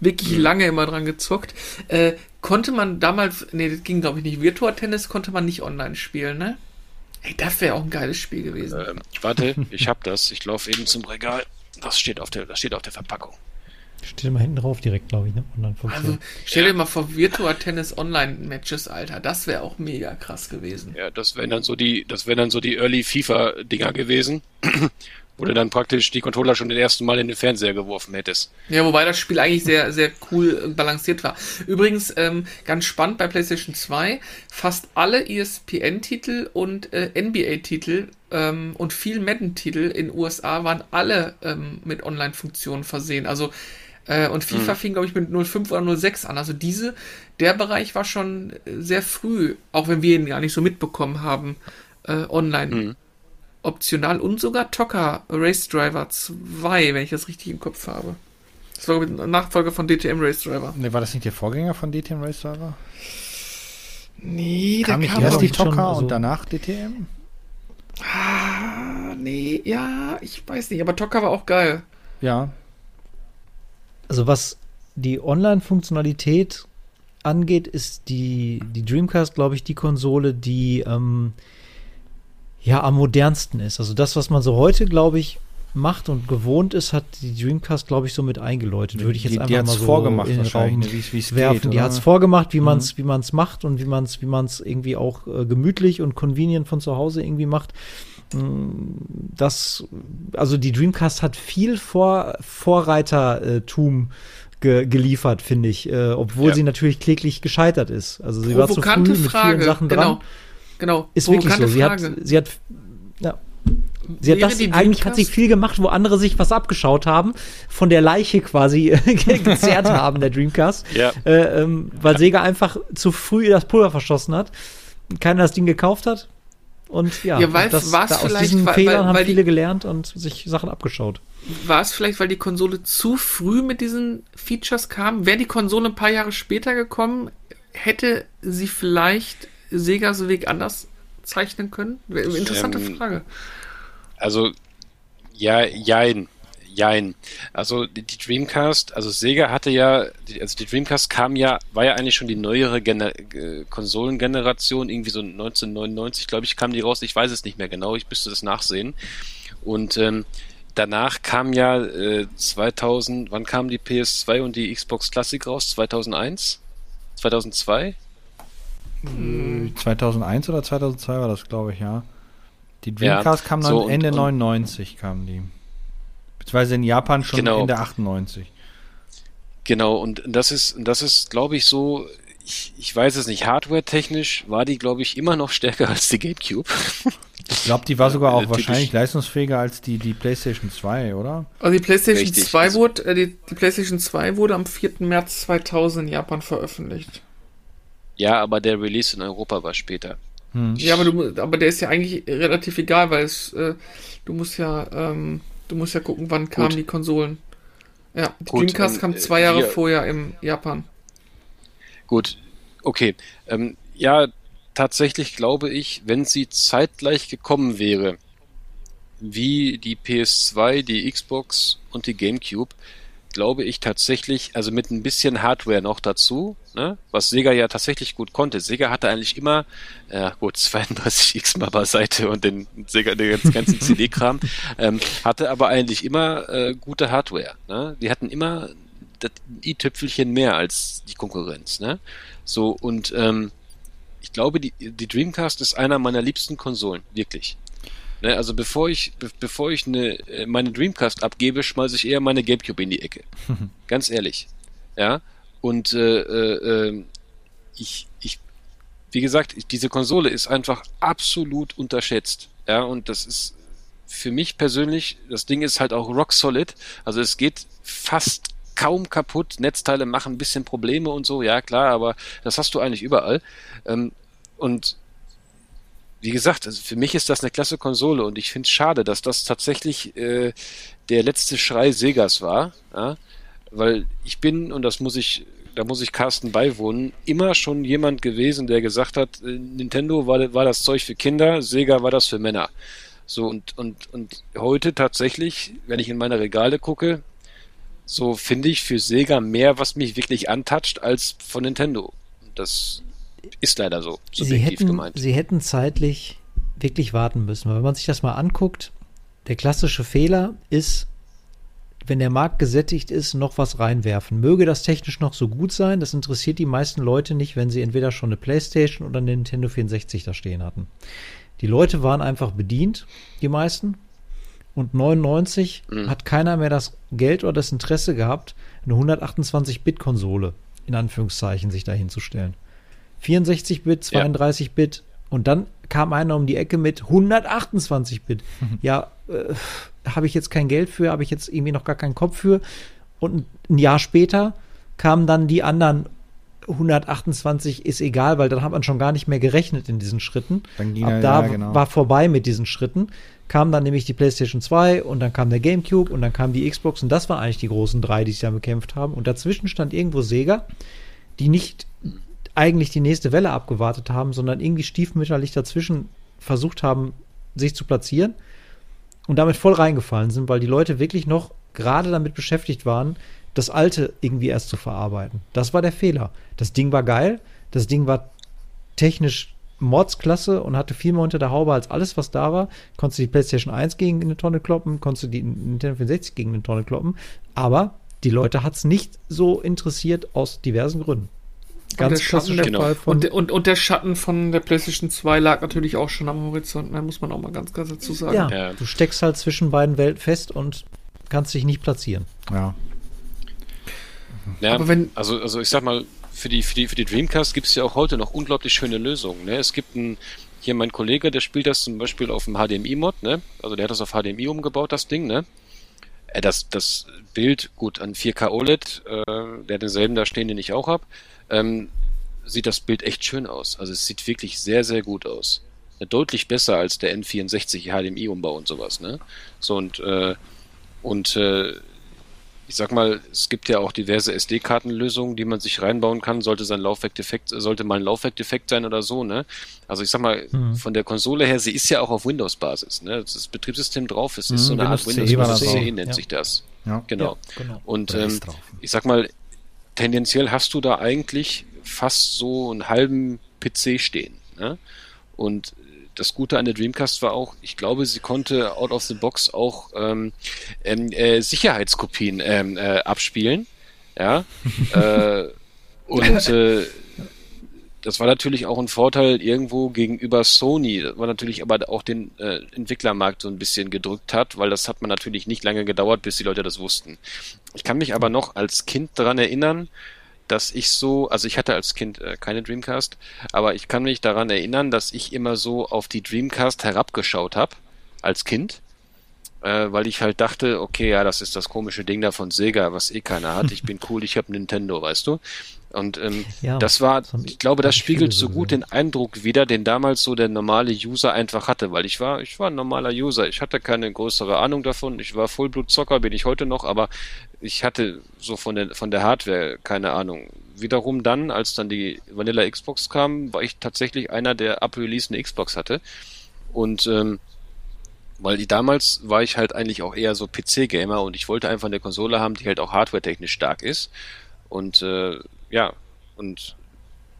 wirklich mhm. lange immer dran gezockt. Äh, konnte man damals, nee, das ging glaube ich nicht, Virtua Tennis konnte man nicht online spielen, ne? Ey, das wäre auch ein geiles Spiel gewesen. Ähm, warte, ich hab das. Ich laufe eben zum Regal. Das steht auf der, das steht auf der Verpackung. Steht immer hinten drauf direkt, glaube ich, ne? Also stell dir mal vor Virtua Tennis Online Matches, Alter. Das wäre auch mega krass gewesen. Ja, das wären dann so die, das wären dann so die Early FIFA Dinger gewesen, Wo du dann praktisch die Controller schon den ersten Mal in den Fernseher geworfen hättest. Ja, wobei das Spiel eigentlich sehr, sehr cool balanciert war. Übrigens, ähm, ganz spannend bei PlayStation 2, fast alle ESPN-Titel und äh, NBA-Titel ähm, und viel Madden-Titel in USA waren alle ähm, mit Online-Funktionen versehen. Also äh, und FIFA mhm. fing, glaube ich, mit 05 oder 06 an. Also diese, der Bereich war schon sehr früh, auch wenn wir ihn gar nicht so mitbekommen haben, äh, online. Mhm optional und sogar Tocker Race Driver 2, wenn ich das richtig im Kopf habe. Das war ein Nachfolger von DTM Race Driver. Ne, war das nicht der Vorgänger von DTM Race Driver? Nee, kam nicht kam erst die Tocker und danach DTM? Ah, nee, ja, ich weiß nicht, aber Tocker war auch geil. Ja. Also was die Online-Funktionalität angeht, ist die, die Dreamcast, glaube ich, die Konsole, die ähm, ja am modernsten ist. Also das, was man so heute, glaube ich, macht und gewohnt ist, hat die Dreamcast, glaube ich, so mit eingeläutet. Würde ich jetzt die, einfach die mal so vorgemacht in den Raum ne, werfen. Geht, die hat es vorgemacht, wie man es mhm. wie man's macht und wie man es wie man's irgendwie auch äh, gemütlich und convenient von zu Hause irgendwie macht. Mm, das, also die Dreamcast hat viel Vor Vorreitertum ge geliefert, finde ich, äh, obwohl ja. sie natürlich kläglich gescheitert ist. Also sie war zu früh mit Frage. vielen Sachen dran. Genau. Genau. Ist wirklich so. Sie hat, sie hat, ja. Sie hat das, eigentlich hat sie viel gemacht, wo andere sich was abgeschaut haben, von der Leiche quasi (laughs) gezerrt (laughs) haben, der Dreamcast. Ja. Äh, ähm, weil Sega einfach zu früh das Pulver verschossen hat, keiner das Ding gekauft hat. Und ja, ja weil, das, da aus diesen weil, Fehlern weil, haben viele gelernt und sich Sachen abgeschaut. War es vielleicht, weil die Konsole zu früh mit diesen Features kam? Wäre die Konsole ein paar Jahre später gekommen, hätte sie vielleicht Segas Weg anders zeichnen können? Interessante ähm, Frage. Also, ja, jein. Jein. Also die, die, Dreamcast, also Sega hatte ja, also die Dreamcast kam ja, war ja eigentlich schon die neuere Gener äh, Konsolengeneration, irgendwie so 1999, glaube ich, kam die raus. Ich weiß es nicht mehr genau, ich müsste das nachsehen. Und ähm, danach kam ja äh, 2000, wann kam die PS2 und die Xbox Classic raus? 2001? 2002? 2001 oder 2002 war das, glaube ich, ja. Die Dreamcast ja, kam dann so Ende und, 99 kam die. Beziehungsweise in Japan schon genau. Ende 98. Genau, und das ist, das ist, glaube ich, so, ich, ich weiß es nicht, hardware-technisch war die, glaube ich, immer noch stärker als die GameCube. Ich glaube, die war (laughs) sogar auch äh, wahrscheinlich leistungsfähiger als die, die PlayStation 2, oder? Also die PlayStation Richtig. 2 wurde, äh, die, die PlayStation 2 wurde am 4. März 2000 in Japan veröffentlicht. Ja, aber der Release in Europa war später. Hm. Ja, aber, du, aber der ist ja eigentlich relativ egal, weil es, äh, du musst ja, ähm, du musst ja gucken, wann kamen die Konsolen. Ja, die Gut, Dreamcast ähm, kam zwei Jahre wir, vorher im Japan. Gut, okay. Ähm, ja, tatsächlich glaube ich, wenn sie zeitgleich gekommen wäre, wie die PS2, die Xbox und die GameCube, glaube ich tatsächlich, also mit ein bisschen Hardware noch dazu, ne, was Sega ja tatsächlich gut konnte. Sega hatte eigentlich immer, ja gut, (laughs) 32x mal beiseite und den Sega, den ganzen (laughs) CD-Kram, ähm, hatte aber eigentlich immer äh, gute Hardware. Ne? Die hatten immer das i-Tüpfelchen mehr als die Konkurrenz. Ne? So, und ähm, ich glaube, die, die Dreamcast ist einer meiner liebsten Konsolen, wirklich. Ne, also bevor ich, be bevor ich äh, meine Dreamcast abgebe, schmeiße ich eher meine GameCube in die Ecke. (laughs) Ganz ehrlich. Ja. Und äh, äh, ähm, ich, ich, wie gesagt, diese Konsole ist einfach absolut unterschätzt. Ja, und das ist für mich persönlich, das Ding ist halt auch rock solid. Also es geht fast kaum kaputt. Netzteile machen ein bisschen Probleme und so, ja klar, aber das hast du eigentlich überall. Ähm, und wie gesagt, also für mich ist das eine klasse Konsole und ich finde es schade, dass das tatsächlich äh, der letzte Schrei Segas war, ja? weil ich bin, und das muss ich, da muss ich Carsten beiwohnen, immer schon jemand gewesen, der gesagt hat, äh, Nintendo war, war das Zeug für Kinder, Sega war das für Männer. So, und, und, und heute tatsächlich, wenn ich in meine Regale gucke, so finde ich für Sega mehr, was mich wirklich antatscht, als von Nintendo. Das ist leider so, subjektiv sie hätten, gemeint. Sie hätten zeitlich wirklich warten müssen. Weil wenn man sich das mal anguckt, der klassische Fehler ist, wenn der Markt gesättigt ist, noch was reinwerfen. Möge das technisch noch so gut sein, das interessiert die meisten Leute nicht, wenn sie entweder schon eine Playstation oder eine Nintendo 64 da stehen hatten. Die Leute waren einfach bedient, die meisten. Und 99 mhm. hat keiner mehr das Geld oder das Interesse gehabt, eine 128-Bit-Konsole in Anführungszeichen sich dahinzustellen. 64-Bit, 32-Bit ja. und dann kam einer um die Ecke mit 128-Bit. Mhm. Ja, äh, habe ich jetzt kein Geld für, habe ich jetzt irgendwie noch gar keinen Kopf für. Und ein Jahr später kamen dann die anderen 128 ist egal, weil dann hat man schon gar nicht mehr gerechnet in diesen Schritten. Dann ging Ab er, da ja, genau. war vorbei mit diesen Schritten. Kam dann nämlich die PlayStation 2 und dann kam der GameCube und dann kam die Xbox und das waren eigentlich die großen drei, die sich da bekämpft haben. Und dazwischen stand irgendwo Sega, die nicht eigentlich die nächste Welle abgewartet haben, sondern irgendwie stiefmütterlich dazwischen versucht haben, sich zu platzieren und damit voll reingefallen sind, weil die Leute wirklich noch gerade damit beschäftigt waren, das Alte irgendwie erst zu verarbeiten. Das war der Fehler. Das Ding war geil, das Ding war technisch Mordsklasse und hatte viel mehr unter der Haube als alles, was da war. Konntest du die PlayStation 1 gegen eine Tonne kloppen, konntest du die Nintendo 64 gegen eine Tonne kloppen, aber die Leute hat es nicht so interessiert aus diversen Gründen. Ganz klassisch der genau. Fall von. Und, und, und, der Schatten von der PlayStation 2 lag natürlich auch schon am Horizont, da ne, muss man auch mal ganz klar dazu sagen. Ja, ja, du steckst halt zwischen beiden Welten fest und kannst dich nicht platzieren. Ja. Ja, Aber wenn, also, also ich sag mal, für die, für die, für die Dreamcast gibt es ja auch heute noch unglaublich schöne Lösungen. Ne? Es gibt ein, hier mein Kollege, der spielt das zum Beispiel auf dem HDMI-Mod, ne? Also der hat das auf HDMI umgebaut, das Ding, ne? Äh, das, das Bild, gut, an 4K OLED, äh, der denselben da stehen, den ich auch hab, ähm, sieht das Bild echt schön aus. Also es sieht wirklich sehr, sehr gut aus. Deutlich besser als der N64 HDMI-Umbau und sowas, ne? So und, äh, und äh, ich sag mal, es gibt ja auch diverse SD-Kartenlösungen, die man sich reinbauen kann, sollte sein Laufwerk defekt, sollte mal ein Laufwerk defekt sein oder so, ne? Also ich sag mal, mhm. von der Konsole her, sie ist ja auch auf Windows-Basis, ne? Das Betriebssystem drauf ist, ist mhm, so eine Art Windows CE nennt ja. sich das. Ja. Genau. Ja, genau. Und ähm, ich sag mal, tendenziell hast du da eigentlich fast so einen halben PC stehen, ne? Und das Gute an der Dreamcast war auch, ich glaube, sie konnte out of the box auch ähm, ähm äh, Sicherheitskopien ähm, äh, abspielen. Ja. (laughs) äh, und äh, das war natürlich auch ein Vorteil irgendwo gegenüber Sony, was natürlich aber auch den äh, Entwicklermarkt so ein bisschen gedrückt hat, weil das hat man natürlich nicht lange gedauert, bis die Leute das wussten. Ich kann mich aber noch als Kind daran erinnern, dass ich so, also ich hatte als Kind äh, keine Dreamcast, aber ich kann mich daran erinnern, dass ich immer so auf die Dreamcast herabgeschaut habe als Kind, äh, weil ich halt dachte, okay, ja, das ist das komische Ding da von Sega, was eh keiner hat. Ich bin cool, ich habe Nintendo, weißt du? Und ähm, ja, das war, das ich glaube, das spiegelt so gut den Eindruck wieder, den damals so der normale User einfach hatte, weil ich war, ich war ein normaler User, ich hatte keine größere Ahnung davon, ich war Vollblutzocker, bin ich heute noch, aber ich hatte so von der von der Hardware keine Ahnung. Wiederum dann, als dann die Vanilla Xbox kam, war ich tatsächlich einer, der ab Release eine Xbox hatte. Und ähm, weil die damals war ich halt eigentlich auch eher so PC-Gamer und ich wollte einfach eine Konsole haben, die halt auch hardware-technisch stark ist. Und äh, ja, und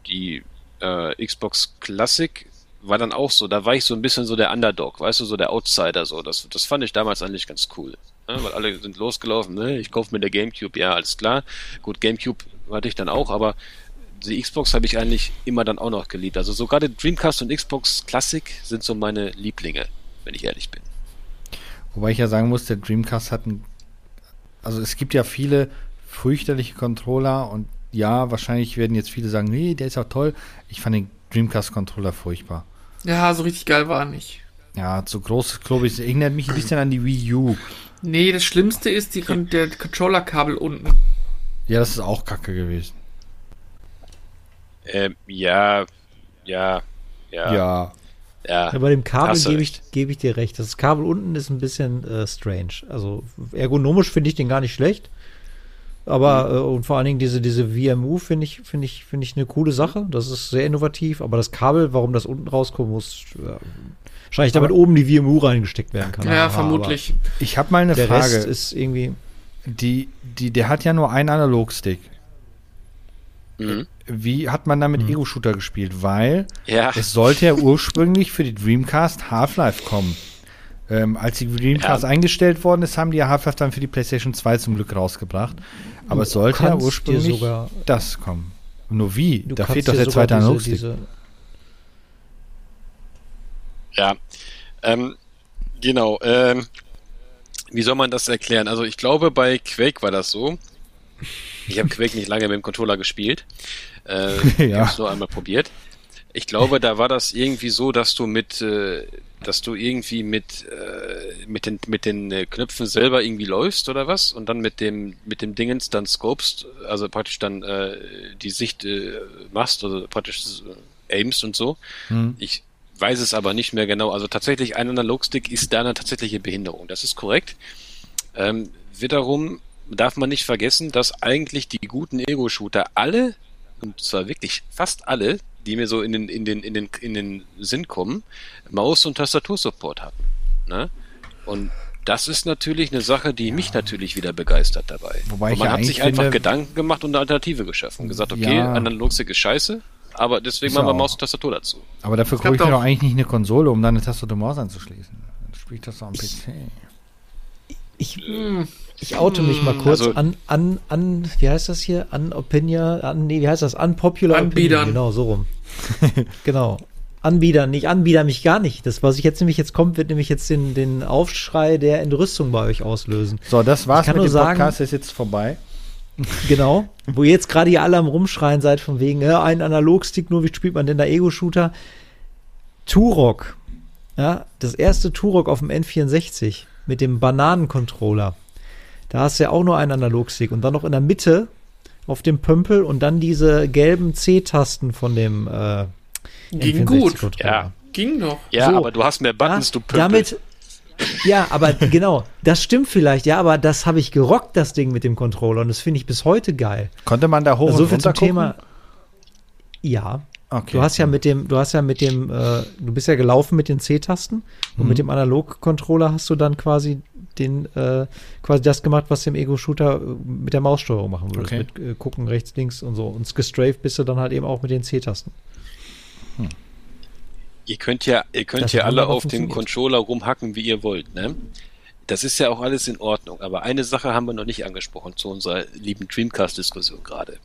die äh, Xbox Classic war dann auch so, da war ich so ein bisschen so der Underdog, weißt du, so der Outsider, so. Das, das fand ich damals eigentlich ganz cool. Ne? Weil alle sind losgelaufen, ne? Ich kaufe mir der Gamecube, ja, alles klar. Gut, Gamecube hatte ich dann auch, aber die Xbox habe ich eigentlich immer dann auch noch geliebt. Also sogar der Dreamcast und Xbox Classic sind so meine Lieblinge, wenn ich ehrlich bin. Wobei ich ja sagen muss, der Dreamcast hat ein, also es gibt ja viele fürchterliche Controller und ja, wahrscheinlich werden jetzt viele sagen, nee, der ist auch toll. Ich fand den Dreamcast-Controller furchtbar. Ja, so richtig geil war er nicht. Ja, so groß, glaube ich, erinnert mich ein bisschen an die Wii U. Nee, das Schlimmste ist die, der Controller-Kabel unten. Ja, das ist auch kacke gewesen. Ähm, ja, ja, ja. Ja. Ja, ja, bei dem Kabel gebe ich, geb ich dir recht. Das Kabel unten ist ein bisschen äh, strange. Also ergonomisch finde ich den gar nicht schlecht. Aber mhm. äh, und vor allen Dingen diese, diese VMU finde ich, finde ich, finde ich eine coole Sache. Das ist sehr innovativ. Aber das Kabel, warum das unten rauskommen muss, äh, wahrscheinlich damit aber, oben die VMU reingesteckt werden kann. Ja, aber, vermutlich. ich habe mal eine der Frage. Rest ist irgendwie. Die, die, der hat ja nur einen Analogstick. Mhm. Wie hat man damit mhm. Ego-Shooter gespielt? Weil ja. es sollte ja ursprünglich für die Dreamcast Half-Life kommen. Ähm, als die Dreamcast ja. eingestellt worden ist, haben die ja Half-Life dann für die PlayStation 2 zum Glück rausgebracht. Aber du es sollte ja ursprünglich das kommen. Nur wie? Da fehlt doch der zweite Analogstick. Ja, ähm, genau. Ähm, wie soll man das erklären? Also ich glaube, bei Quake war das so. Ich habe Quake nicht lange mit dem Controller gespielt. Äh, (laughs) ja. Ich habe es nur einmal probiert. Ich glaube, da war das irgendwie so, dass du mit, äh, dass du irgendwie mit äh, mit den mit den äh, Knöpfen selber irgendwie läufst oder was und dann mit dem mit dem Dingens dann scopest, also praktisch dann äh, die Sicht äh, machst, also praktisch äh, aimst und so. Hm. Ich weiß es aber nicht mehr genau. Also tatsächlich ein Analogstick ist da eine tatsächliche Behinderung. Das ist korrekt. Ähm, wiederum darf man nicht vergessen, dass eigentlich die guten Ego-Shooter alle, und zwar wirklich fast alle, die mir so in den, in den, in den, in den Sinn kommen, Maus- und Tastatursupport hatten. Ne? Und das ist natürlich eine Sache, die mich natürlich wieder begeistert dabei. Wobei und man ja hat sich einfach Gedanken gemacht und eine Alternative geschaffen. Gesagt, okay, ja. Analogstick ist scheiße, aber deswegen machen wir Maus und Tastatur dazu. Aber dafür gucke ich mir doch eigentlich nicht eine Konsole, um dann eine Tastatur Maus anzuschließen. Dann spiele ich das doch am PC. Ich, hm. Ich oute mich mal kurz also, an, an, an, wie heißt das hier? An Opinion, an, nee, wie heißt das? Unpopular Anbietern. Opinion. Genau, so rum. (laughs) genau. Anbietern, nicht Anbieter mich gar nicht. Das, was ich jetzt nämlich jetzt kommt, wird nämlich jetzt den, den Aufschrei der Entrüstung bei euch auslösen. So, das war's mit dem sagen, Podcast, ist jetzt vorbei. Genau, (laughs) wo ihr jetzt gerade ihr alle am Rumschreien seid, von wegen, ja, ein Analogstick, nur wie spielt man denn da Ego-Shooter? Turok, ja, das erste Turok auf dem N64 mit dem Bananencontroller. Da hast du ja auch nur einen Analogstick und dann noch in der Mitte auf dem Pömpel und dann diese gelben C-Tasten von dem äh, Ging gut. Ja. Ging doch. Ja, so, aber du hast mehr Buttons, ja, du Pömpel. Damit, ja, aber (laughs) genau, das stimmt vielleicht, ja, aber das habe ich gerockt, das Ding mit dem Controller und das finde ich bis heute geil. Konnte man da hoch also, und runter Thema. Ja. Okay. Du hast ja mit dem, du hast ja mit dem, äh, du bist ja gelaufen mit den C-Tasten und mit mhm. dem Analog-Controller hast du dann quasi den, äh, quasi das gemacht, was dem Ego-Shooter äh, mit der Maussteuerung machen würdest. Okay. Mit äh, gucken rechts, links und so. Und gestrafed bist du dann halt eben auch mit den C-Tasten. Hm. Ihr könnt ja, ihr könnt ja alle auf dem Controller rumhacken, wie ihr wollt, ne? Das ist ja auch alles in Ordnung, aber eine Sache haben wir noch nicht angesprochen zu unserer lieben Dreamcast-Diskussion gerade.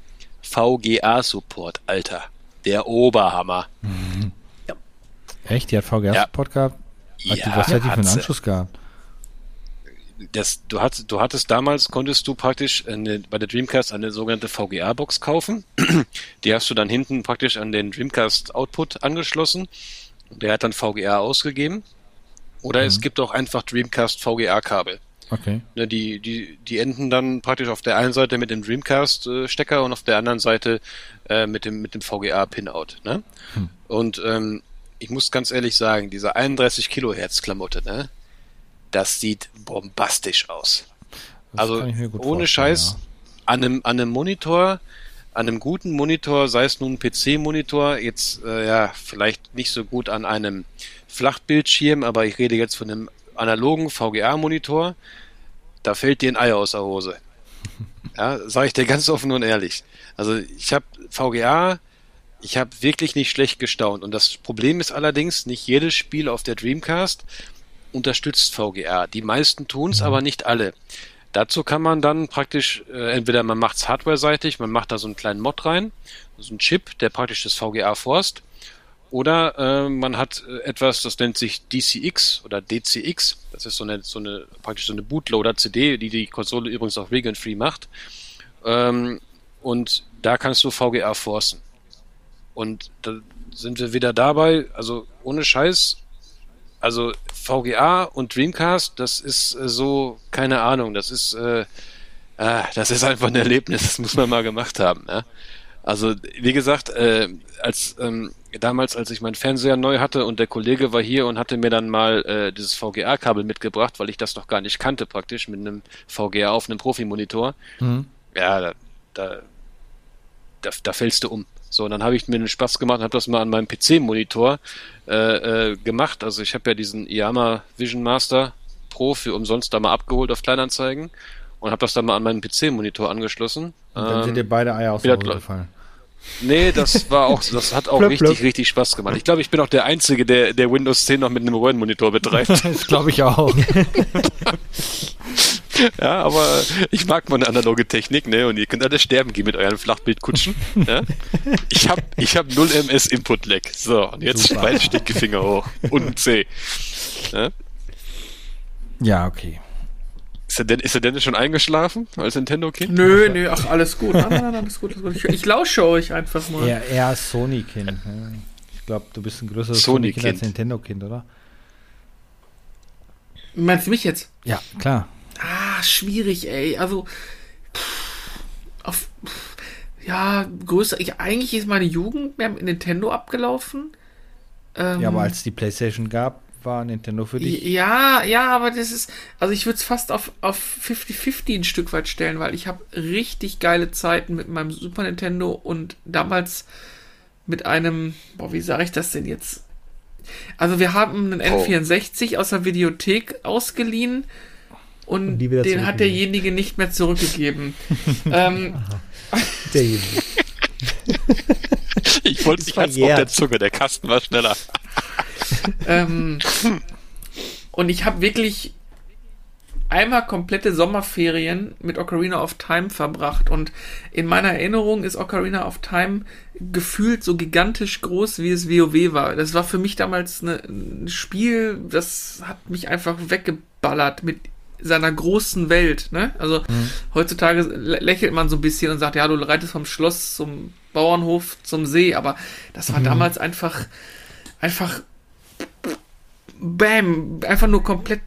VGA-Support, Alter. Der Oberhammer. Mhm. Ja. Echt? Die hat VGA-Support ja. gehabt? Hat ja, die, was hat die für einen Anschluss gehabt? Das, du, hattest, du hattest damals, konntest du praktisch eine, bei der Dreamcast eine sogenannte VGA-Box kaufen. (clears throat) Die hast du dann hinten praktisch an den Dreamcast-Output angeschlossen der hat dann VGA ausgegeben. Oder mhm. es gibt auch einfach Dreamcast VGA-Kabel. Okay. Ne, die, die, die enden dann praktisch auf der einen Seite mit dem Dreamcast-Stecker und auf der anderen Seite äh, mit dem, mit dem VGA-Pinout. Ne? Hm. Und ähm, ich muss ganz ehrlich sagen, diese 31 Kilohertz-Klamotte, ne, das sieht bombastisch aus. Das also ohne Scheiß, ja. an, einem, an einem Monitor an einem guten Monitor, sei es nun ein PC-Monitor, jetzt äh, ja vielleicht nicht so gut an einem Flachbildschirm, aber ich rede jetzt von einem analogen VGA-Monitor, da fällt dir ein Ei aus der Hose. (laughs) Ja, sage ich dir ganz offen und ehrlich. Also ich habe VGA, ich habe wirklich nicht schlecht gestaunt. Und das Problem ist allerdings, nicht jedes Spiel auf der Dreamcast unterstützt VGA. Die meisten tun es, mhm. aber nicht alle. Dazu kann man dann praktisch, äh, entweder man macht es hardware-seitig, man macht da so einen kleinen Mod rein, so einen Chip, der praktisch das VGA forst, oder äh, man hat äh, etwas, das nennt sich DCX oder DCX. Das ist so eine, so eine praktisch so eine Bootloader-CD, die die Konsole übrigens auch region-free macht. Ähm, und da kannst du VGA forcen. Und da sind wir wieder dabei, also ohne Scheiß, also VGA und Dreamcast, das ist äh, so, keine Ahnung, das ist, äh, äh, das ist einfach ein Erlebnis, das muss man mal gemacht haben. Ja? Also, wie gesagt, äh, als ähm, damals, als ich meinen Fernseher neu hatte und der Kollege war hier und hatte mir dann mal äh, dieses VGA-Kabel mitgebracht, weil ich das noch gar nicht kannte, praktisch, mit einem VGA auf einem Profimonitor. Mhm. Ja, da, da, da, da fällst du um. So, und dann habe ich mir den Spaß gemacht und habe das mal an meinem PC-Monitor äh, äh, gemacht. Also ich habe ja diesen Yama Vision Master Pro für umsonst da mal abgeholt auf Kleinanzeigen und habe das dann mal an meinen PC-Monitor angeschlossen. Und dann ähm, sind dir beide Eier aus dem gefallen. Nee, das war auch, das hat auch plöpp, richtig, richtig Spaß gemacht. Ich glaube, ich bin auch der Einzige, der, der Windows 10 noch mit einem Röhrenmonitor betreibt. (laughs) das glaube ich auch. (laughs) (laughs) Ja, aber ich mag meine analoge Technik, ne? Und ihr könnt alle sterben gehen mit euren Flachbildkutschen. Ja? Ich habe ich hab 0 MS Input Lag. So, und jetzt Super. beide Stinkefinger hoch. Und ein C. Ja? ja, okay. Ist der, ist der Dennis schon eingeschlafen als Nintendo-Kind? Nö, nö, ach, alles gut. Nein, nein, nein, alles gut, alles gut. Ich, ich lausche euch einfach mal. Er, er ist Sony-Kind. ne? Ich glaube, du bist ein größeres Sony-Kind. Sony-Kind als Nintendo-Kind, oder? Meinst du mich jetzt? Ja, klar. Ah, schwierig, ey. Also, pff, auf, pff, ja, größer. Ich, eigentlich ist meine Jugend mehr mit Nintendo abgelaufen. Ähm, Ja, aber als die PlayStation gab, war Nintendo für dich. Ja, ja, aber das ist, also ich würde es fast auf, auf 50-50 ein Stück weit stellen, weil ich habe richtig geile Zeiten mit meinem Super Nintendo und damals mit einem, boah, wie sage ich das denn jetzt? Also wir haben einen Oh. N64 aus der Videothek ausgeliehen und, Und den hat derjenige nicht mehr zurückgegeben. (laughs) ähm, Derjenige. (laughs) Ich wollte Ist nicht ganz auf der Zunge, der Kasten war schneller. (laughs) Ähm, und ich habe wirklich einmal komplette Sommerferien mit Ocarina of Time verbracht. Und in meiner Erinnerung ist Ocarina of Time gefühlt so gigantisch groß, wie es WoW war. Das war für mich damals eine, ein Spiel, das hat mich einfach weggeballert mit seiner großen Welt. Ne? Also heutzutage lä- lächelt man so ein bisschen und sagt, ja, du reitest vom Schloss zum Bauernhof zum See, aber das war damals einfach, einfach Bam, einfach nur komplett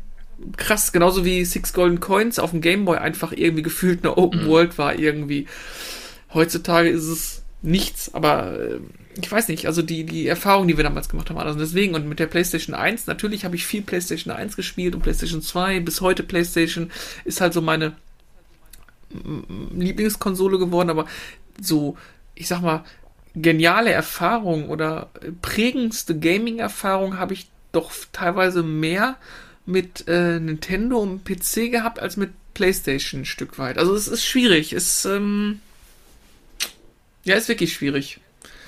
krass, genauso wie Six Golden Coins auf dem Gameboy einfach irgendwie gefühlt eine Open World war irgendwie. Heutzutage ist es nichts, aber äh, ich weiß nicht, also die, die Erfahrung, die wir damals gemacht haben, also deswegen und mit der PlayStation 1, natürlich habe ich viel PlayStation 1 gespielt und PlayStation 2, bis heute PlayStation ist halt so meine mm, Lieblingskonsole geworden, aber so, ich sag mal, geniale Erfahrung oder prägendste Gaming-Erfahrung habe ich doch teilweise mehr mit äh, Nintendo und PC gehabt als mit PlayStation ein Stück weit. Also es ist schwierig. Es ähm, ja ist wirklich schwierig.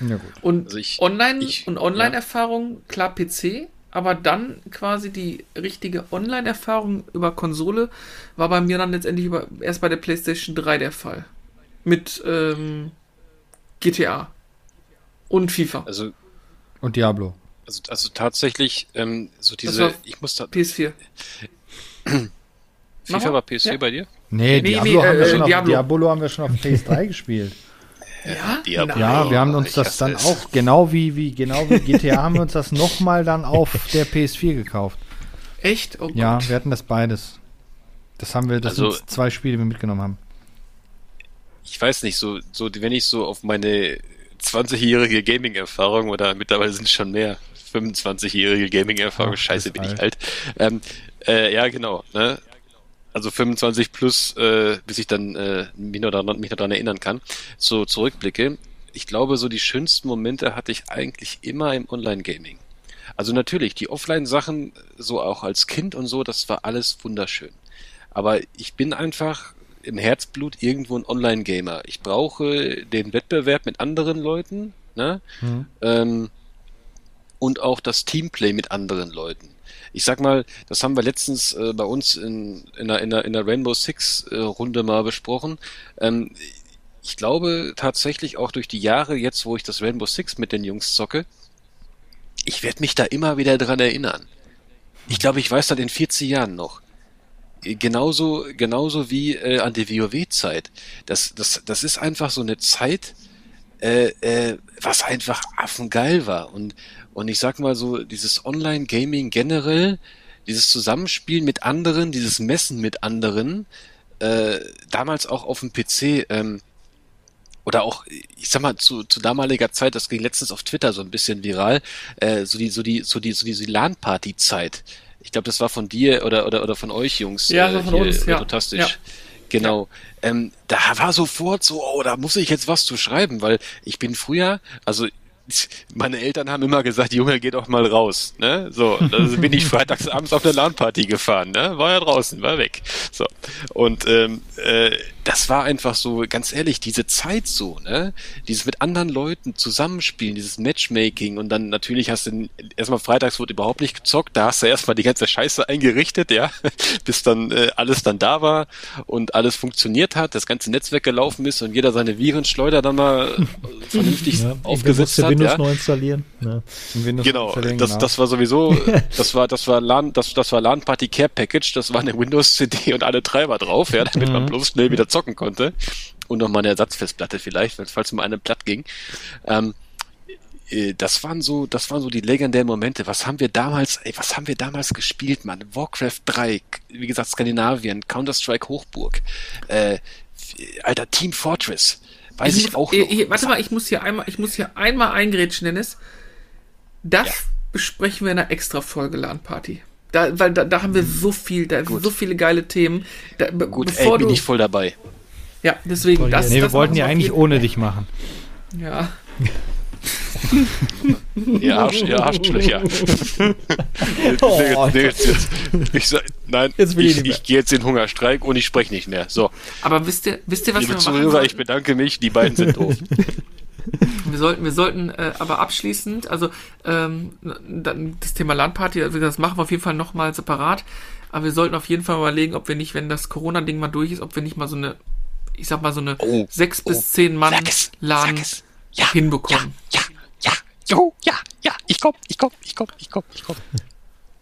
Ja, gut. Und Also ich- Online ich- und Online-Erfahrung klar PC, aber dann quasi die richtige Online-Erfahrung über Konsole war bei mir dann letztendlich über, erst bei der PlayStation 3 der Fall. Mit ähm, GTA und FIFA. Also, Und Diablo. also, also tatsächlich, ähm, so diese, war ich muss da, PS4. Mach FIFA war PS4 Ja. bei dir? Nee, Nee, Diablo, nee, haben wir äh, schon auf, Diablo. Diablo haben wir schon auf PS3 (laughs) gespielt. Ja, Diablo. Ja, wir haben uns ich (laughs) das dann auch, genau wie, wie, genau wie GTA, haben wir uns das nochmal dann auf der PS4 gekauft. Echt? Oh Ja, Gott. wir hatten das beides. Das haben wir, das Also- sind zwei Spiele, die wir mitgenommen haben. ich weiß nicht, so, so, wenn ich so auf meine 20-jährige Gaming-Erfahrung oder mittlerweile sind es schon mehr, 25-jährige Gaming-Erfahrung, scheiße, bin ich alt. alt. Ähm, äh, ja, genau, ne? Also 25 plus, äh, bis ich dann äh, mich, noch daran, mich noch daran erinnern kann, so zurückblicke. Ich glaube, so die schönsten Momente hatte ich eigentlich immer im Online-Gaming. Also natürlich, die Offline-Sachen, so auch als Kind und so, das war alles wunderschön. Aber ich bin einfach im Herzblut irgendwo ein Online-Gamer. Ich brauche den Wettbewerb mit anderen Leuten, ne? Mhm. Ähm, und auch das Teamplay mit anderen Leuten. Ich sag mal, das haben wir letztens äh, bei uns in, in, der, in, der, in der Rainbow Six äh, Runde mal besprochen. Ähm, ich glaube tatsächlich auch durch die Jahre jetzt, wo ich das Rainbow Six mit den Jungs zocke, ich werde mich da immer wieder dran erinnern. Ich glaube, ich weiß das in 40 Jahren noch. Äh, Genauso, genauso wie äh, an die WoW-Zeit. Das, das, das ist einfach so eine Zeit, äh, äh, was einfach affengeil war. Und, und ich sag mal so, dieses Online-Gaming generell, dieses Zusammenspielen mit anderen, dieses Messen mit anderen, äh, damals auch auf dem PC, ähm, oder auch, ich sag mal, zu, zu damaliger Zeit, das ging letztens auf Twitter so ein bisschen viral, äh, so die, so die, so die, so diese LAN-Party-Zeit. Ich glaube, das war von dir oder, oder, oder von euch Jungs. Ja, äh, von uns, ja. Fantastisch. Ja. Genau. Ähm, da war sofort so, oh, da muss ich jetzt was zu schreiben, weil ich bin früher, also (laughs) meine Eltern haben immer gesagt, Junge, geh doch mal raus. Ne? So, also (laughs) bin ich freitags abends auf eine LAN-Party gefahren, ne? War ja draußen, war weg. So. Und ähm, äh, das war einfach so, ganz ehrlich, diese Zeit so, ne? Dieses mit anderen Leuten zusammenspielen, dieses Matchmaking und dann natürlich hast du erstmal freitags wurde überhaupt nicht gezockt, da hast du erstmal die ganze Scheiße eingerichtet, ja, (laughs) bis dann äh, alles dann da war und alles funktioniert hat, das ganze Netzwerk gelaufen ist und jeder seine Virenschleuder dann mal vernünftig Ja, aufgesetzt hat. Windows ja. neu installieren. Ja. Windows Genau, das, genau. das war sowieso, (laughs) das war, das war LAN, das, das war LAN Party Care Package, das war eine Windows-CD und alle Treiber drauf, ja, damit man bloß schnell wieder zocken konnte. Und noch mal eine Ersatzfestplatte vielleicht, falls mal eine platt ging. Ähm, äh, das waren so, das waren so die legendären Momente. Was haben wir damals, ey, was haben wir damals gespielt, Mann? Warcraft 3, wie gesagt, Skandinavien, Counter-Strike Hochburg, äh, alter Team Fortress. Weiß ich, muss- auch noch. eh, warte mal, ich muss hier einmal, ich muss hier einmal eingrätschen, Dennis. Das Ja. besprechen wir in einer extra Folge LAN-Party. Da, weil da, da haben wir so viel, da so viele geile Themen. Da, Gut, ey, bevor bin du, ich voll dabei. ja, deswegen, das, nee, wir das wollten machen ja eigentlich ohne dich machen. Ja. (laughs) Ihr, Arsch, ihr Arschlöcher. (laughs) Oh, nee, jetzt, jetzt, ich sag, nein, Jetzt ich ich, ich gehe jetzt in den Hungerstreik und ich spreche nicht mehr. So, Aber wisst ihr, wisst ihr, was liebe wir machen Zuhörer, ich bedanke mich, die beiden sind doof. (laughs) Wir sollten, wir sollten äh, aber abschließend, also ähm, dann das Thema LAN-Party, also das machen wir auf jeden Fall nochmal separat, aber wir sollten auf jeden Fall überlegen, ob wir nicht, wenn das Corona-Ding mal durch ist, ob wir nicht mal so eine, ich sag mal so eine Oh, sechs oh, bis zehn Mann Sag Ja, hinbekommen. Ja, ja, jo, ja, ja, ich komm, ich komm, ich komm, ich komm, ich komm.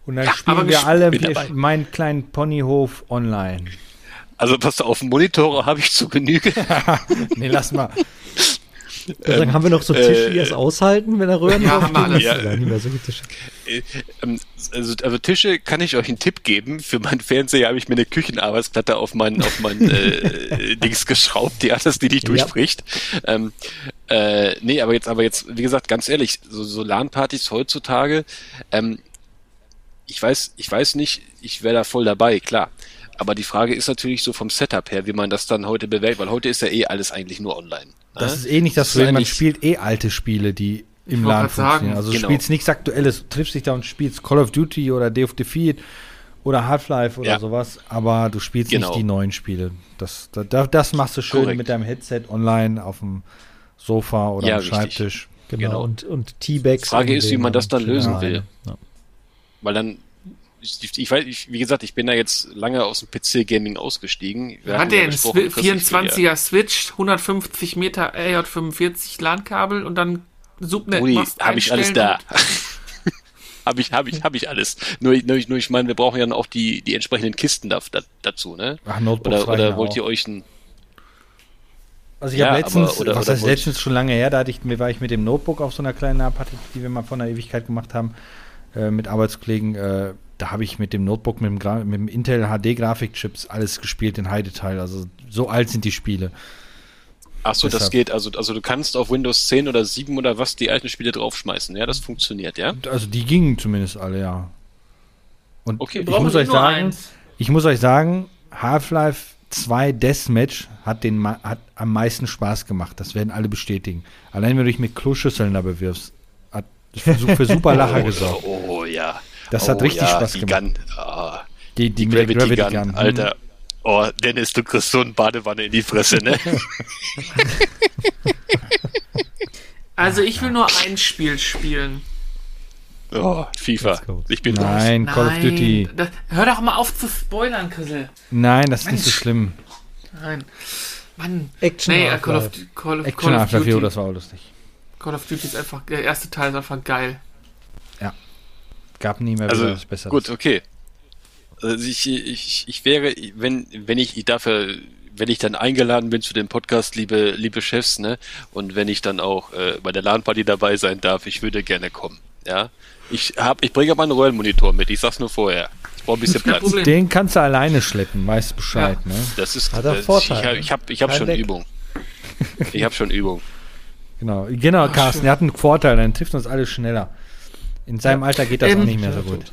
Und dann Ja, spielen aber wir alle wir- meinen kleinen Ponyhof online. Also pass auf, Monitore habe ich zu Genüge. (laughs) Nee, lass mal. (laughs) Würde sagen, haben wir noch so Tische, die äh, das aushalten, wenn er Röhren Ja, drauf haben wir steht? alles. Ja, nicht mehr Tische. Äh, ähm, also, also Tische kann ich euch einen Tipp geben. Für meinen Fernseher habe ich mir eine Küchenarbeitsplatte auf meinen auf meinen äh, (laughs) Dings geschraubt, die alles, die nicht Ja. durchbricht. Ähm, äh, nee, aber jetzt, aber jetzt, wie gesagt, ganz ehrlich, so, so LAN-Partys heutzutage, ähm, ich weiß, ich weiß nicht, ich wäre da voll dabei, klar. Aber die Frage ist natürlich so vom Setup her, wie man das dann heute bewählt, weil heute ist ja eh alles eigentlich nur online. Das ne? ist eh nicht das ist Problem. Man spielt eh alte Spiele, die im LAN funktionieren. Also du genau. spielst nichts Aktuelles, triffst dich da und spielst Call of Duty oder Day of Defeat oder Half-Life oder Ja. sowas, aber du spielst Genau. nicht die neuen Spiele. Das, das, das machst du schön Korrekt. mit deinem Headset online auf dem Sofa oder Ja. Schreibtisch. Genau, Genau. und, und Teabags. Frage in ist, wie man das dann lösen will. Ja. Weil dann, ich, ich weiß, ich, wie gesagt, ich bin da jetzt lange aus dem PC-Gaming ausgestiegen. Wir Hat der ja einen besprochen, Swi- Chris, ich will 24er Switch, 150 Meter RJ45 LAN-Kabel und dann Subnet Ui, habe ich alles da. (laughs) habe ich, habe ich, habe ich alles. Nur, nur, ich- nur ich meine, wir brauchen ja dann auch die, die entsprechenden Kisten da, da, dazu, ne? Ach, Oder, oder wollt ihr euch ein, Also ich Ja, habe letztens, aber- oder- was oder heißt letztens schon lange her, da hatte ich, mir war ich mit dem Notebook auf so einer kleinen Party, die wir mal vor einer Ewigkeit gemacht haben, äh, mit Arbeitskollegen, äh, da habe ich mit dem Notebook, mit dem, Gra mit dem Intel HD Grafikchips alles gespielt in Heidetail. Also so alt sind die Spiele. ach so, das geht, also, also du kannst auf Windows 10 oder 7 oder was die alten Spiele draufschmeißen, ja, das funktioniert, ja? Also die gingen zumindest alle, ja. Und Okay. ich muss euch sagen, eins. ich muss euch sagen, Half-Life 2 Deathmatch hat den hat am meisten Spaß gemacht. Das werden alle bestätigen. Allein wenn du dich mit Kloschüsseln da bewirfst, hat für, für super Lacher gesorgt. Oh, oh ja. Das hat oh, richtig ja, Spaß die gemacht. Gun, ah, Die, die, die Gravity, Gravity Gun, Gun. Alter. Oh, Dennis, du kriegst so eine Badewanne in die Fresse, ne? (laughs) Also ich will nur ein Spiel spielen. Oh, FIFA. Ich bin raus. Nein, Call of Duty. Das, hör doch mal auf zu spoilern, Chrisel. Nein, das ist nicht so Mensch. schlimm. Nein. Mann. Action Nee, äh, Call of. Call of, Action Call of Duty. das war auch lustig. Call of Duty ist einfach, der erste Teil ist einfach geil. Gab nie mehr Also, was Besseres. gut, okay. Also ich, ich, ich wäre, wenn, wenn ich dafür, wenn ich dann eingeladen bin zu dem Podcast, liebe, liebe Chefs, ne, und wenn ich dann auch äh, bei der LAN-Party dabei sein darf, ich würde gerne kommen, ja. Ich hab, ich bringe aber einen Royal-Monitor mit, ich sag's nur vorher. Ich brauche ein bisschen Platz. Problem. Den kannst du alleine schleppen, weißt Bescheid, ne? Das ist, Hat er das, Vorteile, ich habe, ich hab, ich hab schon Deck. Übung. (laughs) Ich habe schon Übung. Genau, genau, Carsten, schön. der hat einen Vorteil, dann trifft uns alles schneller. In seinem Alter geht das Ähm, auch nicht mehr so gut.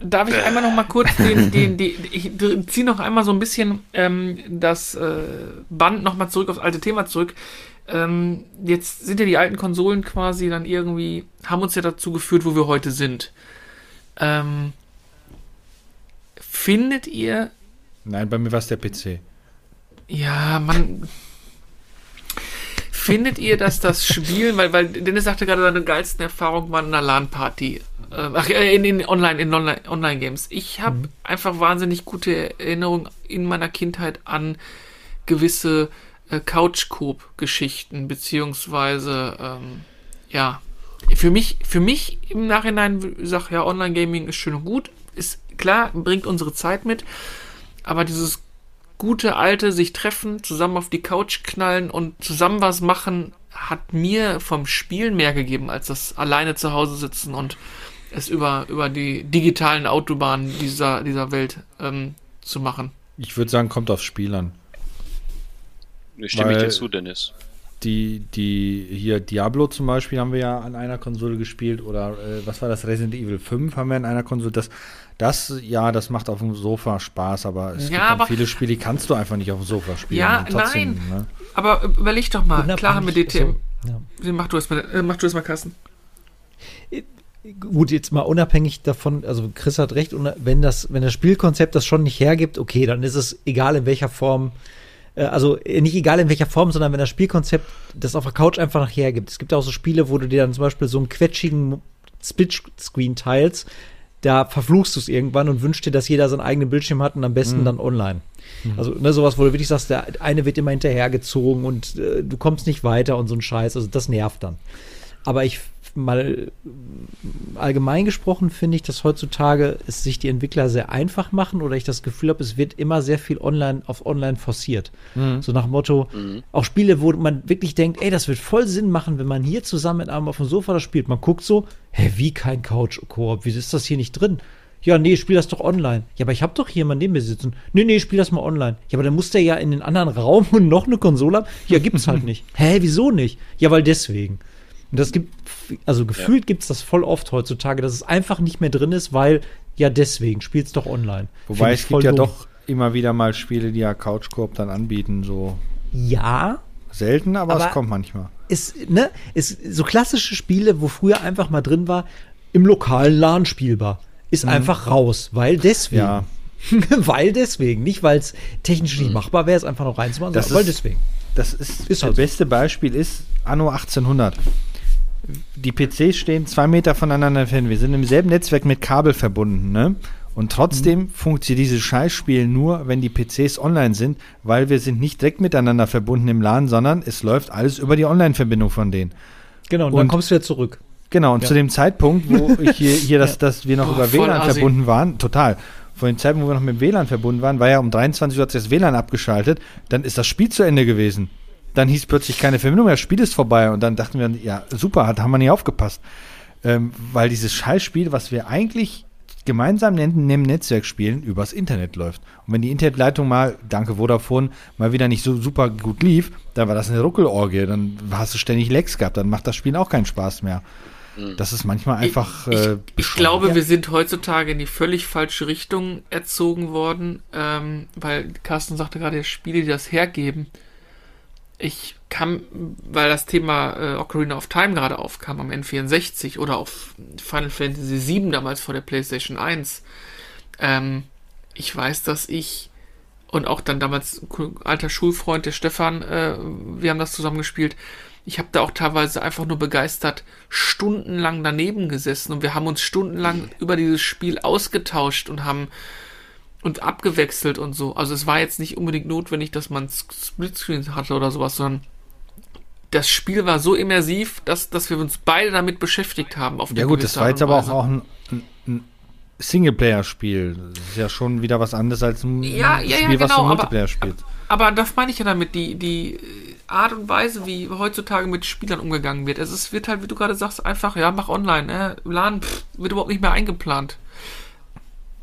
Darf ich einmal noch mal kurz den, (laughs) den, den ich ziehe noch einmal so ein bisschen ähm, das äh, Band noch mal zurück aufs alte Thema zurück. Ähm, jetzt sind ja die alten Konsolen quasi dann irgendwie, haben uns ja dazu geführt, wo wir heute sind. Ähm, findet ihr, Nein, bei mir war es der PC. ja, man, findet ihr, dass das Spielen, weil, weil Dennis sagte gerade, seine geilsten Erfahrungen waren in einer LAN-Party. Ähm, Ach, äh, in, in Online, in Online, Online-Games. Ich habe einfach wahnsinnig gute Erinnerungen in meiner Kindheit an gewisse äh, Couch-Coop-Geschichten, beziehungsweise, ähm, ja, für mich, für mich im Nachhinein sag ja, Online-Gaming ist schön und gut. Ist klar, bringt unsere Zeit mit. Aber dieses gute alte sich treffen, zusammen auf die Couch knallen und zusammen was machen, hat mir vom Spielen mehr gegeben, als das alleine zu Hause sitzen und es über, über die digitalen Autobahnen dieser, dieser Welt ähm, zu machen. Ich würde sagen, kommt aufs Spiel an. Stimme ich dir zu, Dennis. Die, die hier Diablo zum Beispiel haben wir ja an einer Konsole gespielt oder äh, was war das? Resident Evil 5 haben wir an einer Konsole. Das, das, ja, das macht auf dem Sofa Spaß, aber es ja, gibt viele Spiele, die kannst du einfach nicht auf dem Sofa spielen. Ja, trotzdem, nein. Ne? Aber überleg doch mal, klar haben wir DTM. So, ja. Mach du es mal, äh, mach du es mal, Carsten. Äh, gut, jetzt mal unabhängig davon, also Chris hat recht, wenn das, wenn das Spielkonzept das schon nicht hergibt, okay, dann ist es egal in welcher Form, also nicht egal in welcher Form, sondern wenn das Spielkonzept das auf der Couch einfach noch hergibt. Es gibt auch so Spiele, wo du dir dann zum Beispiel so einen quetschigen Splitscreen teilst, da verfluchst du es irgendwann und wünschst dir, dass jeder seinen eigenen Bildschirm hat und am besten mhm. dann online. Mhm. Also ne, sowas, wo du wirklich sagst, der eine wird immer hinterhergezogen und äh, du kommst nicht weiter und so ein Scheiß. Also das nervt dann. Aber ich mal allgemein gesprochen finde ich, dass heutzutage es sich die Entwickler sehr einfach machen oder ich das Gefühl habe, es wird immer sehr viel online auf online forciert. Mhm. So nach dem Motto, mhm. auch Spiele, wo man wirklich denkt, ey, das wird voll Sinn machen, wenn man hier zusammen mit einem auf dem Sofa das spielt. Man guckt so, hä, wie kein Couch-Koop, wie ist das hier nicht drin? Ja, nee, spiel das doch online. Ja, aber ich habe doch jemanden neben mir sitzen. Nee, nee, spiel das mal online. Ja, aber dann muss der ja in den anderen Raum (laughs) und noch eine Konsole haben. Ja, gibt's halt (laughs) nicht. Hä, wieso nicht? Ja, weil deswegen. Und das gibt, also gefühlt ja. gibt es das voll oft heutzutage, dass es einfach nicht mehr drin ist, weil ja deswegen, spielst doch online. Wobei es gibt ja doch immer wieder mal Spiele, die ja Couch Coop dann anbieten, so. Ja. Selten, aber, aber es kommt manchmal. Ist, ne, ist so klassische Spiele, wo früher einfach mal drin war, im lokalen LAN spielbar, ist mhm. einfach raus, weil deswegen. Ja. (laughs) weil deswegen, nicht weil es technisch nicht mhm. machbar wäre, es einfach noch reinzumachen, sondern weil deswegen. Das ist, ist das halt beste Beispiel ist Anno 1800 die PCs stehen zwei Meter voneinander entfernt. Wir sind im selben Netzwerk mit Kabel verbunden, ne? Und trotzdem mhm. funktioniert dieses Scheißspiel nur, wenn die PCs online sind, weil wir sind nicht direkt miteinander verbunden im LAN, sondern es läuft alles über die Online-Verbindung von denen. Genau, und, und, dann kommst du wieder zurück. Genau, und ja. zu dem Zeitpunkt, wo ich hier, (laughs) hier das, ja. dass wir noch oh, über WLAN verbunden waren, total. Vor dem Zeitpunkt, wo wir noch mit WLAN verbunden waren, war ja um 23 Uhr hat sich das WLAN abgeschaltet, dann ist das Spiel zu Ende gewesen dann hieß plötzlich keine Verbindung mehr, das Spiel ist vorbei. Und dann dachten wir, ja, super, hat, haben wir nicht aufgepasst. Ähm, weil dieses Scheißspiel, was wir eigentlich gemeinsam nennen, im Netzwerk spielen, übers Internet läuft. Und wenn die Internetleitung mal, danke Vodafone, mal wieder nicht so super gut lief, dann war das eine Ruckelorgie. Dann hast du ständig Lecks gehabt, dann macht das Spiel auch keinen Spaß mehr. Mhm. Das ist manchmal einfach. Ich, äh, ich glaube, ja. wir sind heutzutage in die völlig falsche Richtung erzogen worden, ähm, weil Carsten sagte gerade, Spiele, die das hergeben ich kam, weil das Thema äh, Ocarina of Time gerade aufkam am N64 oder auf Final Fantasy VII damals vor der PlayStation 1. Ähm, ich weiß, dass ich und auch dann damals alter Schulfreund, der Stefan, äh, wir haben das zusammen gespielt. Ich habe da auch teilweise einfach nur begeistert stundenlang daneben gesessen und wir haben uns stundenlang über dieses Spiel ausgetauscht und haben und abgewechselt und so. Also es war jetzt nicht unbedingt notwendig, dass man Splitscreens hatte oder sowas, sondern das Spiel war so immersiv, dass, dass wir uns beide damit beschäftigt haben. Auf ja gut, das war jetzt aber auch, auch ein, ein Singleplayer-Spiel. Das ist ja schon wieder was anderes als ein ja, ja, Spiel, ja, genau, was du Multiplayer spielt. Aber, aber das meine ich ja damit, die, die Art und Weise, wie heutzutage mit Spielern umgegangen wird. Es ist, wird halt, wie du gerade sagst, einfach, ja, mach online. Äh, LAN pff, wird überhaupt nicht mehr eingeplant.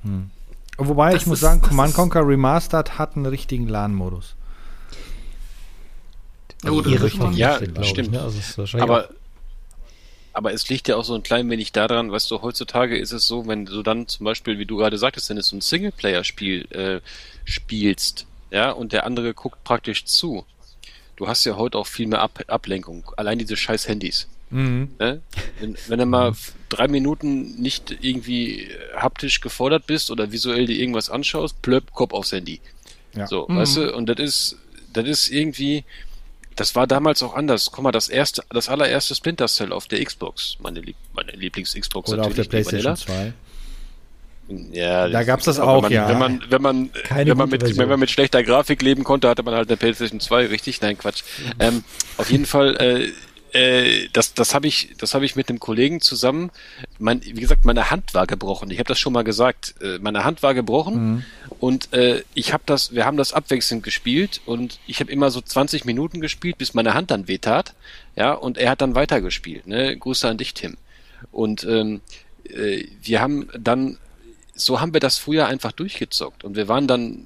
Hm. Wobei, das ich muss ist, sagen, Command Conquer Remastered hat einen richtigen LAN-Modus. Also oh, Richtung, ja, das stimmt. ne? also aber, aber es liegt ja auch so ein klein wenig daran, weißt du, heutzutage ist es so, wenn du dann zum Beispiel, wie du gerade sagtest, wenn du so ein Singleplayer-Spiel äh, spielst, ja, und der andere guckt praktisch zu. Du hast ja heute auch viel mehr Ab Ablenkung. Allein diese scheiß Handys. Mhm. Ne? Wenn, wenn du mal drei Minuten nicht irgendwie haptisch gefordert bist oder visuell dir irgendwas anschaust, plöpp, Kopf aufs Handy. Ja. So, mhm. weißt du, und das ist, das ist irgendwie, das war damals auch anders. Guck mal, das erste, das allererste Splinter Cell auf der Xbox, meine, Lieb meine Lieblings-Xbox Oder auf der PlayStation 2. Ja, da gab's das auch, man, ja. Wenn man, wenn man, wenn man, mit, wenn man mit schlechter Grafik leben konnte, hatte man halt eine PlayStation 2, richtig? Nein, Quatsch. Mhm. Ähm, auf jeden Fall, äh, äh, das, das habe ich, das habe ich mit einem Kollegen zusammen. Mein, wie gesagt, meine Hand war gebrochen. Ich habe das schon mal gesagt. Äh, meine Hand war gebrochen mhm. und äh, ich habe das, wir haben das abwechselnd gespielt und ich habe immer so 20 Minuten gespielt, bis meine Hand dann wehtat. Ja, und er hat dann weitergespielt. Ne? Grüße an dich, Tim. Und ähm, äh, wir haben dann, so haben wir das früher einfach durchgezockt und wir waren dann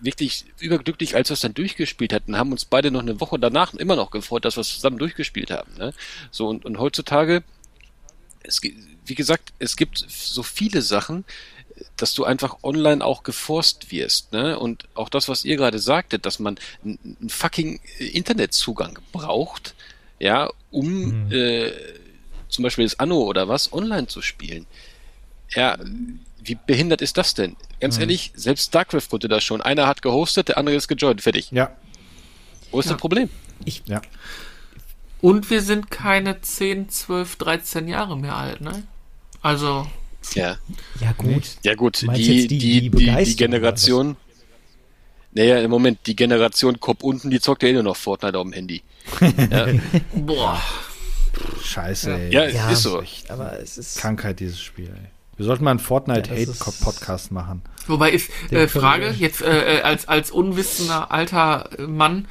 wirklich überglücklich, als wir es dann durchgespielt hatten, haben uns beide noch eine Woche danach immer noch gefreut, dass wir es zusammen durchgespielt haben. Ne? So und, und heutzutage, es, wie gesagt, es gibt so viele Sachen, dass du einfach online auch geforst wirst, ne? Und auch das, was ihr gerade sagtet, dass man einen fucking Internetzugang braucht, ja, um mhm. äh, zum Beispiel das Anno oder was online zu spielen. Ja, wie behindert ist das denn? Ganz mhm. ehrlich, selbst StarCraft konnte das schon. Einer hat gehostet, der andere ist gejoint. Fertig. Ja. Wo ist ja. das Problem? Ich, ja. Und wir sind keine 10, 12, 13 Jahre mehr alt, ne? Also. Ja. Ja, gut. Ja, gut. Die, die, die, die, die Generation. Naja, im Moment, die Generation Kopf unten, die zockt ja eh nur noch Fortnite auf dem Handy. (laughs) ja. Boah. Scheiße, ey. Ja, ja, ist so. Aber es ist. Krankheit, dieses Spiel, ey. Wir sollten mal einen Fortnite-Hate-Podcast machen. Wobei ist, äh, Frage, jetzt äh, äh, als, als unwissender alter Mann,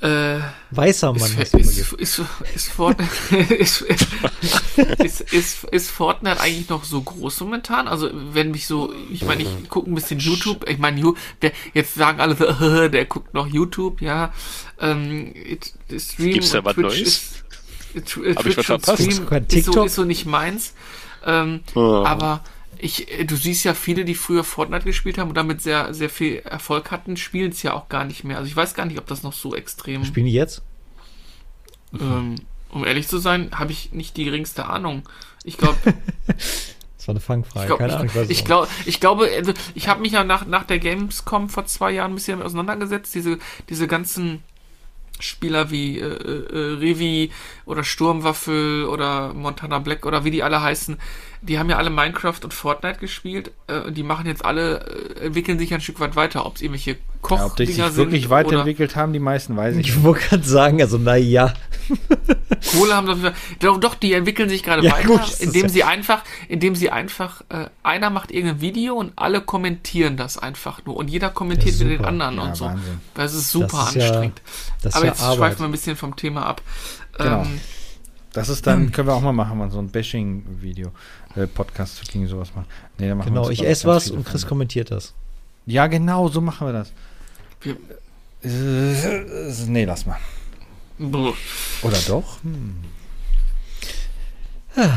äh, Weißer Mann. Ist, ist, ist, ist, Fortnite, (laughs) ist, ist, ist, ist, Fortnite eigentlich noch so groß momentan? Also wenn mich so, ich meine, ich gucke ein bisschen YouTube. Ich meine, jetzt sagen alle, so, (laughs) der guckt noch YouTube, ja. Ähm, Stream Gibt's da was Neues? Ist, Hab ich was verpasst? Stream ist so, ist so nicht meins. Ähm, oh. Aber ich, äh, du siehst ja viele, die früher Fortnite gespielt haben und damit sehr, sehr viel Erfolg hatten, spielen es ja auch gar nicht mehr. Also ich weiß gar nicht, ob das noch so extrem. Spielen die jetzt? Ähm, um ehrlich zu sein, habe ich nicht die geringste Ahnung. Ich glaube. (laughs) das war eine Fangfrage. Ich, glaub, Keine Ahnung, ich, ich, glaub, ich glaube, also ich habe mich ja nach, nach der Gamescom vor zwei Jahren ein bisschen damit auseinandergesetzt. Diese, diese ganzen Spieler wie äh, äh, Revi oder Sturmwaffel oder Montana Black oder wie die alle heißen, die haben ja alle Minecraft und Fortnite gespielt äh, die machen jetzt alle, äh, entwickeln sich ein Stück weit weiter, ob es irgendwelche Koch ja, Ob die sich wirklich weiterentwickelt haben, die meisten weiß ich. Ich wollte gerade sagen, also naja. Kohle haben doch, doch, doch, die entwickeln sich gerade ja, weiter, gut, indem sie ja. einfach, indem sie einfach, äh, einer macht irgendein Video und alle kommentieren das einfach nur und jeder kommentiert mit den anderen ja, und so. Wahnsinn. Das ist super das ist anstrengend. Aber jetzt schweifen wir ein bisschen vom Thema ab. Genau. Ähm, das ist dann, können wir auch mal machen, mal so ein Bashing-Video, äh, Podcast gegen sowas machen. Nee, machen genau, ich esse was und Chris kommentiert das. Ja, genau, so machen wir das. Wir, äh, nee, lass mal. Oder doch? Hm.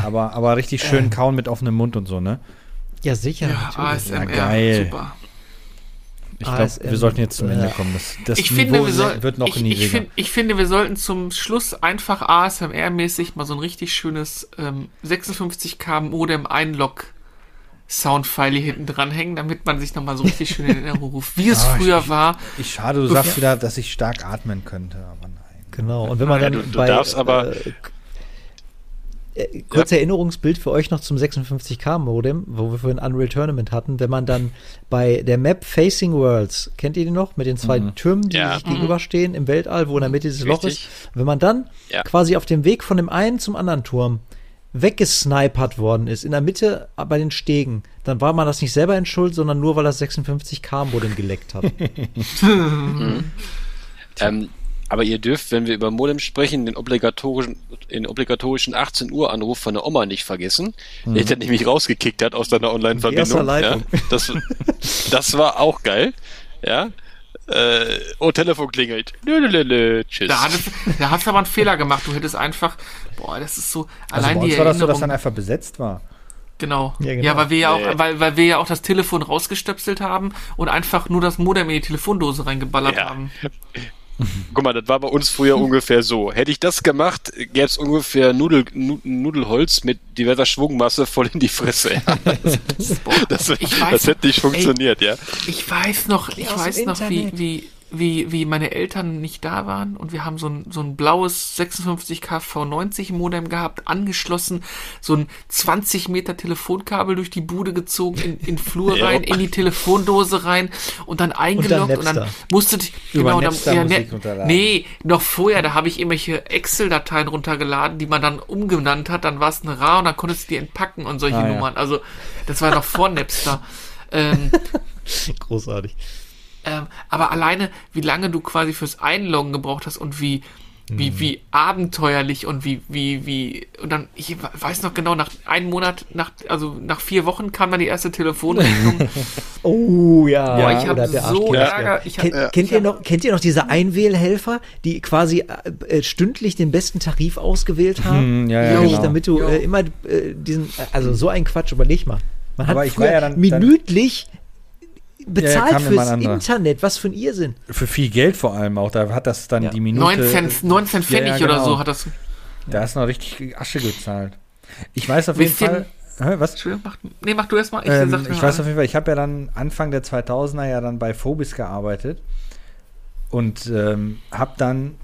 Aber, aber richtig schön äh. kauen mit offenem Mund und so, ne? Ja, sicher. Ja, ASMR, ja, geil. super. Ich glaube, wir sollten jetzt zum Ende kommen. Das, das ich Niveau finde, soll, wird noch ich, niedriger. Ich, find, ich, finde, wir sollten zum Schluss einfach ASMR-mäßig mal so ein richtig schönes ähm, 56k Modem Einlog Soundfile hier hinten dranhängen, damit man sich nochmal so richtig schön in Erinnerung ruft, wie es oh, früher ich, war. Ich schade, du sagst wieder, dass ich stark atmen könnte, aber nein. Genau, und wenn man dann ja, du, du bei, darfst aber äh, äh, kurz ja. Erinnerungsbild für euch noch zum 56K-Modem, wo wir vorhin Unreal Tournament hatten. Wenn man dann bei der Map Facing Worlds, kennt ihr die noch? Mit den zwei mhm. Türmen, die ja. sich mhm. gegenüberstehen im Weltall, wo in der Mitte dieses Loch ist. Wenn man dann ja. quasi auf dem Weg von dem einen zum anderen Turm weggesnipert worden ist, in der Mitte bei den Stegen, dann war man das nicht selber in Schuld, sondern nur, weil das 56K-Modem geleckt hat. (laughs) mhm. ähm, aber ihr dürft, wenn wir über Modem sprechen, den obligatorischen, den obligatorischen 18 Uhr Anruf von der Oma nicht vergessen, mhm. der nämlich rausgekickt hat aus deiner Online-Verbindung. Ja, das, das war auch geil. Ja. Äh, oh, Telefon klingelt. Nö, nö, nö, tschüss. Da, hattest, da hast du aber einen Fehler gemacht. Du hättest einfach, boah, das ist so, also allein bei uns die war das so, dass dann einfach besetzt war. Genau. Ja, genau. ja, weil wir ja auch, weil, weil wir ja auch das Telefon rausgestöpselt haben und einfach nur das Modem in die Telefondose reingeballert ja. haben. (laughs) Guck mal, das war bei uns früher ungefähr so. Hätte ich das gemacht, gäbe es ungefähr Nudel, Nudelholz mit diverser Schwungmasse voll in die Fresse. (laughs) das, das, weiß, das, hätte nicht funktioniert, ey, ja. Ich weiß noch, ich weiß noch, wie, wie, wie, wie meine Eltern nicht da waren und wir haben so ein, so ein blaues 56K V90 Modem gehabt, angeschlossen, so ein 20 Meter Telefonkabel durch die Bude gezogen, in, in Flur (laughs) Ja. rein, in die Telefondose rein und dann eingeloggt und dann, Napster. musste ich, genau, dann, ja, ne, nee, noch vorher, da habe ich irgendwelche Excel-Dateien runtergeladen, die man dann umgenannt hat, dann war es eine RA und dann konntest du die entpacken und solche Ah, ja. Nummern. Also, das war noch vor Napster. (laughs) ähm, Großartig. Ähm, aber alleine, wie lange du quasi fürs Einloggen gebraucht hast und wie, Mhm. wie, wie abenteuerlich und wie, wie, wie, und dann, ich weiß noch genau, nach einem Monat, nach, also nach vier Wochen kam dann die erste Telefonrechnung. (laughs) Oh ja, Boah, ich habe so. Ärger. Ich hab, Kennt, kennt, ihr noch, kennt ihr noch diese Einwählhelfer, die quasi äh, äh, stündlich den besten Tarif ausgewählt haben? Hm, ja, ja, Wirklich, genau. Damit du äh, immer äh, diesen, also so ein Quatsch, überleg mal. Man Aber hat ich war früher ja dann- minütlich bezahlt immer fürs. Internet. Was für ein Irrsinn. Für viel Geld vor allem auch. Da hat das dann Ja. die Minute. 9 Cent, 19 Pfennig Ja, ja, oder genau. so hat das. Da hast du noch richtig Asche gezahlt. Ich weiß auf jeden Fall. Hä, was? Entschuldigung, mach, nee, mach du erst mal. Ich, Ähm, ich weiß auf jeden Fall, ich habe ja dann Anfang der 2000er ja dann bei Phobis gearbeitet und ähm, habe dann,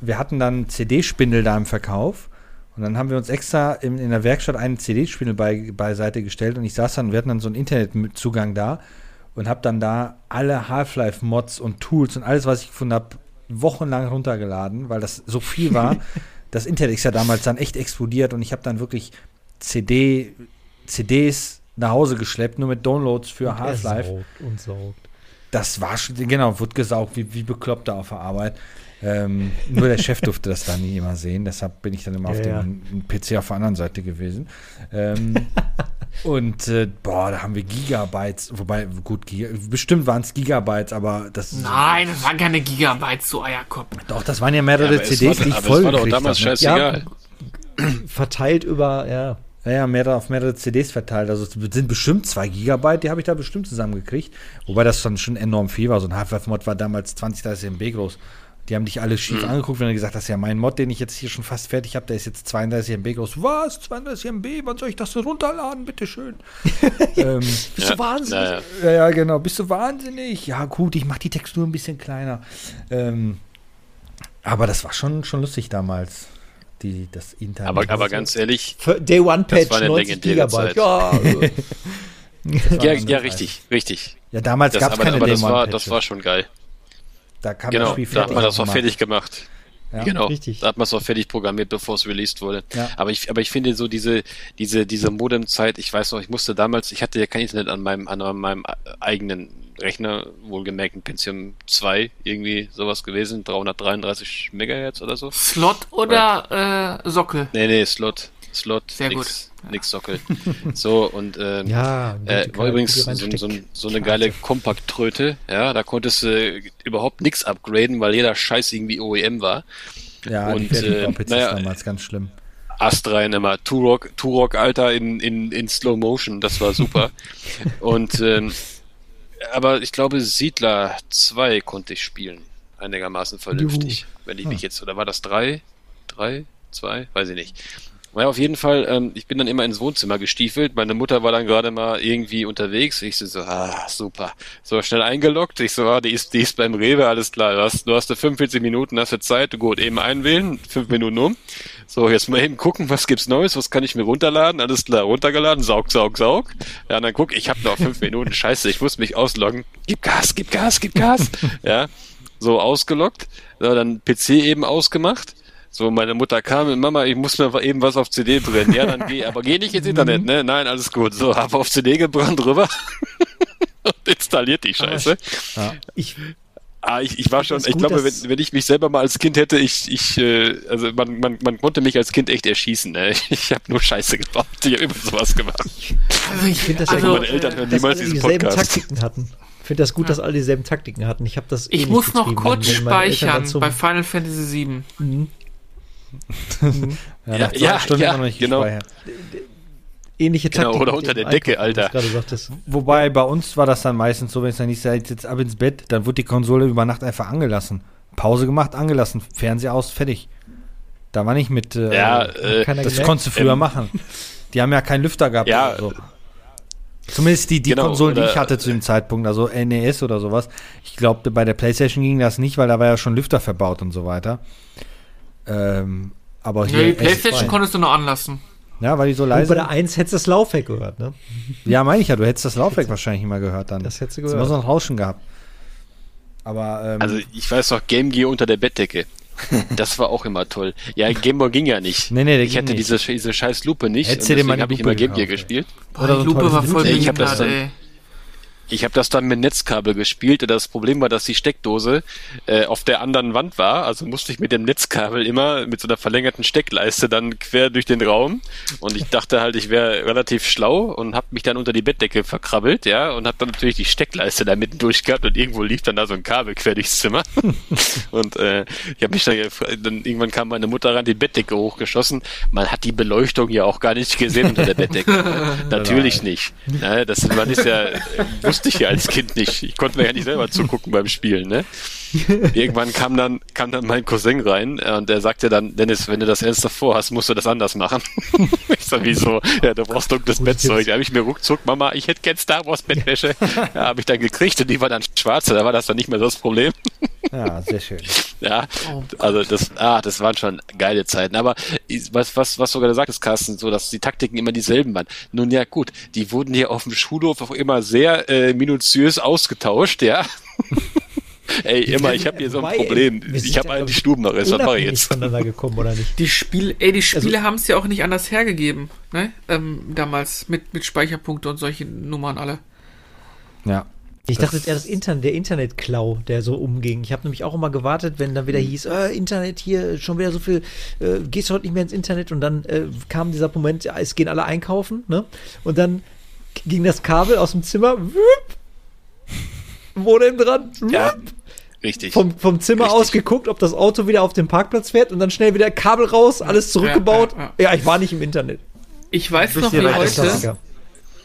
wir hatten dann CD-Spindel da im Verkauf und dann haben wir uns extra in, in der Werkstatt einen CD-Spindel bei, beiseite gestellt und ich saß dann, wir hatten dann so einen Internetzugang da und habe dann da alle Half-Life-Mods und Tools und alles, was ich gefunden habe, wochenlang runtergeladen, weil das so viel war. (laughs) das Internet ist ja damals dann echt explodiert und ich habe dann wirklich CD, CDs nach Hause geschleppt, nur mit Downloads für Half-Life. und saugt. Das war schon, genau, wird gesaugt, wie, wie bekloppt da auf der Arbeit. Ähm, nur der Chef durfte das da nie immer sehen, deshalb bin ich dann immer (laughs) auf Ja, dem PC auf der anderen Seite gewesen. Ähm, (laughs) und äh, boah, da haben wir Gigabytes, wobei, gut, Giga, bestimmt waren es Gigabytes, aber das Nein, das waren keine Gigabytes, so Eierkopf. Doch, das waren ja mehrere es CDs, war, die ich voll war doch damals hab, ne? scheißegal. (clears throat) Verteilt über, ja. Ja, ja, mehrere, auf mehrere CDs verteilt. Also es sind bestimmt zwei Gigabyte, die habe ich da bestimmt zusammengekriegt. Wobei das dann schon enorm viel war. So ein Half-Life-Mod war damals 20, 30 MB groß. Die haben dich alle schief angeguckt, wenn du gesagt hast, ja, mein Mod, den ich jetzt hier schon fast fertig habe, der ist jetzt 32 MB groß. Was? 32 MB? Wann soll ich das denn runterladen? Bitteschön. (laughs) ähm, Bist Ja, du wahnsinnig? naja. ja, ja, genau. Bist du wahnsinnig? Ja, gut, ich mache die Textur ein bisschen kleiner. Ähm, aber das war schon, schon lustig damals. Die, das Internet. Aber, aber ganz ehrlich, Für Day One Patch war eine 90 legendäre Gigabyte. Zeit. Ja, also, (laughs) Das ja, ja, richtig, richtig. Ja, damals Das, gab es aber keine aber das, Day One war, das Patches. war schon geil. Da kam Genau, das Spiel da hat man das auch fertig gemacht. Ja. genau, richtig. da hat man es auch fertig programmiert, bevor es released wurde. Ja. Aber ich, aber ich finde so diese, diese, diese Modem-Zeit, ich weiß noch, ich musste damals, ich hatte ja kein Internet an meinem, an meinem eigenen Rechner, wohlgemerkt ein Pentium 2, irgendwie sowas gewesen, 333 Megahertz oder so. Slot oder äh, Sockel? Nee, nee, Slot, Slot, Sehr nix, nix Sockel. (laughs) so, und, ähm, ja äh, war übrigens so, so, so eine geile Kompakttröte, ja, da konntest du überhaupt nichts upgraden, weil jeder Scheiß irgendwie OEM war. Ja, Und, äh, naja, damals ganz schlimm. Ast rein immer. Turok, Turok, Alter, in, in, in Slow Motion, das war super. (laughs) und ähm, aber ich glaube, Siedler 2 konnte ich spielen. Einigermaßen vernünftig. Wenn ich mich jetzt, oder war das 3? 3? 2? Weiß ich nicht. Naja, auf jeden Fall, ähm, ich bin dann immer ins Wohnzimmer gestiefelt. Meine Mutter war dann gerade mal irgendwie unterwegs. Ich so, so, ah, super. So, schnell eingeloggt. Ich so, ah, die ist, die ist beim Rewe, alles klar. Du hast, du hast da 45 Minuten, hast du Zeit. Gut, eben einwählen, fünf Minuten um. So, jetzt mal eben gucken, was gibt's Neues, was kann ich mir runterladen? Alles klar, runtergeladen, saug, saug, saug. Ja, dann guck, ich habe noch fünf (laughs) Minuten, scheiße, ich muss mich ausloggen. Gib Gas, gib Gas, gib Gas. (laughs) ja, so ausgeloggt. So, dann PC eben ausgemacht. So, meine Mutter kam, Mama, ich muss mir eben was auf CD brennen. Ja, dann geh, aber geh nicht ins Internet, ne? Nein, alles gut. So, hab auf CD gebrannt rüber (laughs) und installiert die Scheiße. Ich, Ah, ich, ich war schon, ich gut, glaube, wenn, wenn ich mich selber mal als Kind hätte, ich, ich, äh, also man, man, man konnte mich als Kind echt erschießen, ne? Ich habe nur Scheiße gebaut. Ich habe immer sowas gemacht. Also ich finde das also, ja Meine Eltern hören dass niemals alle diesen dieselben Podcast. Taktiken hatten. Ich finde das gut, dass alle dieselben Taktiken hatten. Ich habe das Ich ähnlich muss noch kurz speichern bei Final Fantasy VII. Ja, (laughs) Ja, nach zwei ja, Stunden ja, noch nicht genau. gespeichert. ähnliche Genau, Taktiken. oder mit unter der Decke, Alter. Wobei bei uns war das dann meistens so, wenn es dann nicht sagt, jetzt ab ins Bett, dann wird die Konsole über Nacht einfach angelassen. Pause gemacht, angelassen, Fernseher aus, fertig. Da war nicht mit, äh, Ja, äh, das gemerkt? konntest du früher ähm, machen. Die haben ja keinen Lüfter gehabt. Ja, oder so. Zumindest die, die Genau, Konsolen, die oder- ich hatte zu dem Zeitpunkt, also NES oder sowas. Ich glaube, bei der PlayStation ging das nicht, weil da war ja schon Lüfter verbaut und so weiter. Ähm, aber hier. Nee, die Playstation S2. konntest du noch anlassen. Ja, weil die so Und leise. bei der 1 hättest du das Laufwerk gehört, ne? Ja, meine ich ja, du hättest das Laufwerk wahrscheinlich immer gehört dann. Das hättest du gehört. so ein Rauschen gehabt. Aber, ähm, Also ich weiß noch, Game Gear unter der Bettdecke. Das war auch immer toll. Ja, Game Boy ging ja nicht. Nee, nee, der ich ging hatte nicht. diese, diese scheiß Lupe nicht. Hättest und du dir mal habe ich immer Game Gear gespielt. Boah, Oder die Lupe war voll. Ich hab das dann- ey. Ich habe das dann mit Netzkabel gespielt und das Problem war, dass die Steckdose äh, auf der anderen Wand war. Also musste ich mit dem Netzkabel immer mit so einer verlängerten Steckleiste dann quer durch den Raum. Und ich dachte halt, ich wäre relativ schlau und habe mich dann unter die Bettdecke verkrabbelt, ja, und habe dann natürlich die Steckleiste da mitten durchgehabt und irgendwo lief dann da so ein Kabel quer durchs Zimmer. (laughs) und äh, ich habe mich dann, dann irgendwann kam meine Mutter ran, die Bettdecke hochgeschossen. Man hat die Beleuchtung ja auch gar nicht gesehen unter der Bettdecke. (laughs) Natürlich nicht. Ja, das man ist ja wusste ich ja als Kind nicht. Ich konnte mir ja nicht selber zugucken beim Spielen, ne? (laughs) Irgendwann kam dann, kam dann mein Cousin rein äh, und der sagte dann, Dennis, wenn du das ernsthaft vorhast, musst du das anders machen. (laughs) ich sag, wieso? Ja, du brauchst dunkles Bettzeug. Da habe ich mir ruckzuck, Mama, ich hätte gern Star Wars Bettwäsche. Ja, (laughs) habe ich dann gekriegt und die war dann schwarze, da war das dann nicht mehr so das Problem. ja, sehr schön. Ja, also das, ah, das waren schon geile Zeiten. Aber was, was, was sogar gesagt ist, Carsten, so, dass die Taktiken immer dieselben waren. Nun ja, gut, die wurden hier auf dem Schulhof auch immer sehr äh, minutiös ausgetauscht, ja. Ey, immer, ich habe hier so ein Problem. Ich habe einen glaub ich, Stubenriss, was mache ich jetzt? voneinander gekommen, oder nicht? Die Spiele, ey, die Spiele Also- haben es ja auch nicht anders hergegeben, ne? Ähm, damals mit, mit Speicherpunkte und solche Nummern alle. Ja. Ich dachte eher das Internet, der Internetklau, der so umging. Ich habe nämlich auch immer gewartet, wenn dann wieder hieß, äh, Internet hier, schon wieder so viel, äh, gehst du heute nicht mehr ins Internet und dann äh, kam dieser Moment, ja, es gehen alle einkaufen, ne? Und dann ging das Kabel aus dem Zimmer, wüpp, Modem (laughs) dran, wüpp, Ja, richtig. vom, vom Zimmer Richtig. aus geguckt, ob das Auto wieder auf dem Parkplatz fährt und dann schnell wieder Kabel raus, alles zurückgebaut. ja, Ja, ich war nicht im Internet. Ich weiß noch, wie heute.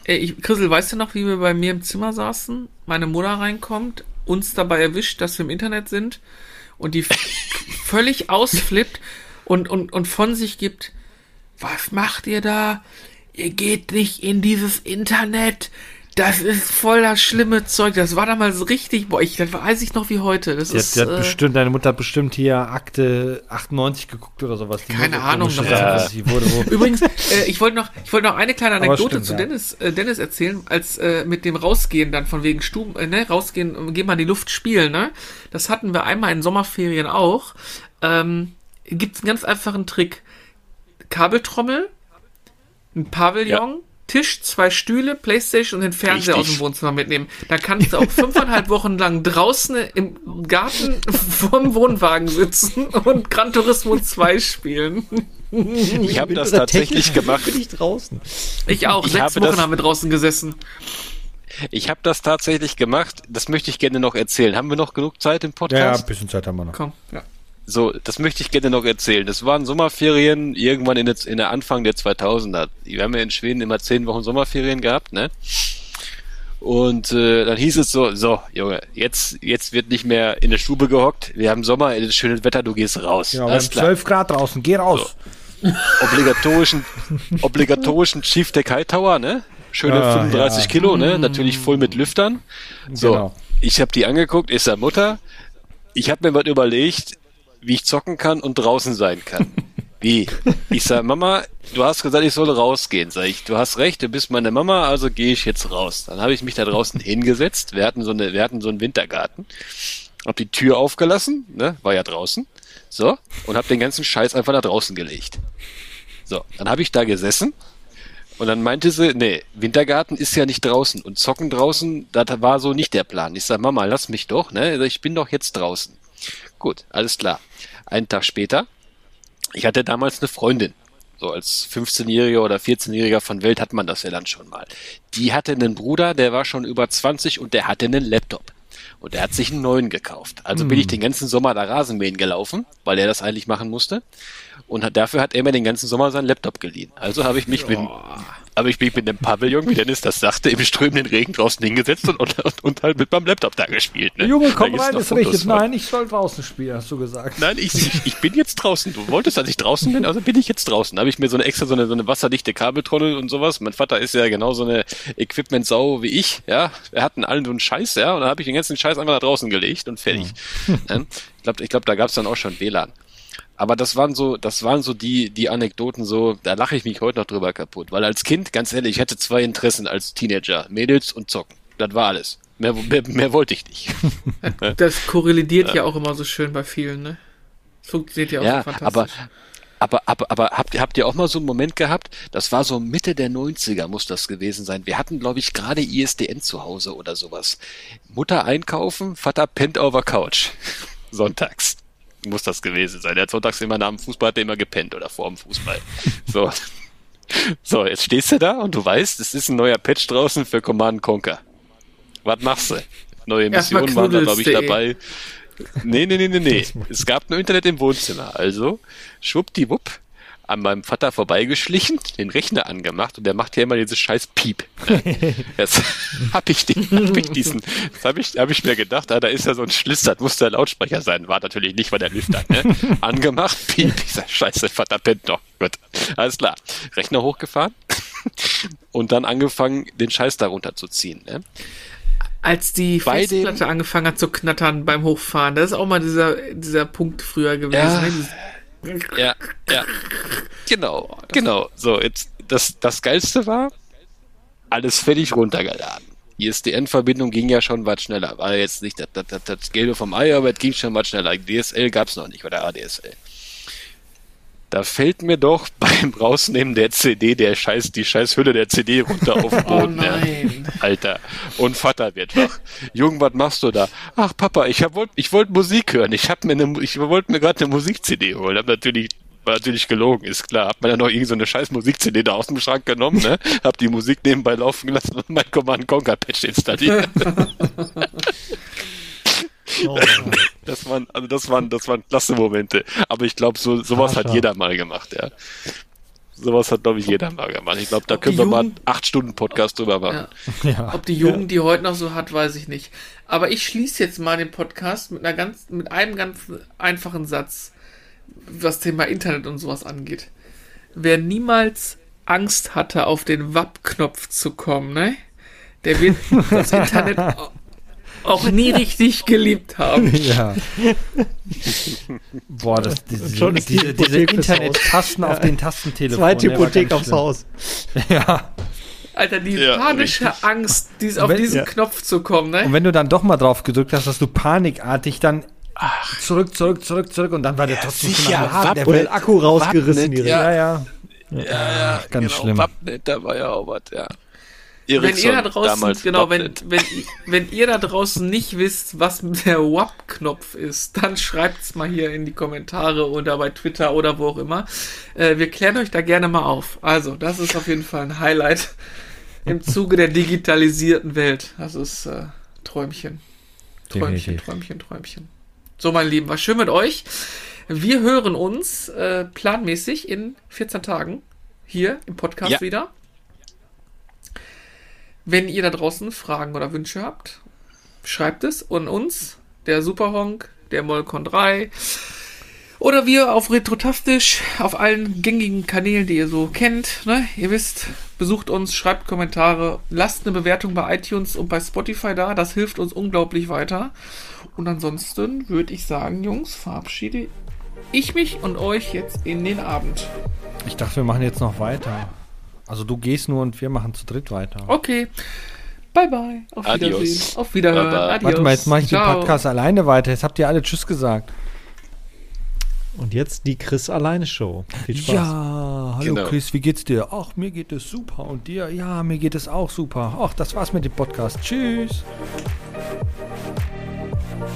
Ich, Chrisel, weißt du noch, wie wir bei mir im Zimmer saßen? Meine Mutter reinkommt, uns dabei erwischt, dass wir im Internet sind und die (laughs) völlig ausflippt und, und, und von sich gibt, was macht ihr da? Ihr geht nicht in dieses Internet. Das ist voll das schlimme Zeug. Das war damals richtig, boah, ich, das weiß ich noch wie heute. Das Die hat, ist, die hat äh, bestimmt, deine Mutter hat bestimmt hier Akte 98 geguckt oder sowas. Die Keine Ahnung, noch sie wurde, wo, Übrigens, äh, ich wollte noch, ich wollte noch eine kleine Anekdote stimmt, zu ja. Dennis, äh, Dennis erzählen, als äh, mit dem Rausgehen dann von wegen Stuben, äh, ne, rausgehen, äh, gehen mal in die Luft spielen, ne? Das hatten wir einmal in Sommerferien auch. Ähm, gibt's einen ganz einfachen Trick. Kabeltrommel, ein Pavillon, Tisch, zwei Stühle, Playstation und den Fernseher Richtig. aus dem Wohnzimmer mitnehmen. Da kannst du auch fünfeinhalb Wochen lang draußen im Garten (laughs) vorm Wohnwagen sitzen und Gran Turismo 2 spielen. Ich habe das tatsächlich technisch gemacht. Bin ich draußen. Ich auch. Ich Sechs habe Wochen haben wir draußen gesessen. Ich habe das tatsächlich gemacht. Das möchte ich gerne noch erzählen. Haben wir noch genug Zeit im ja, ja, Podcast? ein bisschen Zeit haben wir noch. Komm, ja. So, das möchte ich gerne noch erzählen. Das waren Sommerferien irgendwann in der, in der Anfang der 2000er. Wir haben ja in Schweden immer zehn Wochen Sommerferien gehabt, ne? Und äh, dann hieß es so, so, Junge, jetzt, jetzt wird nicht mehr in der Stube gehockt. Wir haben Sommer, es ist schönes Wetter, du gehst raus. Ja, wir Alles haben klar. 12 Grad draußen, geh raus. Obligatorischen, (laughs) obligatorischen Chief Deck Hightower, ne? Schöne Ah, 35 ja. Kilo, ne? Natürlich voll mit Lüftern. So, Genau. ich habe die angeguckt, ist der Mutter. Ich habe mir was überlegt, wie ich zocken kann und draußen sein kann. Wie? Ich sag, Mama, du hast gesagt, ich soll rausgehen. Sag ich, du hast recht, du bist meine Mama, also gehe ich jetzt raus. Dann habe ich mich da draußen hingesetzt. Wir hatten so eine, wir hatten so einen Wintergarten. Hab die Tür aufgelassen, ne, war ja draußen. So, und hab den ganzen Scheiß einfach da draußen gelegt. So, dann habe ich da gesessen und dann meinte sie, nee, Wintergarten ist ja nicht draußen und zocken draußen, das war so nicht der Plan. Ich sag, Mama, lass mich doch, ne? Ich bin doch jetzt draußen. Gut, alles klar. Einen Tag später, ich hatte damals eine Freundin. So als 15-Jähriger oder 14-Jähriger von Welt hat man das ja dann schon mal. Die hatte einen Bruder, der war schon über 20 und der hatte einen Laptop. Und der hat sich einen neuen gekauft. Also bin ich den ganzen Sommer da Rasenmähen gelaufen, weil er das eigentlich machen musste. Und hat, dafür hat er mir den ganzen Sommer seinen Laptop geliehen. Also habe ich mich mit, Aber ich bin mit dem Pavillon, wie Dennis das sagte, im strömenden Regen draußen hingesetzt und, und, und halt mit meinem Laptop da gespielt. Ne? Junge, komm rein, ist richtig. Nein, ich soll draußen spielen, hast du gesagt. Nein, ich, ich, ich bin jetzt draußen. Du wolltest, dass ich draußen bin, also bin ich jetzt draußen. Da habe ich mir so eine extra so eine, so eine wasserdichte Kabeltrolle und sowas. Mein Vater ist ja genau so eine Equipment-Sau wie ich, ja. Er hatten allen so einen Scheiß, ja. Und dann habe ich den ganzen Scheiß einfach da draußen gelegt und fertig. Mhm. ich glaube, ich glaub, da gab es dann auch schon WLAN. Aber das waren so, das waren so die, die Anekdoten so, da lache ich mich heute noch drüber kaputt. Weil als Kind, ganz ehrlich, ich hatte zwei Interessen als Teenager. Mädels und Zocken. Das war alles. Mehr, mehr, mehr wollte ich nicht. (laughs) Das korreliert ja. ja. auch immer so schön bei vielen, ne? Das funktioniert ja auch ja, so fantastisch. Aber, aber, aber, aber habt ihr, habt ihr auch mal so einen Moment gehabt? Das war so Mitte der 90er muss das gewesen sein. Wir hatten, glaube ich, gerade ISDN zu Hause oder sowas. Mutter einkaufen, Vater pennt der Couch. (laughs) Sonntags muss das gewesen sein. Der hat sonntags immer nach dem Fußball hat er immer gepennt oder vor dem Fußball. (laughs) So. So, jetzt stehst du da und du weißt, es ist ein neuer Patch draußen für Command Conquer. Was machst du? Neue Missionen waren da, glaube ich, dabei. Nee, nee, nee, nee, nee. Es gab nur Internet im Wohnzimmer. Also, schwuppdiwupp, an meinem Vater vorbeigeschlichen, den Rechner angemacht und der macht ja immer dieses scheiß Piep. (laughs) Jetzt hab ich, den, hab ich diesen, das habe ich, hab ich mir gedacht, ah, da ist ja so ein Schlitz, das muss der Lautsprecher sein. War natürlich nicht, weil der Lüfter, ne? (laughs) Angemacht, Piep. Ich sag, scheiße, Vater pennt doch. Gut, alles klar. Rechner hochgefahren (laughs) und dann angefangen, den Scheiß darunter zu ziehen, ne? Als die Bei Festplatte angefangen hat zu knattern beim Hochfahren, das ist auch mal dieser, dieser Punkt früher gewesen. Ja. Ne? Ja, ja. Genau, genau. So, jetzt, das, das Geilste war, alles völlig runtergeladen. Die ISDN-Verbindung ging ja schon was schneller. War jetzt nicht das, das, das Gelbe vom Ei, aber es ging schon was schneller. DSL gab's noch nicht, oder ADSL. Da fällt mir doch (laughs) beim Rausnehmen der CD der Scheiß, die scheiß Hülle der CD runter auf den (laughs) oh Boden. Oh nein. Alter. Und Vater wird wach. Jung, was machst du da? Ach, Papa, ich wollte ich wollt Musik hören. Ich hab mir eine, ich wollte mir gerade eine Musik-CD holen. Hab natürlich war natürlich gelogen, ist klar. Hab mir dann noch irgendeine so scheiß Musik-CD da aus dem Schrank genommen, ne? (laughs) Hab die Musik nebenbei laufen gelassen und mein Command Conquer Patch installiert. Oh. Das waren, also das waren, das waren klasse Momente. Aber ich glaube, so, sowas hat jeder mal gemacht, ja. Sowas hat, glaube ich, jeder mal gemacht. Ich glaube, da Ob können wir Jugend, mal acht Stunden Podcast drüber machen. Ja. Ja. Ob die Jugend die heute noch so hat, weiß ich nicht. Aber ich schließe jetzt mal den Podcast mit einer ganz, mit einem ganz einfachen Satz, was Thema Internet und sowas angeht. Wer niemals Angst hatte, auf den WAP-Knopf zu kommen, ne? Der wird (laughs) das Internet auch nie (laughs) richtig geliebt haben. Ja. (laughs) Boah, das, diese, Schon ist diese, diese Internet-Tasten ja. auf den Tastentelefon. Zweite Hypothek aufs Haus. Ja. Alter, die ja, panische richtig. Angst, dies, auf wenn, diesen ja. Knopf zu kommen, ne? Und wenn du dann doch mal drauf gedrückt hast, dass du panikartig dann Ach. zurück, zurück, zurück, zurück und dann war der trotzdem sicher, schon der Oder Akku rausgerissen. Ja, ja. Ja, ja, ganz genau, schlimm. Wappnet, da war ja auch was, ja. Ericsson, wenn ihr da draußen, genau, wenn, wenn, wenn ihr da draußen nicht wisst, was der WAP-Knopf ist, dann schreibt's mal hier in die Kommentare oder bei Twitter oder wo auch immer. Äh, wir klären euch da gerne mal auf. Also, das ist auf jeden Fall ein Highlight im Zuge der digitalisierten Welt. Das ist äh, Träumchen. Träumchen, Träumchen, Träumchen. So, mein Lieben, war schön mit euch. Wir hören uns äh, planmäßig in 14 Tagen hier im Podcast ja. wieder. Wenn ihr da draußen Fragen oder Wünsche habt, schreibt es und uns, der Superhonk, der Molcon 3 oder wir auf Retrotastisch, auf allen gängigen Kanälen, die ihr so kennt. Ne? Ihr wisst, besucht uns, schreibt Kommentare, lasst eine Bewertung bei iTunes und bei Spotify da. Das hilft uns unglaublich weiter. Und ansonsten würde ich sagen, Jungs, verabschiede ich mich und euch jetzt in den Abend. Ich dachte, wir machen jetzt noch weiter. Also du gehst nur und wir machen zu dritt weiter. Okay. Bye bye. Auf Adios. Wiedersehen. Auf Wiederhören. Bye bye. Adios. Warte mal, jetzt mache ich Ciao. den Podcast alleine weiter. Jetzt habt ihr alle Tschüss gesagt. Und jetzt die Chris alleine Show. Viel Spaß. Ja, hallo genau. Chris, wie geht's dir? Ach, mir geht es super. Und dir? Ja, mir geht es auch super. Ach, das war's mit dem Podcast. Tschüss.